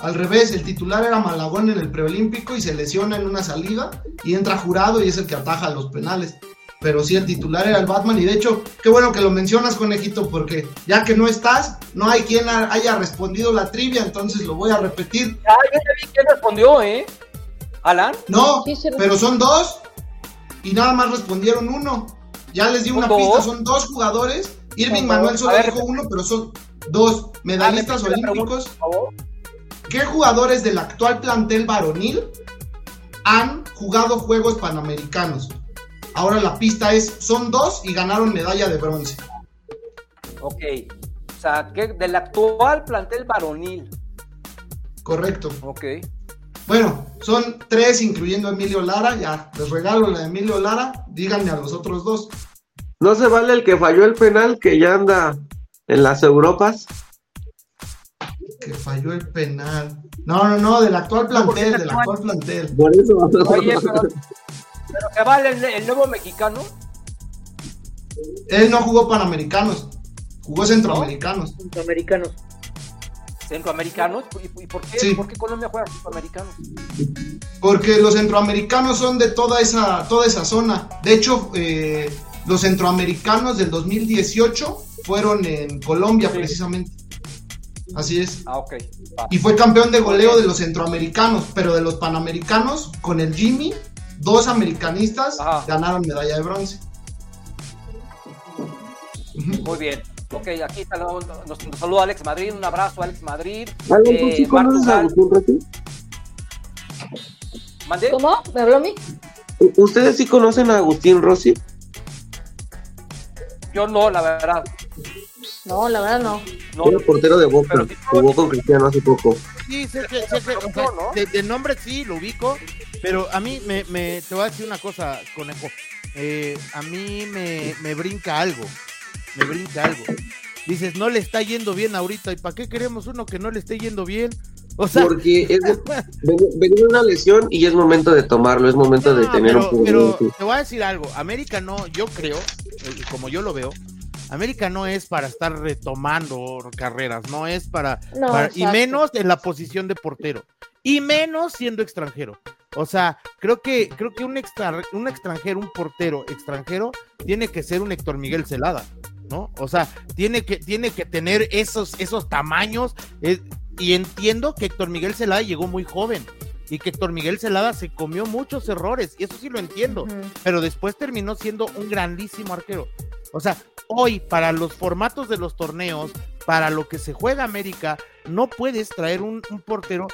Al revés, el titular era Malagón en el preolímpico y se lesiona en una salida y entra jurado y es el que ataja los penales. Pero sí, el titular era el Batman y de hecho, qué bueno que lo mencionas, conejito, porque ya que no estás, no hay quien ha- haya respondido la trivia, entonces lo voy a repetir. Ah, yo ya vi quién respondió, ¿eh? Alan. No, pero son dos y nada más respondieron uno. Ya les di una ¿Son pista, son dos jugadores. Irving Manuel solo ver, dijo uno, pero son dos medallistas Ah, pregunta, olímpicos. ¿Qué jugadores del actual plantel varonil han jugado Juegos Panamericanos? Ahora la pista es, son dos y ganaron medalla de bronce. Ok. O sea, que del actual plantel varonil. Correcto. Ok. Bueno, son tres incluyendo a Emilio Lara. Ya, les regalo la de Emilio Lara. Díganme a los otros dos. ¿No se vale el que falló el penal que ya anda en las Europas? Que falló el penal. No, no, no, del actual plantel, del actual plantel. Por eso. Oye, pero, pero que vale el, el nuevo mexicano. Él no jugó panamericanos, jugó centroamericanos. Centroamericanos. Centroamericanos. ¿Y, y por, qué, Sí. por qué Colombia juega centroamericanos? Porque los centroamericanos son de toda esa, toda esa zona. De hecho, eh, los centroamericanos del 2018 fueron en Colombia Sí. precisamente. Así es. Ah, ok. va. Y fue campeón de goleo de los centroamericanos, pero de los panamericanos, con el Jimmy, dos americanistas Ajá. ganaron medalla de bronce. Muy bien. Ok, aquí está, nos, nos saluda Alex Madrid. Un abrazo, Alex Madrid. Alan, ¿tú Eh, sí conoces a Agustín. ¿Cómo? ¿Me habló a mí? ¿U- ¿Ustedes sí conocen a Agustín Rossi? Yo no, la verdad. No, la verdad no. No, Era portero de Boca. Pero sí- Jugó con Cristiano hace poco. Sí, sé que, sé que- o sea, ¿no? de, de nombre sí, lo ubico, pero a mí me, me- te voy a decir una cosa, conejo. Eh, a mí me, me brinca algo, me brinca algo. Dices, no le está yendo bien ahorita, ¿y para qué queremos uno que no le esté yendo bien? O sea, Porque es, venía de una lesión y es momento de tomarlo, es momento de No, tener pero, un pero te voy a decir algo. América no, yo creo, eh, como yo lo veo, América no es para estar retomando carreras, no es para, No, para- y menos en la posición de portero, y menos siendo extranjero. O sea, creo que creo que un, extra- un extranjero, un portero extranjero, tiene que ser un Héctor Miguel Celada, ¿no? O sea, tiene que, tiene que tener esos, esos tamaños. eh, y entiendo que Héctor Miguel Celada llegó muy joven y que Héctor Miguel Celada se comió muchos errores, y eso sí lo entiendo, pero después terminó siendo un grandísimo arquero. O sea, hoy para los formatos de los torneos, para lo que se juega América, no puedes traer un, un portero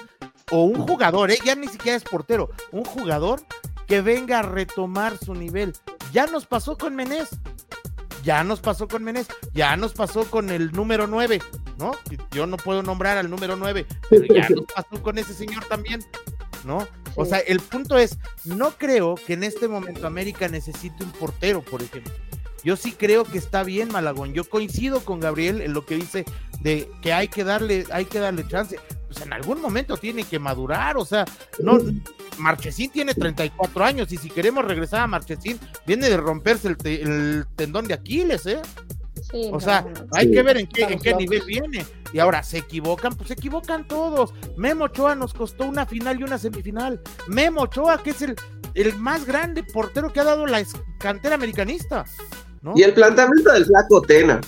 o un jugador, ¿eh? ya ni siquiera es portero, un jugador que venga a retomar su nivel. Ya nos pasó con Menés, ya nos pasó con Menés, ya nos pasó con el número 9, ¿no? Yo no puedo nombrar al número 9, pero ya nos pasó con ese señor también, ¿no? O sea, el punto es, no creo que en este momento América necesite un portero, por ejemplo. Yo sí creo que está bien Malagón. Yo coincido con Gabriel en lo que dice de que hay que darle, hay que darle chance. Pues en algún momento tiene que madurar, o sea, no Marchesín tiene 34 años y si queremos regresar a Marchesín, viene de romperse el, te- el tendón de Aquiles, ¿eh? Sí, O sea, no. hay Sí. que ver en qué, en nivel viene. Y ahora, ¿se equivocan? Pues se equivocan todos. Memo Ochoa nos costó una final y una semifinal. Memo Ochoa, que es el, el más grande portero que ha dado la cantera americanista. ¿no? Y el planteamiento del flaco Tena.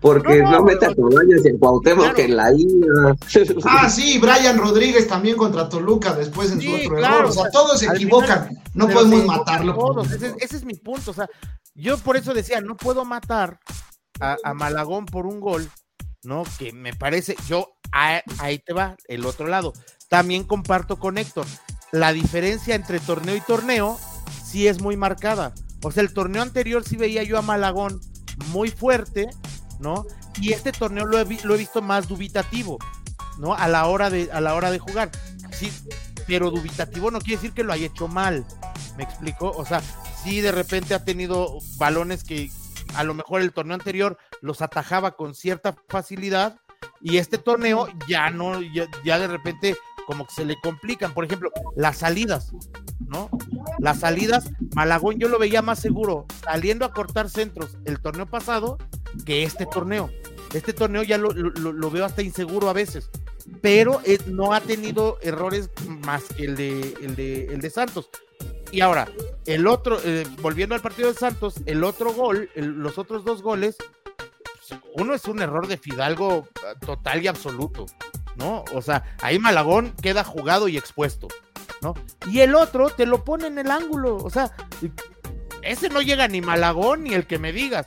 Porque No, no, no, mete a pero- Cabañas y en Cuauhtémoc Claro. que en la ida. Ah, sí, Brian Rodríguez también contra Toluca después en su otro claro, error. O sea, todos se equivocan. no podemos matarlo. todos, Ese, ese es mi punto. O sea, yo por eso decía, no puedo matar a, a Malagón por un gol, ¿no? Que me parece, yo, a- ahí te va, el otro lado. También comparto con Héctor. La diferencia entre torneo y torneo sí es muy marcada. O sea, el torneo anterior sí veía yo a Malagón muy fuerte, ¿no? Y este torneo lo he, visto más dubitativo, ¿no? A la hora de, a la hora de jugar. Sí, pero dubitativo no quiere decir que lo haya hecho mal. ¿Me explico? O sea, sí de repente ha tenido balones que a lo mejor el torneo anterior los atajaba con cierta facilidad y este torneo ya no, ya de repente como que se le complican. Por ejemplo, las salidas, ¿no? Las salidas, Malagón yo lo veía más seguro saliendo a cortar centros el torneo pasado que este torneo. Este torneo ya lo, veo hasta inseguro a veces, pero eh, no ha tenido errores más que el de, el de, el de Santos. Y ahora, el otro, eh, volviendo al partido de Santos, el otro gol, los otros dos goles, pues, uno es un error de Fidalgo eh, total y absoluto, ¿no? O sea, ahí Malagón queda jugado y expuesto, ¿no? Y el otro te lo pone en el ángulo, o sea, ese no llega ni Malagón ni el que me digas.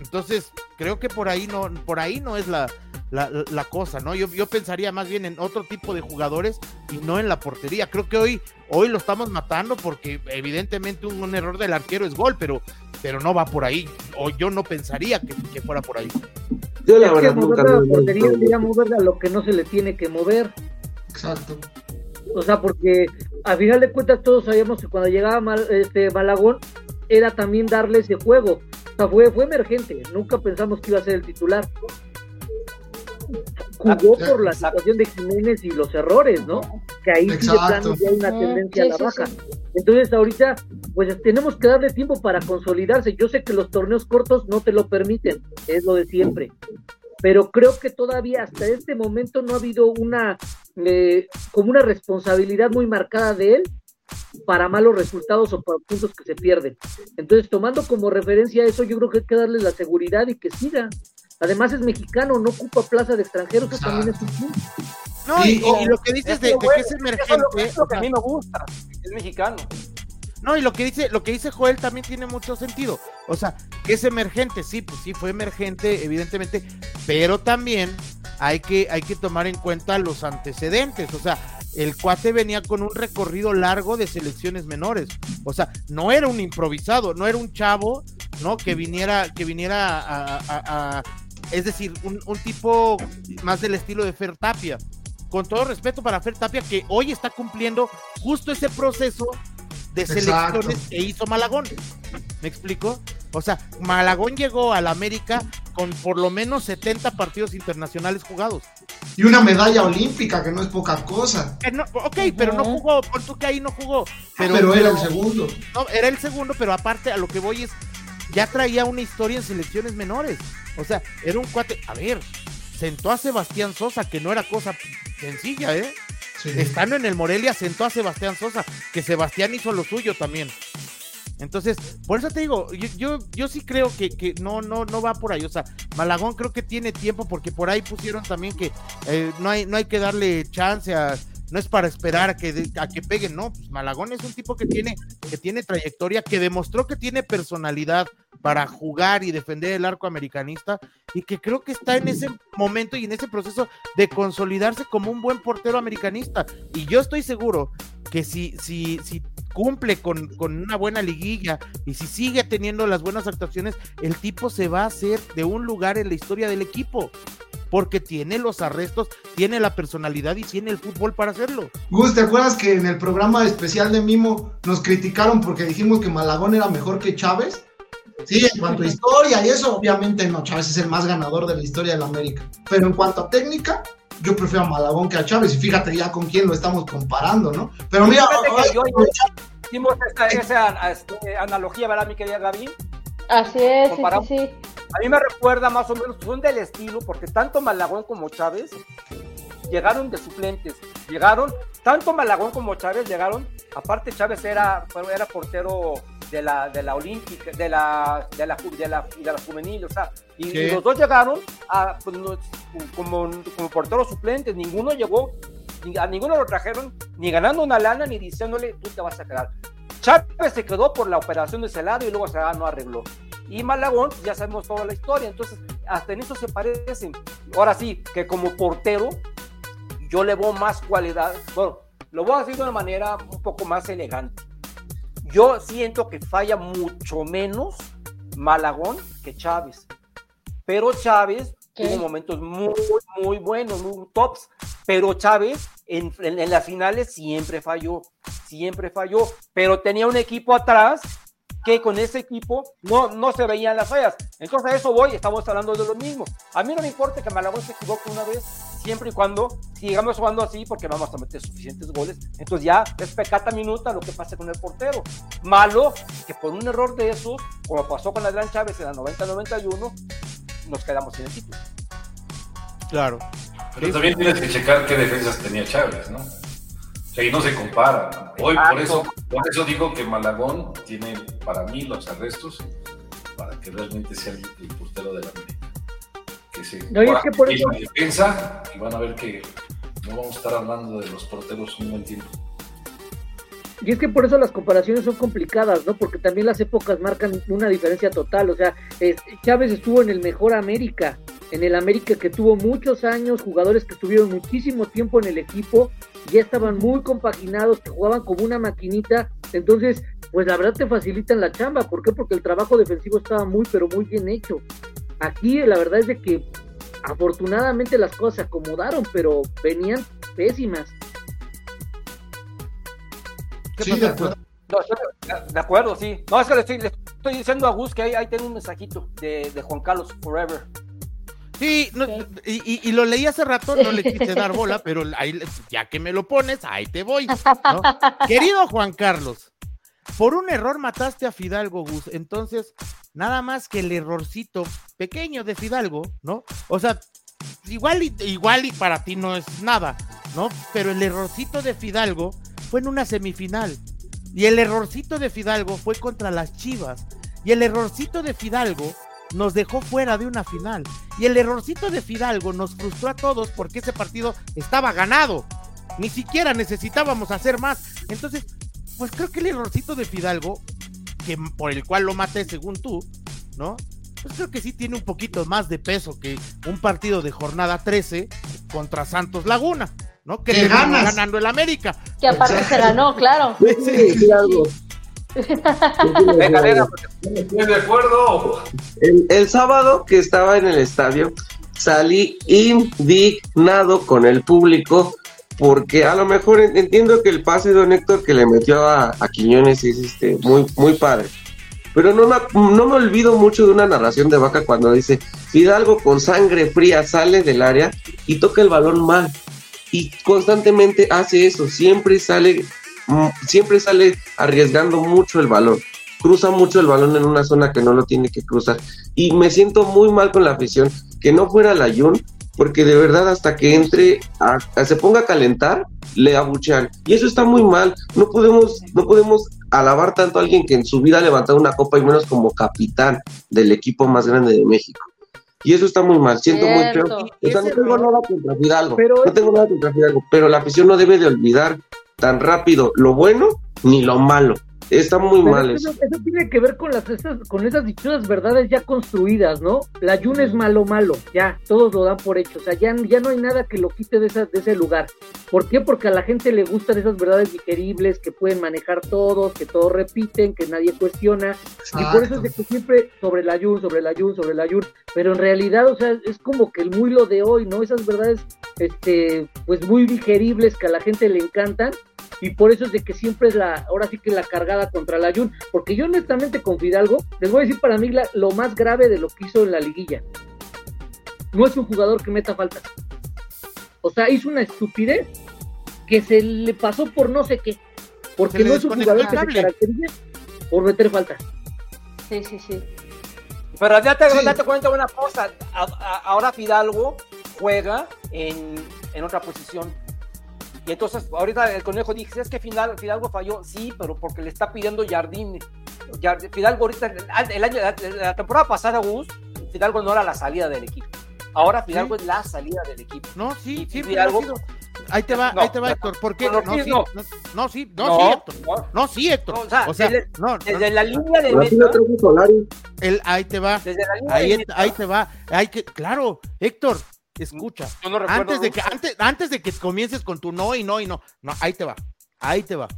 Entonces, creo que por ahí no, por ahí no es la, la, cosa, ¿no? Yo, yo pensaría más bien en otro tipo de jugadores y no en la portería. Creo que hoy, hoy lo estamos matando porque evidentemente un error del arquero es gol, pero, pero no va por ahí. O yo no pensaría que, que fuera por ahí. Yo la Es que verdad nunca portería mover a lo que no se le tiene que mover. Exacto. O sea, porque a final de cuentas todos sabíamos que cuando llegaba Mal- este Malagón, era también darle ese juego. O sea, fue, fue emergente, nunca pensamos que iba a ser el titular. Jugó por la situación de Jiménez y los errores, ¿no? Que ahí sí de plano ya hay una tendencia a la baja. Entonces ahorita, pues tenemos que darle tiempo para consolidarse. Yo sé que los torneos cortos no te lo permiten, es lo de siempre pero creo que todavía hasta este momento no ha habido una eh, como una responsabilidad muy marcada de él para malos resultados o para puntos que se pierden. Entonces, tomando como referencia eso, yo creo que hay que darle la seguridad y que siga. Además es mexicano, no ocupa plaza de extranjeros, eso también es un punto. No, y, lo que dices de, que es emergente. es lo que a mí me gusta, es mexicano. No, y lo que dice, lo que dice Joel también tiene mucho sentido. O sea, que es emergente, sí, pues sí, fue emergente, evidentemente, pero también hay que, hay que tomar en cuenta los antecedentes. O sea, el cuate venía con un recorrido largo de selecciones menores. O sea, no era un improvisado, no era un chavo, ¿no? Que viniera, que viniera a, es decir, un, un, tipo más del estilo de Fer Tapia. Con todo respeto para Fer Tapia, que hoy está cumpliendo justo ese proceso de selecciones que hizo Malagón. ¿Me explico? O sea, Malagón llegó al América con por lo menos 70 partidos internacionales jugados. Y una medalla olímpica, que no es poca cosa. ok, pero no jugó, por tú que ahí no jugó. Pero, pero era el segundo. No, era el segundo, pero aparte a lo que voy es, ya traía una historia en selecciones menores. O sea, era un cuate, a ver, sentó a Sebastián Sosa, que no era cosa sencilla, ¿eh? Estando en el Morelia sentó a Sebastián Sosa, que Sebastián hizo lo suyo también. Entonces, por eso te digo, yo, yo, sí creo que, no, no, no va por ahí. O sea, Malagón creo que tiene tiempo porque por ahí pusieron también que eh, no, hay, no hay que darle chance a, no es para esperar a que, a que peguen, no, pues Malagón es un tipo que tiene, que tiene trayectoria, que demostró que tiene personalidad para jugar y defender el arco americanista y que creo que está en ese momento y en ese proceso de consolidarse como un buen portero americanista. Y yo estoy seguro que si, si, si cumple con, con, una buena liguilla y si sigue teniendo las buenas actuaciones, el tipo se va a hacer de un lugar en la historia del equipo porque tiene los arrestos, tiene la personalidad y tiene el fútbol para hacerlo. Gus, ¿te acuerdas que en el programa especial de Mimo nos criticaron porque dijimos que Malagón era mejor que Chávez? Sí, en cuanto a historia y eso, obviamente no, Chávez es el más ganador de la historia de la América. Pero en cuanto a técnica, yo prefiero a Malagón que a Chávez. Y fíjate ya con quién lo estamos comparando, ¿no? Pero mira, hicimos esa, este, analogía, ¿verdad, mi querida Gaby? Así es, sí, sí. A mí me recuerda más o menos, son del estilo, porque tanto Malagón como Chávez llegaron de suplentes. Llegaron, tanto Malagón como Chávez llegaron, aparte Chávez era, era portero de la, de la olímpica, de la, de la, de la, de la juvenil, o sea, y, los dos llegaron a, pues, como, como porteros suplentes, ninguno llegó, a ninguno lo trajeron ni ganando una lana ni diciéndole tú te vas a quedar. Chávez se quedó por la operación de ese lado y luego se no arregló. Y Malagón, ya sabemos toda la historia, entonces hasta en eso se parecen. Ahora sí, que como portero, yo le veo más cualidad. Bueno, lo voy a decir de una manera un poco más elegante. Yo siento que falla mucho menos Malagón que Chávez. Pero Chávez tuvo momentos muy, muy buenos, muy tops. Pero Chávez en, en, las finales siempre falló, siempre falló. Pero tenía un equipo atrás que con ese equipo no, no se veían las fallas. Entonces a eso voy, estamos hablando de lo mismo. A mí no me importa que Malagón se equivoque una vez, siempre y cuando sigamos jugando así, porque vamos a meter suficientes goles. Entonces ya es pecata minuta lo que pasa con el portero. Malo que por un error de esos, como pasó con Adrián Chávez en la 90-91, nos quedamos sin el título. Claro. Pero también tienes que checar qué defensas tenía Chávez, ¿no? Y no se compara. Hoy por eso, por eso digo que Malagón tiene para mí los arrestos para que realmente sea el, portero de la América. Que se no, es que por eso... defensa y van a ver que no vamos a estar hablando de los porteros un buen tiempo. Y es que por eso las comparaciones son complicadas, ¿no? Porque también las épocas marcan una diferencia total. O sea, Chávez estuvo en el mejor América, en el América que tuvo muchos años, jugadores que estuvieron muchísimo tiempo en el equipo, ya estaban muy compaginados, que jugaban como una maquinita. Entonces, pues la verdad te facilitan la chamba. ¿Por qué? Porque el trabajo defensivo estaba muy, pero muy bien hecho. Aquí la verdad es de que afortunadamente las cosas se acomodaron, pero venían pésimas. Sí, de acuerdo. No, estoy- de acuerdo, sí. No, es que le estoy, le estoy diciendo a Gus que ahí, ahí tengo un mensajito de, de Juan Carlos Forever. Sí, no, y, y- y lo leí hace rato, no le quise dar bola, pero ahí, ya que me lo pones, ahí te voy. ¿no? Querido Juan Carlos, por un error mataste a Fidalgo, Gus. Entonces, nada más que el errorcito pequeño de Fidalgo, ¿no? O sea, igual y, igual y para ti no es nada, ¿no? Pero el errorcito de Fidalgo fue en una semifinal. Y el errorcito de Fidalgo fue contra las Chivas. Y el errorcito de Fidalgo nos dejó fuera de una final. Y el errorcito de Fidalgo nos frustró a todos porque ese partido estaba ganado. Ni siquiera necesitábamos hacer más. Entonces, pues creo que el errorcito de Fidalgo, que por el cual lo maté según tú, ¿no? Pues creo que sí tiene un poquito más de peso que un partido de jornada 13 contra Santos Laguna, ¿no? Que terminó ganas. ganando el América. Que aparte se ganó, claro. Sí, algo. Venga, venga, porque ¿Estoy de acuerdo? El, el sábado que estaba en el estadio, salí indignado con el público porque a lo mejor en- entiendo que el pase de Don Héctor que le metió a, a Quiñones es este, muy, muy padre. Pero no me, no me olvido mucho de una narración de Vaca cuando dice, Fidalgo con sangre fría sale del área y toca el balón mal. Y constantemente hace eso, siempre sale, mm, siempre sale arriesgando mucho el balón. Cruza mucho el balón en una zona que no lo tiene que cruzar. Y me siento muy mal con la afición que no fuera la Jun, porque de verdad hasta que entre, a- se ponga a calentar, le abuchean. Y eso está muy mal. No podemos, no podemos alabar tanto a alguien que en su vida ha levantado una copa y menos como capitán del equipo más grande de México. Y eso está muy mal, siento muy feo. O sea, no tengo nada contra Fidalgo, Pero no es- tengo nada contra Fidalgo, pero la afición no debe de olvidar tan rápido lo bueno ni lo malo. Está muy Pero mal eso, eso. eso tiene que ver con las esas, con esas dichosas verdades ya construidas, ¿no? La Jun es malo, malo, ya, todos lo dan por hecho, o sea, ya, ya no hay nada que lo quite de, esa, de ese lugar. ¿Por qué? Porque a la gente le gustan esas verdades digeribles que pueden manejar todos, que todos repiten, que nadie cuestiona, y por eso es de que siempre sobre la Jun, sobre la Jun, sobre la Jun, pero en realidad, o sea, es como que el muy lo de hoy, ¿no? Esas verdades, este, pues muy digeribles que a la gente le encantan, y por eso es de que siempre es la, ahora sí que la cargada contra la Jun, porque yo honestamente con Fidalgo, les voy a decir para mí la- lo más grave de lo que hizo en la liguilla. No es un jugador que meta faltas. O sea, hizo una estupidez que se le pasó por no sé qué. Porque no es un jugador que se caracteriza por meter faltas. Sí, sí, sí. Pero date, Sí. date cuenta de una cosa, a- a- ahora Fidalgo juega en, en otra posición. Y entonces, ahorita el conejo dice, es que Fidal- Fidalgo falló, sí, pero porque le está pidiendo Jardín. Jard- Fidalgo ahorita, el año, la, la temporada pasada, Gus, Fidalgo no era la salida del equipo. Ahora Fidalgo es la salida del equipo. No, sí, Y- siempre y lo ha algo- sido. Ahí te va, No, ahí te va, no, Héctor. ¿Por qué? No, sí, no. no, no, sí, no, sí, Héctor. no. No, sí, Héctor. No, o sea, O sea, desde- no, no, Desde la línea de meta, el, ahí te va. desde la línea Ahí, de meta, ahí te va. Hay que, claro, Héctor, escucha. yo no recuerdo, Antes de que, antes, antes de que comiences con tu no y no y no. No, ahí te va. Ahí te va.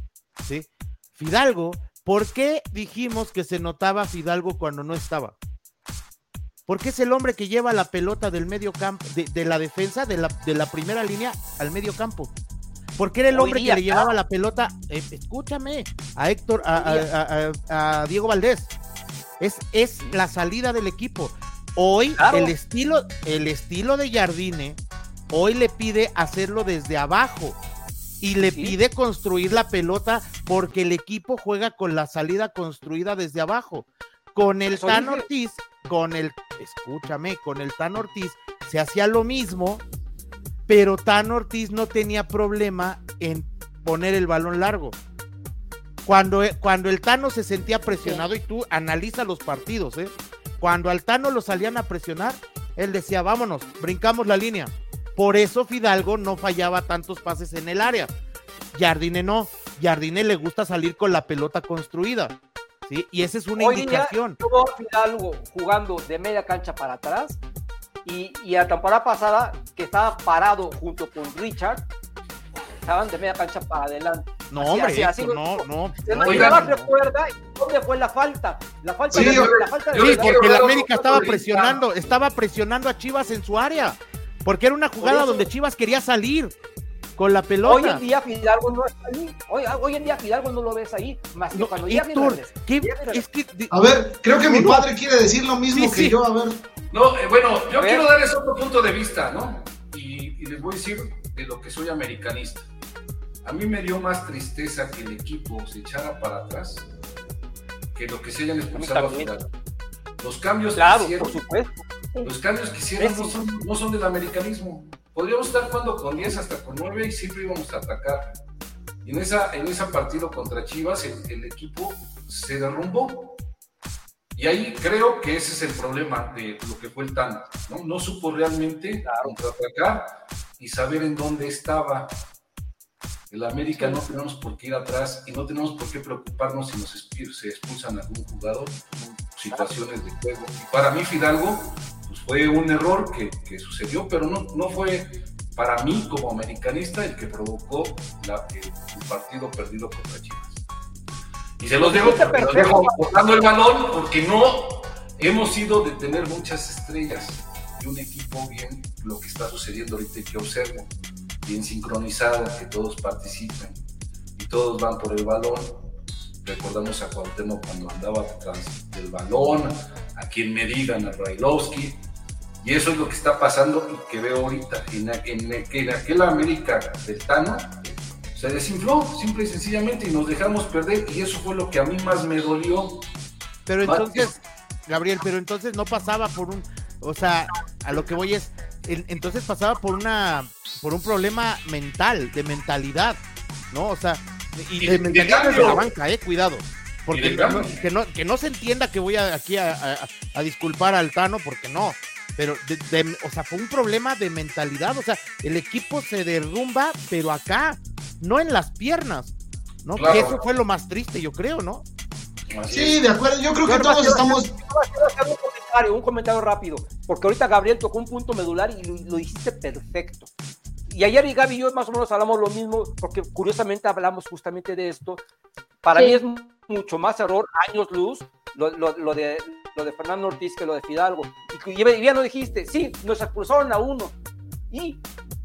¿Sí? Fidalgo, ¿por qué dijimos que se notaba Fidalgo cuando no estaba? Porque es el hombre que lleva la pelota del medio campo, de, de la defensa, de la, de la primera línea al medio campo. Porque era el hombre día, que le llevaba la pelota, eh, escúchame, a Héctor, a- a Diego Valdés. Es, es la salida del equipo. Hoy Claro. el estilo, el estilo de Jardine, hoy le pide hacerlo desde abajo y le Sí. pide construir la pelota porque el equipo juega con la salida construida desde abajo. Con el Tan dije. Ortiz, con el, escúchame, con el Tan Ortiz se hacía lo mismo, pero Tan Ortiz no tenía problema en poner el balón largo. Cuando, cuando el Tano se sentía presionado, y tú analiza los partidos, ¿eh? Cuando al Tano lo salían a presionar, él decía, vámonos, brincamos la línea. Por eso Fidalgo no fallaba tantos pases en el área. Jardine no. Jardine le gusta salir con la pelota construida. ¿sí? Y esa es una Hoy indicación. a Fidalgo jugando de media cancha para atrás y, y la temporada pasada que estaba parado junto con Richard estaban de media cancha para adelante. No, así, hombre, así, así no, no. Se no, recuerda dónde fue la falta. La falta, Sí, de, yo- la falta de Sí, porque dar América estaba presionando, estaba presionando a Chivas en su área. Porque era una jugada donde Chivas quería salir. con la Hoy pelota. en día Fidalgo no está ahí. Hoy, hoy en día Fidalgo no lo ves ahí. Más que No, cuando Héctor, viene ¿qué- ya es que de- A ver, creo que mi padre quiere decir lo mismo Sí, que sí. yo. A ver, No, eh, bueno, yo quiero darles otro punto de vista, ¿no? Y, y les voy a decir de lo que soy americanista. A mí me dio más tristeza que el equipo se echara para atrás que lo que se hayan expulsado a. Fidalgo. Los cambios Claro, que hicieron, por supuesto. los cambios que hicieron no son, no son del americanismo. Podríamos estar jugando con 10 hasta con 9 y siempre íbamos a atacar. Y en esa, en ese partido contra Chivas, el, el equipo se derrumbó. Y ahí creo que ese es el problema de lo que fue el Tano. No, no supo realmente contraatacar y saber en dónde estaba. El América no tenemos por qué ir atrás y no tenemos por qué preocuparnos si nos se expulsan a algún jugador situaciones de juego. Y para mí Fidalgo pues fue un error que, que sucedió, pero no, no fue para mí como americanista el que provocó la- el, el partido perdido contra Chivas. Y se los dejo, porque los dejo botando el balón porque no hemos ido de tener muchas estrellas y un equipo bien lo que está sucediendo ahorita y que observo, bien sincronizado, que todos participen y todos van por el balón. Recordamos a Cuauhtémoc cuando andaba tras del balón, a quien me digan, a Brailovsky, y eso es lo que está pasando y que veo ahorita. En, en, en aquel América del Tano se desinfló, simple y sencillamente, y nos dejamos perder, y eso fue lo que a mí más me dolió. Pero entonces, Gabriel, pero entonces no pasaba por un, o sea, a lo que voy es, entonces pasaba por una, por un problema mental, de mentalidad, ¿no? O sea, y, Y de, mentalidad de la banca, eh, cuidado. Porque no- que, no, que no se entienda que voy a, aquí a, a- a disculpar al Tano, porque no. Pero, de- de- o sea, fue un problema de mentalidad. O sea, el equipo se derrumba, pero acá, no en las piernas, ¿no? Claro. Que eso fue lo más triste, yo creo, ¿no? Así sí, es. de acuerdo. Yo creo que todos estamos. Comentario, un comentario rápido, porque ahorita Gabriel tocó un punto medular y lo, lo hiciste perfecto. Y ayer y Gaby y yo más o menos hablamos lo mismo, porque curiosamente hablamos justamente de esto. Para Sí. mí es mucho más error, años luz, lo, lo- lo de, lo de Fernando Ortiz que lo de Fidalgo. Y, y bien lo dijiste, sí, nos expulsaron a uno. Y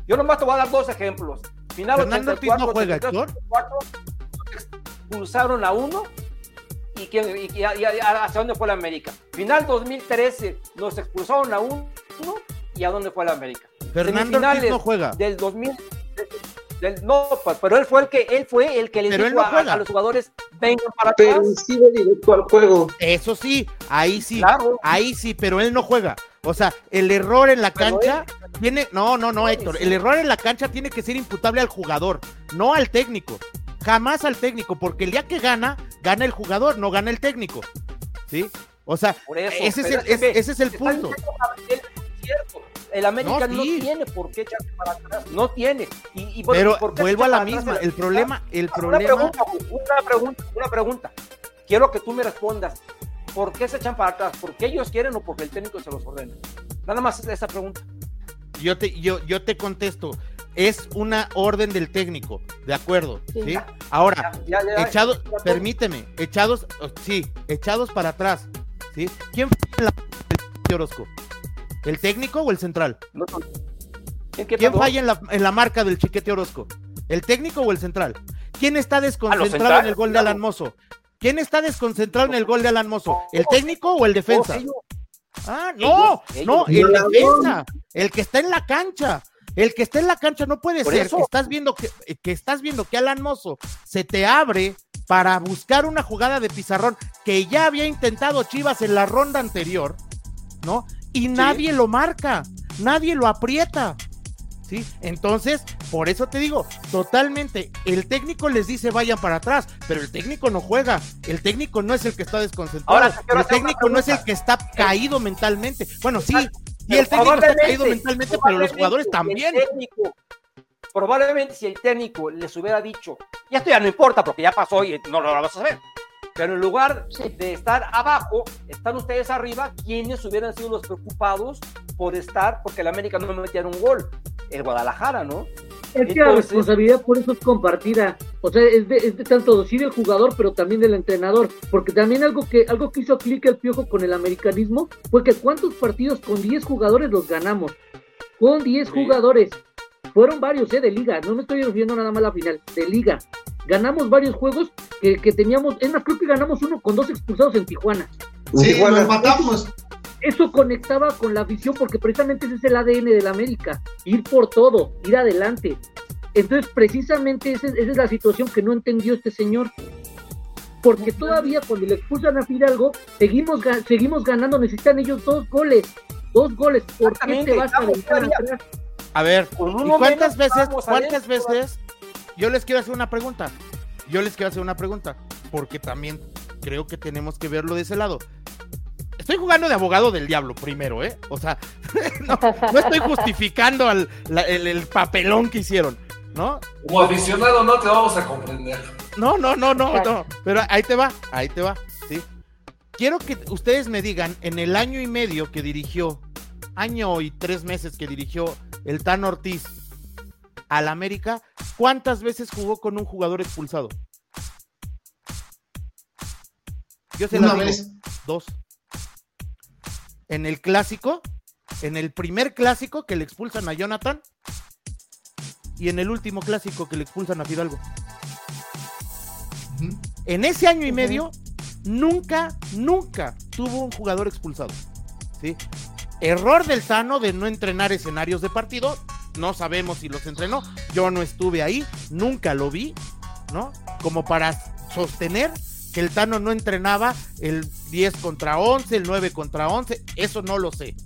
yo nomás te voy a dar dos ejemplos. Final Fernando Ortiz no 84, juega, 83, 84, expulsaron a uno y, quién, y, y- y- y- hacia dónde fue la América. Final 2013 nos expulsaron a uno y a dónde fue la América. Fernando Ortiz no juega. Del 2000 del- no, pero él fue el que él fue el que le Pero él dijo no a- los jugadores vengan para Pero atrás. sí va directo al juego. Eso sí, ahí sí, Claro. ahí sí, pero él no juega. O sea, el error en la Pero cancha tiene, no, no, no, Sí, Héctor, sí. el error en la cancha tiene que ser imputable al jugador, no al técnico. Jamás al técnico, porque el día que gana, gana el jugador, no gana el técnico. ¿Sí? O sea, eso, ese es el, es- ese es el punto. El América No, tiene por qué echarse para atrás, no tiene. Y, y bueno, Pero ¿por qué se vuelvo a la misma, el problema, el Una problema, pregunta, una pregunta, una pregunta. Quiero que tú me respondas. ¿Por qué se echan para atrás? ¿Porque ellos quieren o porque el técnico se los ordena? Nada más esa pregunta. yo te, yo, yo te contesto, es una orden del técnico, de acuerdo, Sí. ¿sí? Ahora, Ya, ya, ya. echados, permíteme, echados, oh, sí, echados para atrás, ¿sí? ¿Quién fue en la de Orozco? ¿El técnico o el central? no, no. ¿Quién, ¿Quién falla en la, en la marca del chiquete Orozco? ¿El técnico o el central? ¿Quién está desconcentrado centrales, en el gol de. Alan Mozo? ¿Quién está desconcentrado en el gol de Alan Mozo? ¿El técnico o el defensa? Ah, no, no, el defensa, el que está en la cancha. El que está en la cancha no puede Por ser eso. que estás viendo que, que estás viendo que Alan Mozo se te abre para buscar una jugada de pizarrón que ya había intentado Chivas en la ronda anterior, ¿no? Y nadie lo marca, nadie lo aprieta. ¿Sí? Entonces, por eso te digo, totalmente, el técnico les dice vayan para atrás, pero el técnico no juega, el técnico no es el que está desconcentrado, Ahora, el técnico no es el que está caído mentalmente. Bueno, sí, Pero el técnico está caído mentalmente, pero los jugadores también. técnico- probablemente si el técnico les hubiera dicho, ya esto ya no importa porque ya pasó y no lo vamos a hacer. Pero en lugar de estar abajo, están ustedes arriba, quienes hubieran sido los preocupados por estar, porque el América no metieron un gol. El Guadalajara, ¿no? Es que la responsabilidad por eso es compartida. O sea, es de, es de tanto sí del jugador, pero también del entrenador. Porque también algo que, algo que hizo clic el piojo con el americanismo fue que cuántos partidos con 10 jugadores los ganamos. Con 10 Sí. jugadores. fueron varios, ¿eh? De liga, no me estoy refiriendo nada más a la final, de liga. Ganamos varios juegos que, que teníamos, es más, creo que ganamos uno con dos expulsados en Tijuana. Sí, Tijuana. lo empatamos. Eso conectaba con la afición porque precisamente ese es el ADN de la América, ir por todo, ir adelante. Entonces, precisamente esa, es- esa es la situación que no entendió este señor. Porque todavía cuando le expulsan a Fidalgo, seguimos, seguimos ganando, necesitan ellos dos goles. Dos goles. ¿Por qué te vas a todavía- atrás? A ver, ¿y cuántas veces, cuántas veces? Yo les quiero hacer una pregunta. Yo les quiero hacer una pregunta, porque también creo que tenemos que verlo de ese lado. Estoy jugando de abogado del diablo primero, ¿eh? O sea, no, no estoy justificando al- la- el, el papelón que hicieron, ¿no? Como aficionado no te vamos a comprender. No, no, no, no, no. Pero ahí te va, ahí te va, ¿sí? Quiero que ustedes me digan, en el año y medio que dirigió, año y tres meses que dirigió el Tan Ortiz al América, ¿cuántas veces jugó con un jugador expulsado? Yo se Una las digo, vez. dos. En el clásico, en el primer clásico que le expulsan a Jonathan y en el último clásico que le expulsan a Fidalgo. En ese año y medio, nunca, nunca tuvo un jugador expulsado. ¿sí? Error del Tano de no entrenar escenarios de partido. No sabemos si los entrenó. Yo no estuve ahí, nunca lo vi, ¿no? Como para sostener que el Tano no entrenaba el 10 contra 11, el 9 contra 11. Eso no lo sé.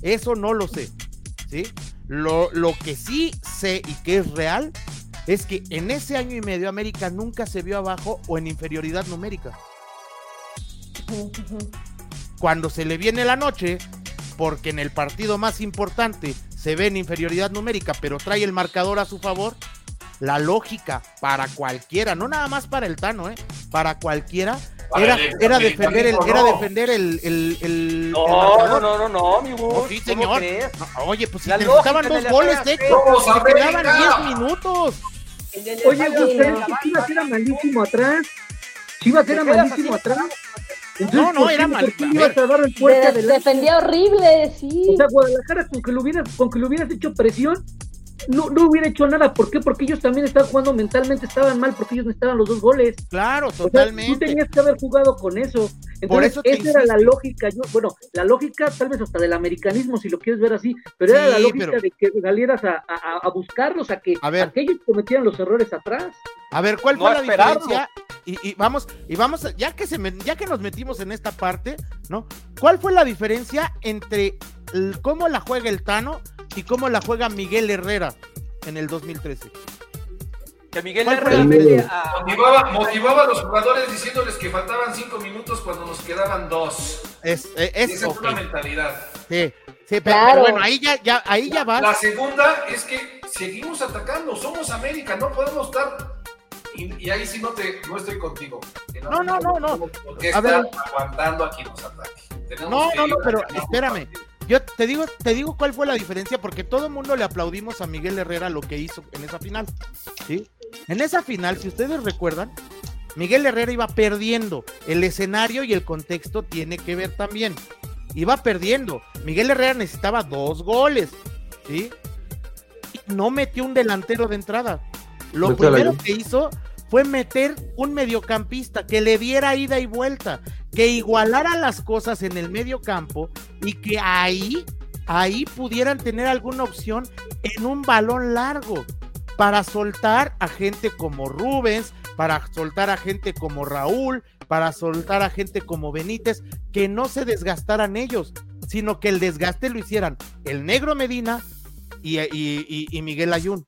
Eso no lo sé. ¿sí? Lo, lo que sí sé y que es real es que en ese año y medio América nunca se vio abajo o en inferioridad numérica. Cuando se le viene la noche, porque en el partido más importante se ve en inferioridad numérica, pero trae el marcador a su favor, la lógica para cualquiera, no nada más para el Tano, ¿eh? para cualquiera, Para era, el era defender el, era no. defender el, el, el- el No, no, no, no, no, mi Gus. Oh, sí, ¿cómo señor. No, oye, pues si La te lógica dos goles, ¡Vamos, te quedaban América! 10 minutos. Oye, estadio Gus, de pero la es que Banca, Chivas era malísimo atrás. Chivas era malísimo atrás. No, no, ¿por qué- era mal- defendía horrible, sí. O sea, Guadalajara, con que, lo hubieras, con que le hubieras hecho presión, no, no hubiera hecho nada. ¿Por qué? Porque ellos también estaban jugando mentalmente, estaban mal porque ellos necesitaban los dos goles. Claro, O sea, totalmente. tú tenías que haber jugado con eso. Entonces, Por eso te esa era la lógica. Yo, bueno, la lógica tal vez hasta del americanismo, si lo quieres ver así, pero era la lógica pero- de que salieras a, a- a buscarlos, a que, A ver. a que ellos cometieran los errores atrás. A ver, ¿cuál No fue la esperarlo. diferencia? Y, y vamos, y vamos, ya que se me- ya que nos metimos en esta parte, ¿no? ¿Cuál fue la diferencia entre el- cómo la juega el Tano y cómo la juega Miguel Herrera en el 2013? Que Miguel ¿Cuál fue Herrera a- Motivaba, motivaba a los jugadores diciéndoles que faltaban cinco minutos cuando nos quedaban dos. Es, eh, es, Esa es una mentalidad. Sí, sí, pero, Claro. pero bueno, ahí ya, ya, ahí ya vas. La segunda es que seguimos atacando, somos América, no podemos estar. Y, y ahí sí no, te, no estoy contigo. No, no, no, no. tenemos ¿Por qué A estar ver. aguantando a quien nos ataque? Tenemos No, no, no, pero espérame. partido. Yo te digo, te digo cuál fue la diferencia, porque todo el mundo le aplaudimos a Miguel Herrera lo que hizo en esa final. ¿sí? En esa final, si ustedes recuerdan, Miguel Herrera iba perdiendo. El escenario y el contexto tiene que ver también. Iba perdiendo. Miguel Herrera necesitaba dos goles. ¿sí? Y no metió un delantero de entrada. Lo primero que hizo fue meter un mediocampista que le diera ida y vuelta, que igualara las cosas en el medio campo y que ahí, ahí pudieran tener alguna opción en un balón largo para soltar a gente como Rubens, para soltar a gente como Raúl, para soltar a gente como Benítez, que no se desgastaran ellos, sino que el desgaste lo hicieran el negro Medina y, y- y- y Miguel Ayun.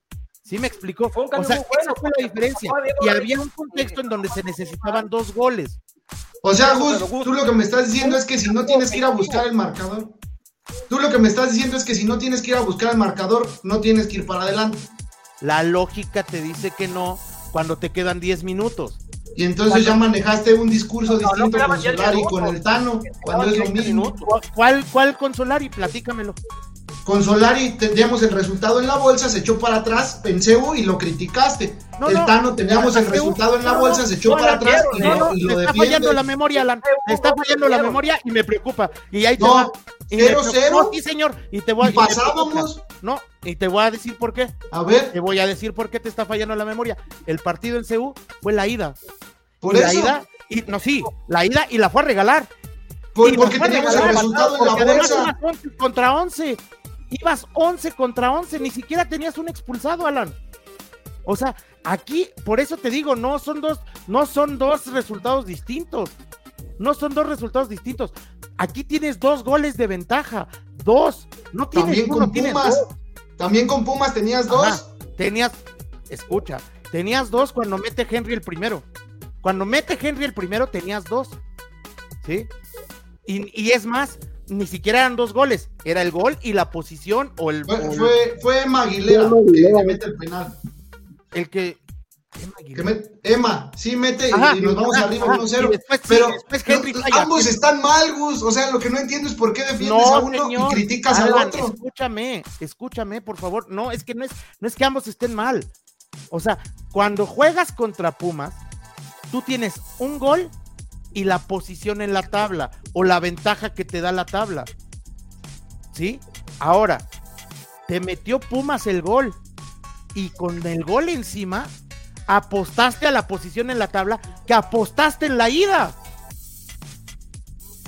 ¿Sí me explicó? Fue un O sea, muy bueno, esa fue la diferencia. Y había un contexto en donde se necesitaban dos goles. O sea, Gus, tú lo que me estás diciendo es que si no tienes que ir a buscar el marcador, tú lo que me estás diciendo es que si no tienes que ir a buscar el marcador, no tienes que ir para adelante. La lógica te dice que no cuando te quedan 10 minutos. Y entonces ya manejaste un discurso no distinto con Solari y con el Tano, cuando es lo mismo. minutos. ¿Cu- ¿Cuál, cuál con Solari? Platícamelo. Con Solari teníamos el resultado en la bolsa, se echó para atrás, Penseu y lo criticaste. No, el no. Tano teníamos el resultado en la bolsa, se echó no para atrás y lo, y lo me está fallando la memoria, Alan. Me está fallando la memoria y me preocupa. Y ahí te va. Y cero, cero. No, sí, señor. Y te voy me pasábamos, no, y te voy a decir por qué. A ver, Te voy a decir por qué te está fallando la memoria. El partido en CU fue la ida. por y la eso, ida, y, no, sí, la ida y la fue a regalar. por- Y porque a teníamos el resultado en la bolsa. ibas 11 contra 11. Ibas 11 contra 11, ni siquiera tenías un expulsado, Alan. O sea, aquí, por eso te digo, no son dos, no son dos resultados distintos. No son dos resultados distintos. Aquí tienes dos goles de ventaja. Dos. No tienes También uno, con tienes Pumas. dos. También con Pumas tenías dos. Ajá, tenías, escucha, tenías dos cuando mete Henry el primero. Cuando mete Henry el primero, tenías dos. ¿Sí? Y, y es más, ni siquiera eran dos goles, era el gol y la posición o el, Fue, fue, fue Emma Aguilera Fue que, mete el penal. el que. Emma Que Aguilera. met- Emma, sí mete y, Ajá, y nos vamos ajá, arriba ajá, 1-0. y después sí, pero después Henry no, falla. ambos están mal, Gus. O sea, lo que no entiendo es por qué defiendes No, a uno señor. y criticas al Alan, otro. Escúchame, escúchame, por favor. No, es que no es, no es que ambos estén mal. O sea, cuando juegas contra Pumas, tú tienes un gol y la posición en la tabla o la ventaja que te da la tabla. ¿Sí? Ahora, te metió Pumas el gol y con el gol encima apostaste a la posición en la tabla que apostaste en la ida.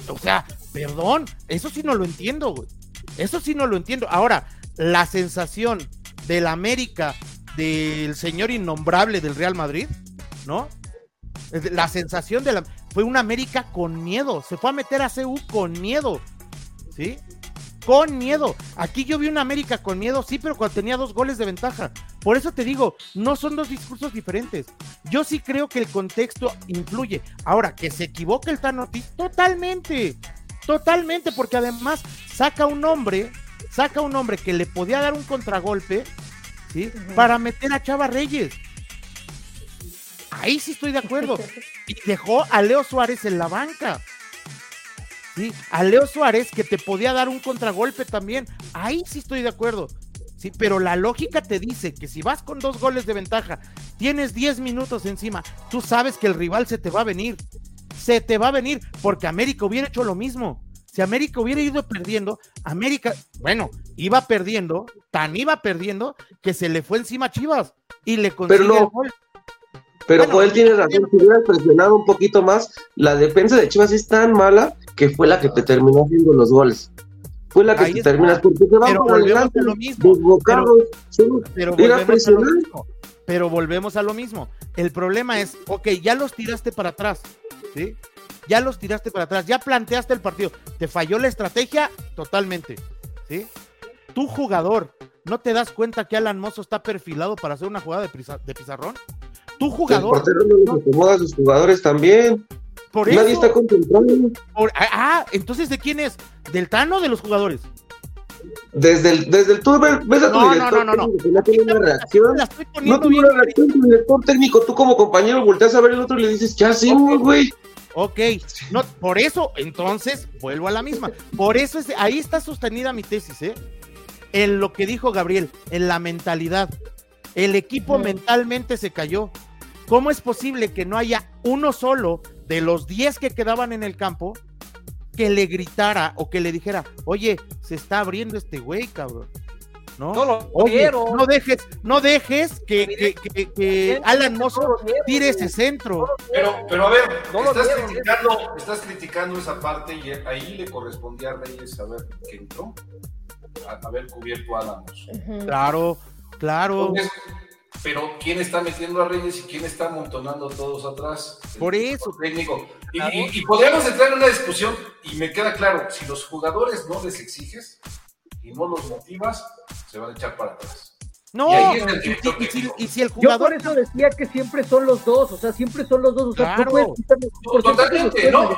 O sea, perdón, eso sí no lo entiendo, güey. Eso sí no lo entiendo. Ahora, la sensación del América, del señor innombrable del Real Madrid, ¿no? La sensación de la... Fue un América con miedo. Se fue a meter a CU con miedo. ¿Sí? Con miedo. Aquí yo vi una América con miedo, sí, pero cuando tenía dos goles de ventaja. Por eso te digo, no son dos discursos diferentes. Yo sí creo que el contexto influye. Ahora, que se equivoque el Tano totalmente. Totalmente, porque además saca un hombre, saca un hombre que le podía dar un contragolpe, ¿sí? Para meter a Chava Reyes. Ahí sí estoy de acuerdo. Y dejó a Leo Suárez en la banca. Sí, a Leo Suárez que te podía dar un contragolpe también. Ahí sí estoy de acuerdo. Sí, pero la lógica te dice que si vas con dos goles de ventaja, tienes 10 minutos encima, tú sabes que el rival se te va a venir. Se te va a venir porque América hubiera hecho lo mismo. Si América hubiera ido perdiendo, América, bueno, iba perdiendo, tan iba perdiendo que se le fue encima a Chivas y le consigue no. el gol. Pero Bueno, Joel tiene razón, si hubieras presionado un poquito más, la defensa de Chivas es tan mala que fue la que te terminó haciendo los goles. Fue la que te terminas, porque te van por lo mismo. Pero volvemos a lo mismo. Pero volvemos a lo mismo. El problema es, ok, ya los tiraste para atrás, ¿sí? Ya los tiraste para atrás, ya planteaste el partido. Te falló la estrategia totalmente, ¿sí? Tu jugador, ¿no te das cuenta que Alan Mozo está perfilado para hacer una jugada de pizarrón? Tu El jugador, portero no acomoda a sus jugadores también. por Nadie eso. está por- ah, ah, entonces ¿de quién es? ¿Del Tano o de los jugadores? Desde el, desde el tú ves, ves a tu No, no, director no, no, no. que no tiene una reacción. La estoy No bien. una reacción tu director técnico. Tú como compañero volteas a ver el otro y le dices, ¿qué hacemos, güey? Ok, no, por eso, entonces, vuelvo a la misma. Por eso es, ahí está sostenida mi tesis, ¿eh? En lo que dijo Gabriel, en la mentalidad. El equipo mentalmente se cayó. ¿Cómo es posible que no haya uno solo de los 10 que quedaban en el campo que le gritara o que le dijera, oye, se está abriendo este güey, cabrón? ¿No? No lo Oye, vieron. no dejes, no dejes que, que, que- que Alan Mozo tire ese centro. Pero, pero a ver, No estás, vieron, criticando, estás criticando esa parte y ahí le correspondía a Reyes saber que entró, haber cubierto a Álamos. Ujú. Claro, claro. Entonces, pero ¿quién está metiendo a Reyes y quién está amontonando a todos atrás? Por eso. Técnico. Y, y- y podríamos entrar en una discusión y me queda claro, si los jugadores no les exiges y no los motivas, se van a echar para atrás. No, Y si, técnico. y si el Yo jugador por eso decía que siempre son los dos, o sea, siempre son los dos, o sea, Claro. no puedes quitarle, Totalmente, al Pero- gusto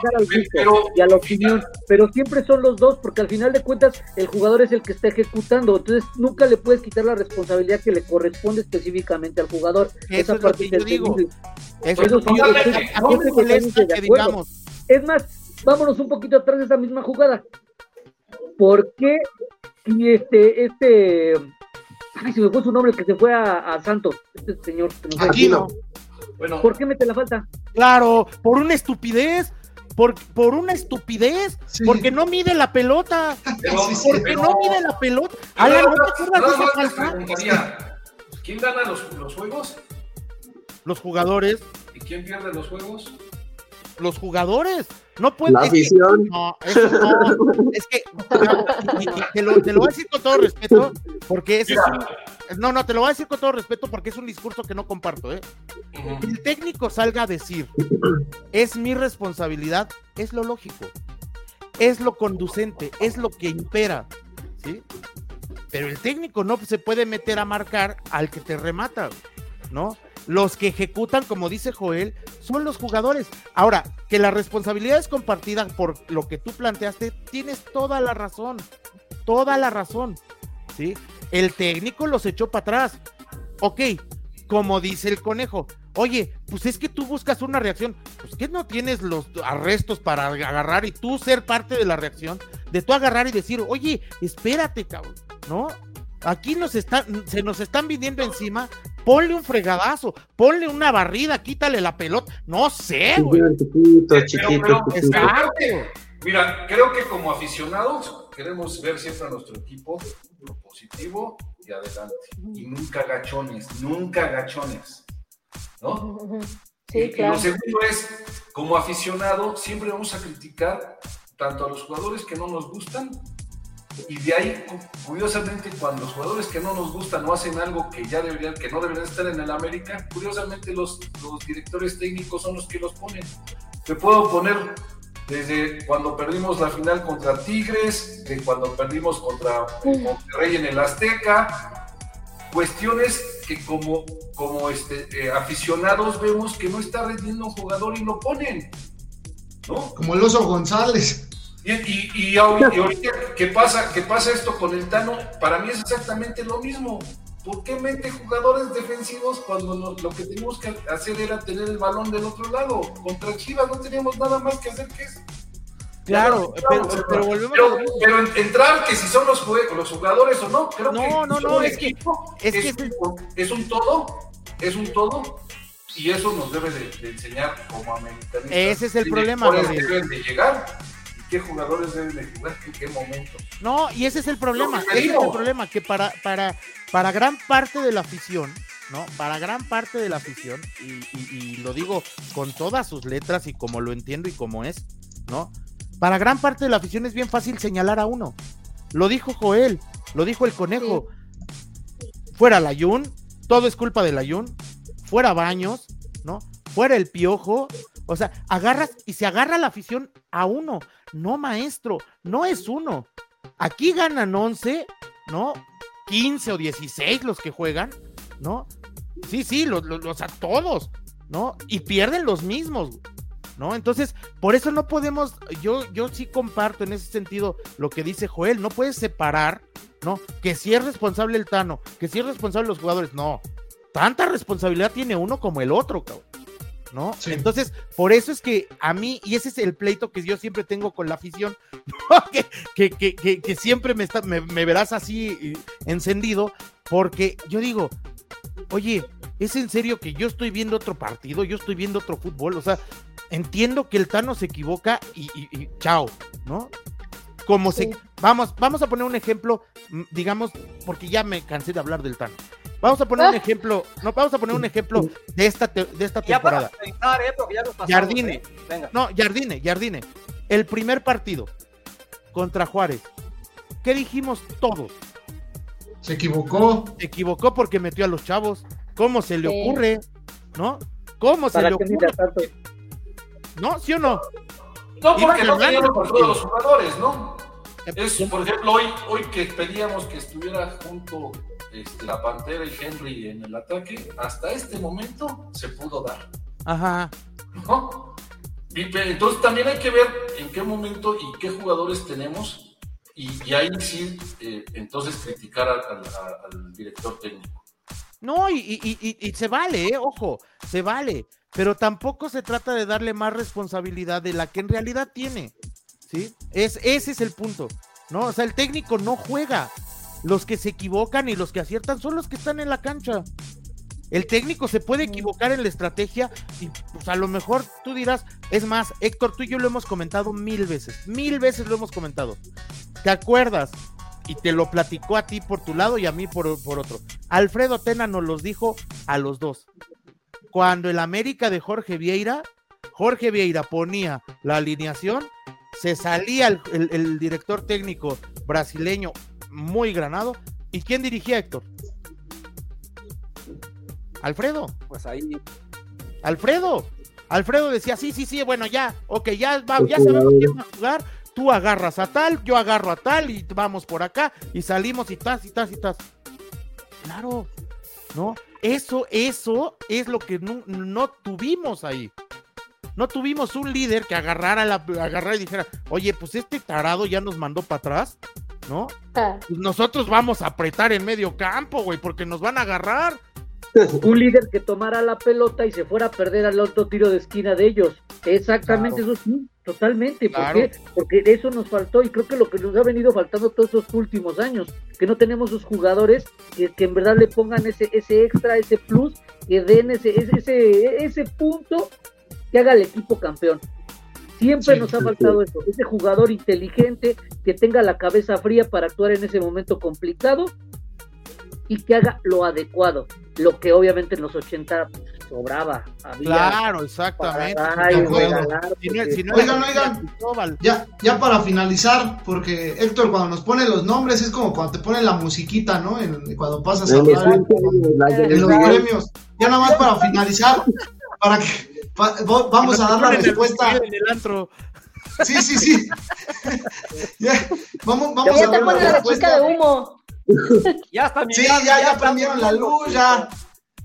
pero- y a la opinión, pero siempre son los dos, porque al final de cuentas el jugador es el que está ejecutando, entonces nunca le puedes quitar la responsabilidad que le corresponde específicamente al jugador. Eso es lo que yo digo. Eso Por eso es son- yo- de digamos, Es más, vámonos un poquito atrás de esa misma jugada. ¿Por qué y este, este, ay, se me fue su nombre, el que se fue a, a Santos, este señor, se me fue. Aquino. Bueno, ¿por qué mete la falta? claro, por una estupidez, por, por una estupidez, Sí. porque no mide la pelota, pero, Sí, sí, porque pero- no mide la pelota. Alan, ¿no te acuerdas de esa falta? ¿quién gana los, los juegos? Los jugadores, ¿Y quién pierde los juegos? Los jugadores. No puede La es que- afición. no, eso no. Es que y- y- y te, lo, te lo voy a decir con todo respeto, porque ese es un- no, no, te lo voy a decir con todo respeto porque es un discurso que no comparto, ¿eh? Que el técnico salga a decir, es mi responsabilidad, es lo lógico, es lo conducente, es lo que impera, ¿sí? Pero el técnico no se puede meter a marcar al que te remata, ¿no? Los que ejecutan, como dice Joel, son los jugadores. Ahora, que la responsabilidad es compartida por lo que tú planteaste, tienes toda la razón, toda la razón, ¿sí? El técnico los echó para atrás. Ok, como dice el conejo, oye, pues es que tú buscas una reacción, pues que no tienes los arrestos para agarrar y tú ser parte de la reacción, de tú agarrar y decir, oye, espérate, cabrón, ¿no? Aquí nos se nos están viniendo encima, ponle un fregadazo, ponle una barrida, quítale la pelota, no sé, güey. Chiquito, chiquito, chiquito. Mira, creo que como aficionados queremos ver siempre a nuestro equipo propositivo y adelante. Y nunca gachones, nunca gachones. ¿No? Sí, y, y claro. lo segundo es, como aficionado, siempre vamos a criticar tanto a los jugadores que no nos gustan, y de ahí, cu- curiosamente, cuando los jugadores que no nos gustan no hacen algo que ya deberían, que no deberían estar en el América, curiosamente los, los directores técnicos son los que los ponen. Te puedo poner desde cuando perdimos la final contra Tigres, de cuando perdimos contra Monterrey en el Azteca, cuestiones que como, como este, eh, aficionados vemos que no está rindiendo un jugador y lo ponen, ¿no? Como el oso González. Y, y, y ahorita, y ahorita que pasa, que pasa esto con el Tano, para mí es exactamente lo mismo. ¿Por qué mete jugadores defensivos cuando lo, lo que teníamos que hacer era tener el balón del otro lado? Contra Chivas no teníamos nada más que hacer que eso. Claro, pero, pero volvemos a pero, pero en- entrar que si son los, los jugadores o no, creo No, que no, no, un es que- equipo es que es, un, es un todo, es un todo, y eso nos debe de, de enseñar como americanistas. Ese es el qué problema, de llegar qué jugadores deben de jugar en qué momento. No, y ese es el problema, ese es el problema, que para, para, para gran parte de la afición, ¿no? Para gran parte de la afición, y, y- y lo digo con todas sus letras y como lo entiendo y como es, ¿no? Para gran parte de la afición es bien fácil señalar a uno. Lo dijo Joel, lo dijo el conejo. Fuera Layun, todo es culpa de Layun, fuera Baños, ¿no? Fuera el piojo. O sea, agarras y se agarra la afición a uno. No, maestro, no es uno. Aquí ganan 11, ¿no? 15 o 16 los que juegan, ¿no? Sí, sí, los, los, los a todos, ¿no? Y pierden los mismos, ¿no? Entonces, por eso no podemos, yo, yo sí comparto en ese sentido lo que dice Joel, no puedes separar, ¿no? Que si es responsable el Tano, que si es responsable los jugadores, no. Tanta responsabilidad tiene uno como el otro, cabrón. ¿No? Sí. Entonces, por eso es que a mí, y ese es el pleito que yo siempre tengo con la afición, ¿no? que, que, que, que, que siempre me, está, me, me verás así encendido, porque yo digo, oye, ¿es en serio que yo estoy viendo otro partido? Yo estoy viendo otro fútbol, o sea, entiendo que el Tano se equivoca y, y- y chao, ¿no? Como Sí. se... Vamos, vamos a poner un ejemplo, mm, digamos, porque ya me cansé de hablar del Tano. Vamos a poner un ejemplo, no, vamos a poner un ejemplo de esta, te- de esta Ya para temporada. eh. Jardine. ¿eh? Venga. No, Jardine, Jardine. El primer partido contra Juárez. ¿Qué dijimos todos? Se equivocó. Se equivocó porque metió a los chavos. ¿Cómo se le Sí. ocurre? ¿No? ¿Cómo se ¿Para le ocurre? ¿No? ¿Sí o no? No, porque no teníamos por todos los jugadores, ¿no? Es, ¿Cómo? por ejemplo, hoy, hoy que pedíamos que estuviera junto este, la Pantera y Henry en el ataque, hasta este momento se pudo dar, Ajá. entonces también hay que ver en qué momento y qué jugadores tenemos y, y ahí sí, eh, entonces criticar al, al- al director técnico. No, y- y- y se vale, ¿eh? ojo, se vale. Pero tampoco se trata de darle más responsabilidad de la que en realidad tiene. ¿Sí? Es, ese es el punto. ¿No? O sea, el técnico no juega. Los que se equivocan y los que aciertan son los que están en la cancha. El técnico se puede equivocar en la estrategia y pues a lo mejor tú dirás, es más, Héctor, tú y yo lo hemos comentado mil veces, mil veces lo hemos comentado. ¿Te acuerdas y te lo platicó a ti por tu lado y a mí por, por otro. Alfredo Tena nos los dijo a los dos. Cuando el América de Jorge Vieira, Jorge Vieira ponía la alineación, se salía el, el- el director técnico brasileño muy granado. ¿Y quién dirigía Héctor? Alfredo. Pues ahí. Alfredo. Alfredo decía, sí, sí, sí, bueno, ya, ok, ya, va, ya sabemos quién va a jugar, tú agarras a tal, yo agarro a tal y vamos por acá y salimos y tas y tas y tas. Claro, ¿no? Eso, eso es lo que no, no tuvimos ahí. No tuvimos un líder que agarrara, la, agarrara y dijera, oye, pues este tarado ya nos mandó para atrás, ¿no? Ah, Pues nosotros vamos a apretar en medio campo, güey, porque nos van a agarrar. Un líder que tomara la pelota y se fuera a perder al otro tiro de esquina de ellos. Exactamente, eso sí, totalmente. ¿Por Claro. qué? Porque eso nos faltó y creo que lo que nos ha venido faltando todos estos últimos años, que no tenemos esos jugadores que, que en verdad le pongan ese, ese extra, ese plus, que den ese, ese, ese, ese punto que haga al equipo campeón. Siempre Sí, nos ha sí, faltado eso, ese jugador inteligente que tenga la cabeza fría para actuar en ese momento complicado y que haga lo adecuado, lo que obviamente en los 80 sobraba, había Claro, exactamente. Si no- Oigan, oigan. Ya, ya para finalizar, porque Héctor, cuando nos pone los nombres es como cuando te ponen la musiquita, ¿no? En- cuando pasas a hablar en, en los premios. Ya nada más para finalizar, para que vamos a dar la respuesta. video en el antro. Sí, sí, sí. Ya, vamos, vamos ya a pone la la chica de respuesta. humo. Ya está, Sí, ya, ya está prendieron la luz, ya.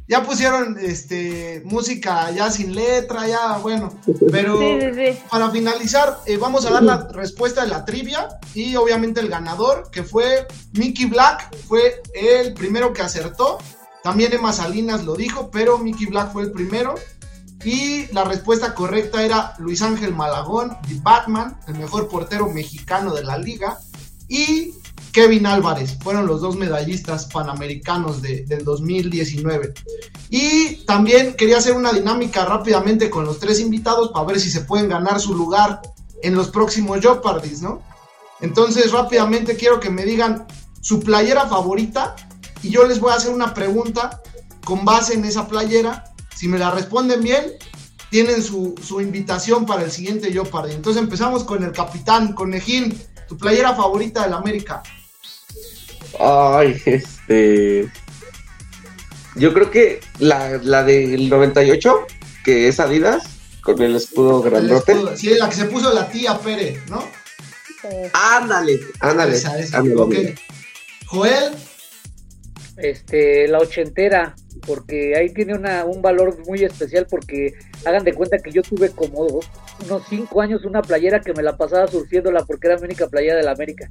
Ya pusieron este música ya sin letra, ya bueno. Pero Sí, sí, sí. para finalizar, eh, vamos a dar la respuesta de la trivia y obviamente el ganador, que fue Mickey Black, fue el primero que acertó. También Emma Salinas lo dijo, pero Mickey Black fue el primero. Y la respuesta correcta era Luis Ángel Malagón, The Batman, el mejor portero mexicano de la liga. Y Kevin Álvarez, fueron los dos medallistas panamericanos de- del 2019. Y también quería hacer una dinámica rápidamente con los tres invitados para ver si se pueden ganar su lugar en los próximos Jeopardys, ¿no? Entonces rápidamente quiero que me digan su playera favorita y yo les voy a hacer una pregunta con base en esa playera. Si me la responden bien, tienen su, su invitación para el siguiente Jeopardy. Entonces empezamos con el capitán, Conejín, tu playera favorita del América. Ay, este. Yo creo que la, la del 98, que es Adidas, con el escudo El grandote. escudo, sí, la que se puso la tía Pérez, ¿no? Sí. Ándale, ándale. Esa, esa. ándale. Ok. Joel, este, la ochentera, porque ahí tiene una, un valor muy especial porque hagan de cuenta que yo tuve como unos cinco años una playera que me la pasaba surciéndola porque era mi única playera de la América.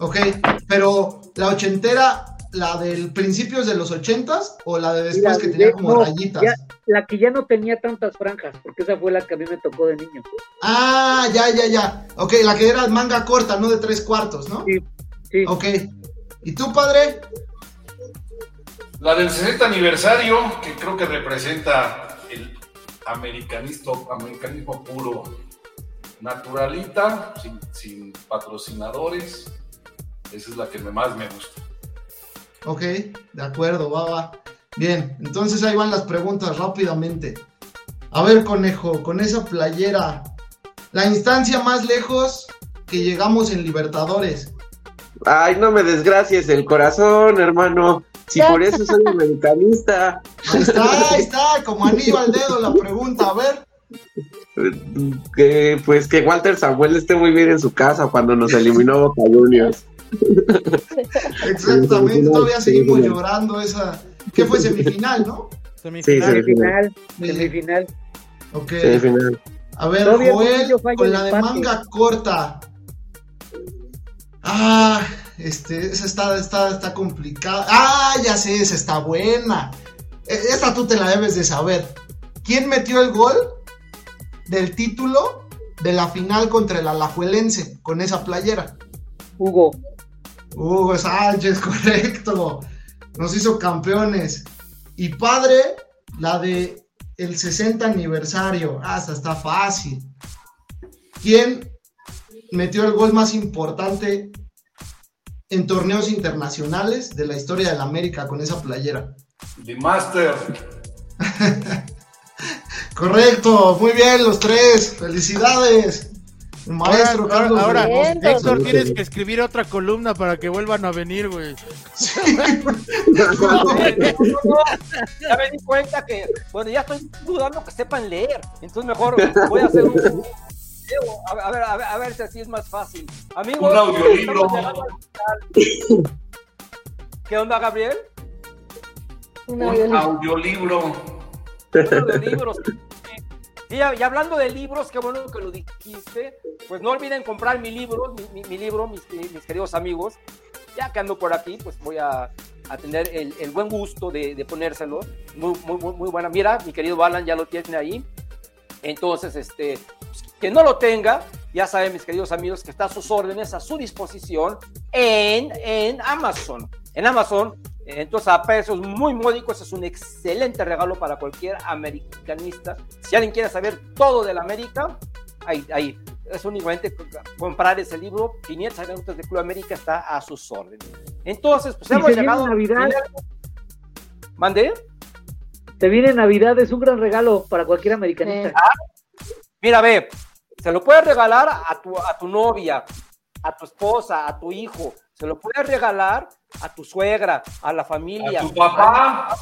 ok, pero la ochentera, la del principios de los ochentas o la de después La que tenía como no, rayitas. ya- la que ya no tenía tantas franjas, porque esa fue la que a mí me tocó de niño. Ah, ya, ya, ya. Ok, la que era manga corta, no de tres cuartos, ¿no? Sí, sí. Ok. ¿Y tú, padre? La del 60 aniversario, que creo que representa el americanismo, americanismo puro, naturalita, sin, sin patrocinadores. Esa es la que más me gusta. Ok, de acuerdo, va, va. Bien, entonces ahí van las preguntas rápidamente. A ver, conejo, con esa playera, la instancia más lejos que llegamos en Libertadores. Ay, no me desgracies el corazón, hermano. Si por eso soy americanista. Ahí está, ahí está, como anillo al dedo la pregunta. A ver, Que pues que Walter Samuel esté muy bien en su casa cuando nos eliminó Boca Juniors. exactamente, todavía seguimos llorando esa. ¿Qué fue semifinal, no? Semifinal. Sí. Semifinal, semifinal. Ok. Semifinal. A ver, Joel, con la de manga corta. Ah, este, esa está, está, está complicada. Ah, ya sé, esa está buena. E- Esta tú te la debes de saber. ¿Quién metió el gol del título de la final contra el Alajuelense con esa playera? Hugo, Hugo Sánchez, correcto. Nos hizo campeones. Y padre, la de el 60 aniversario. Ah, esta está fácil. ¿Quién metió el gol más importante en torneos internacionales de la historia de la América con esa playera. The Master. Correcto, muy bien los tres, felicidades. Maestro ahora, Carlos. ahora, Bien, Héctor, tienes que escribir otra columna para que vuelvan a venir, güey. Ya me di cuenta que, bueno, ya estoy dudando que sepan leer. Entonces mejor voy a hacer un. A ver, a ver, a ver, si así es más fácil. Amigos, Un audiolibro. ¿Qué onda, Gabriel? Un Un audiolibro. Y, y hablando de libros, qué bueno que lo dijiste. Pues no olviden comprar mi libro, mi, mi- mi libro, mis, mis queridos amigos. Ya que ando por aquí, pues voy a, a tener el, el buen gusto de, de ponérselo. Muy, muy, muy, muy buena. Mira, mi querido Alan ya lo tiene ahí. Entonces, este, pues, que no lo tenga, ya saben, mis queridos amigos, que está a sus órdenes, a su disposición en, en Amazon. En Amazon, entonces a precios muy módicos, es un excelente regalo para cualquier americanista. Si alguien quiere saber todo de la América, ahí, ahí. Es únicamente co- comprar ese libro, 500 anécdotas de Club América está a sus órdenes. Entonces, pues hemos llegado. Navidad. ¿Mandé? Te viene Navidad, es un gran regalo para cualquier americanista. Mira, ve, se lo puedes regalar a tu, a tu novia, a tu esposa, a tu hijo, se lo puedes regalar a tu suegra, a la familia, A tu papá.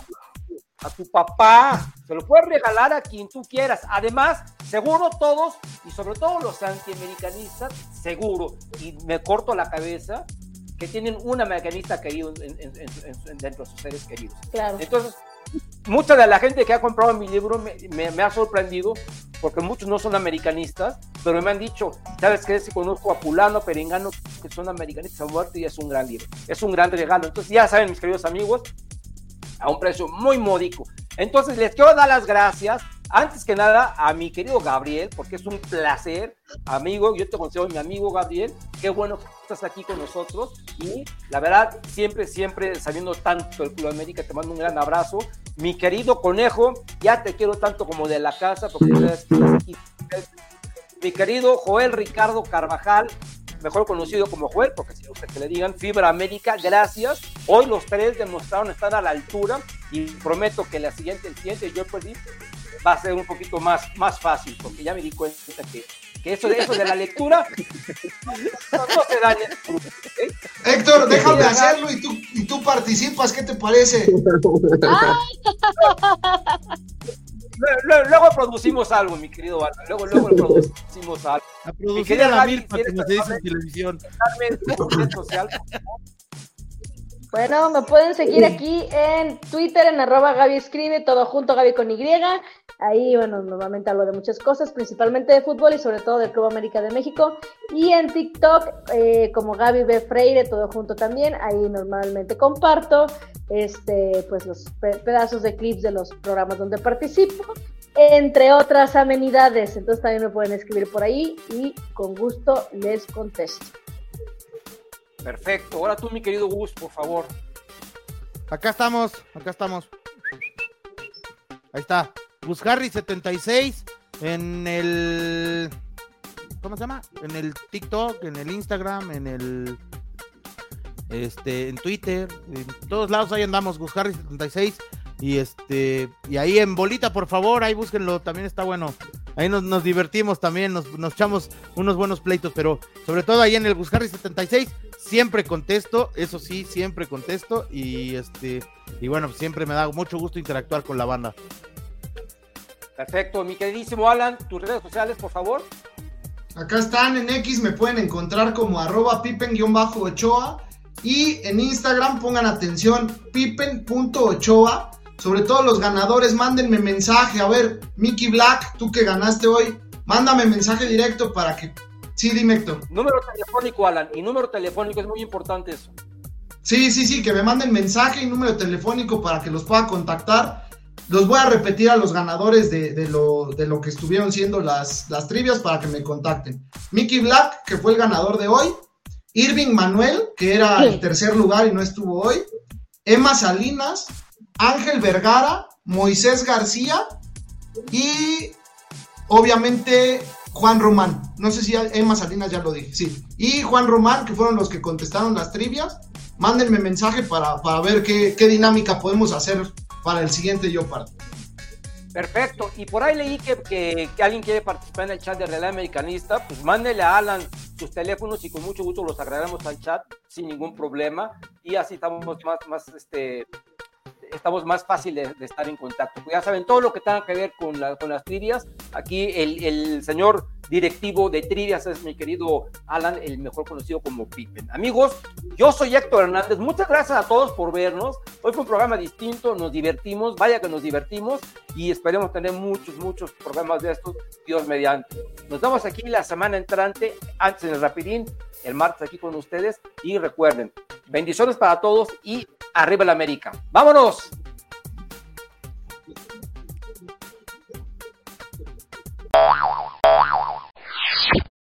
a tu papá, se lo puedes regalar a quien tú quieras. Además, seguro todos, y sobre todo los antiamericanistas, seguro, y me corto la cabeza, que tienen un americanista querido en- en- en- en- dentro de sus seres queridos. Claro. Entonces, mucha de la gente que ha comprado mi libro me, me- me ha sorprendido, porque muchos no son americanistas, pero me han dicho, ¿sabes qué? Si conozco a Pulano, Perengano, que son americanistas, han muerto y es un gran libro, es un gran regalo. Entonces, ya saben, mis queridos amigos, a un precio muy módico. Entonces, les quiero dar las gracias, antes que nada, a mi querido Gabriel, porque es un placer, amigo, yo te considero mi amigo Gabriel, qué bueno que estás aquí con nosotros, y la verdad, siempre, siempre sabiendo tanto del Club América, te mando un gran abrazo. Mi querido Conejo, ya te quiero tanto como de la casa, porque estás aquí. Mi querido Joel Ricardo Carvajal, mejor conocido como Joel, porque si usted que le digan Fibra América, gracias. Hoy los tres demostraron estar a la altura y prometo que la siguiente, el siguiente Jeopardy va a ser un poquito más, más fácil, porque ya me di cuenta que, que eso, de, eso de la lectura no, no se da en. Héctor, déjame hacerlo y tú, y tú participas, ¿qué te parece? Luego, producimos algo, mi querido Alan. Luego, luego producimos algo. A producir a la Gaby, milpa, ¿quieres como se dice en televisión. Red social. Bueno, me pueden seguir aquí en Twitter, en arroba Gaby Escribe, todo junto, Gaby con Y. Ahí, bueno, normalmente hablo de muchas cosas, principalmente de fútbol y sobre todo del Club América de México. Y en TikTok, eh, como Gaby B. Freire, todo junto también. Ahí normalmente comparto este, pues los pe- pedazos de clips de los programas donde participo, entre otras amenidades. Entonces también me pueden escribir por ahí y con gusto les contesto. Perfecto. Ahora tú, mi querido Gus, por favor. Acá estamos, acá estamos. Ahí está. Gus Harry 76 en el. ¿Cómo se llama? En el TikTok, en el Instagram, en el. Este, en Twitter, en todos lados ahí andamos, Gus Harry 76. Y este, y ahí en bolita, por favor, ahí búsquenlo, también está bueno. Ahí nos, nos divertimos también, nos, nos echamos unos buenos pleitos, pero sobre todo ahí en el Gus Harry 76, siempre contesto, eso sí, siempre contesto. Y este, y bueno, siempre me da mucho gusto interactuar con la banda. Perfecto. Mi queridísimo Alan, tus redes sociales, por favor. Acá están en X, me pueden encontrar como arroba pipen-ochoa y en Instagram pongan atención pipen.ochoa. Sobre todo los ganadores, mándenme mensaje. A ver, Mickey Black, tú que ganaste hoy, mándame mensaje directo para que... Sí, dime Héctor. Número telefónico, Alan. Y número telefónico es muy importante eso. Sí, sí, sí, que me manden mensaje y número telefónico para que los pueda contactar. Los voy a repetir a los ganadores de, de lo, de lo que estuvieron siendo las, las trivias para que me contacten. Mickey Black, que fue el ganador de hoy. Irving Manuel, que era el tercer lugar y no estuvo hoy. Emma Salinas, Ángel Vergara, Moisés García y obviamente Juan Román. No sé si Emma Salinas ya lo dije, sí. Y Juan Román, que fueron los que contestaron las trivias. Mándenme mensaje para, para ver qué, qué, dinámica podemos hacer para el siguiente Yo Parto. Perfecto. Y por ahí leí que, que, que, alguien quiere participar en el chat de Realidad Americanista. Pues mándele a Alan sus teléfonos y con mucho gusto los agregamos al chat sin ningún problema. Y así estamos más, más este, estamos más fácil de, estar en contacto. Ya saben, todo lo que tenga que ver con, la, con las trivias, aquí el, el, señor directivo de trivias es mi querido Alan, el mejor conocido como Pippen. Amigos, yo soy Héctor Hernández, muchas gracias a todos por vernos. Hoy fue un programa distinto, nos divertimos, vaya que nos divertimos y esperemos tener muchos, muchos programas de estos, Dios mediante. Nos vemos aquí la semana entrante, antes en el Rapidín, el martes aquí con ustedes. Y recuerden, bendiciones para todos y arriba el América. ¡Vámonos!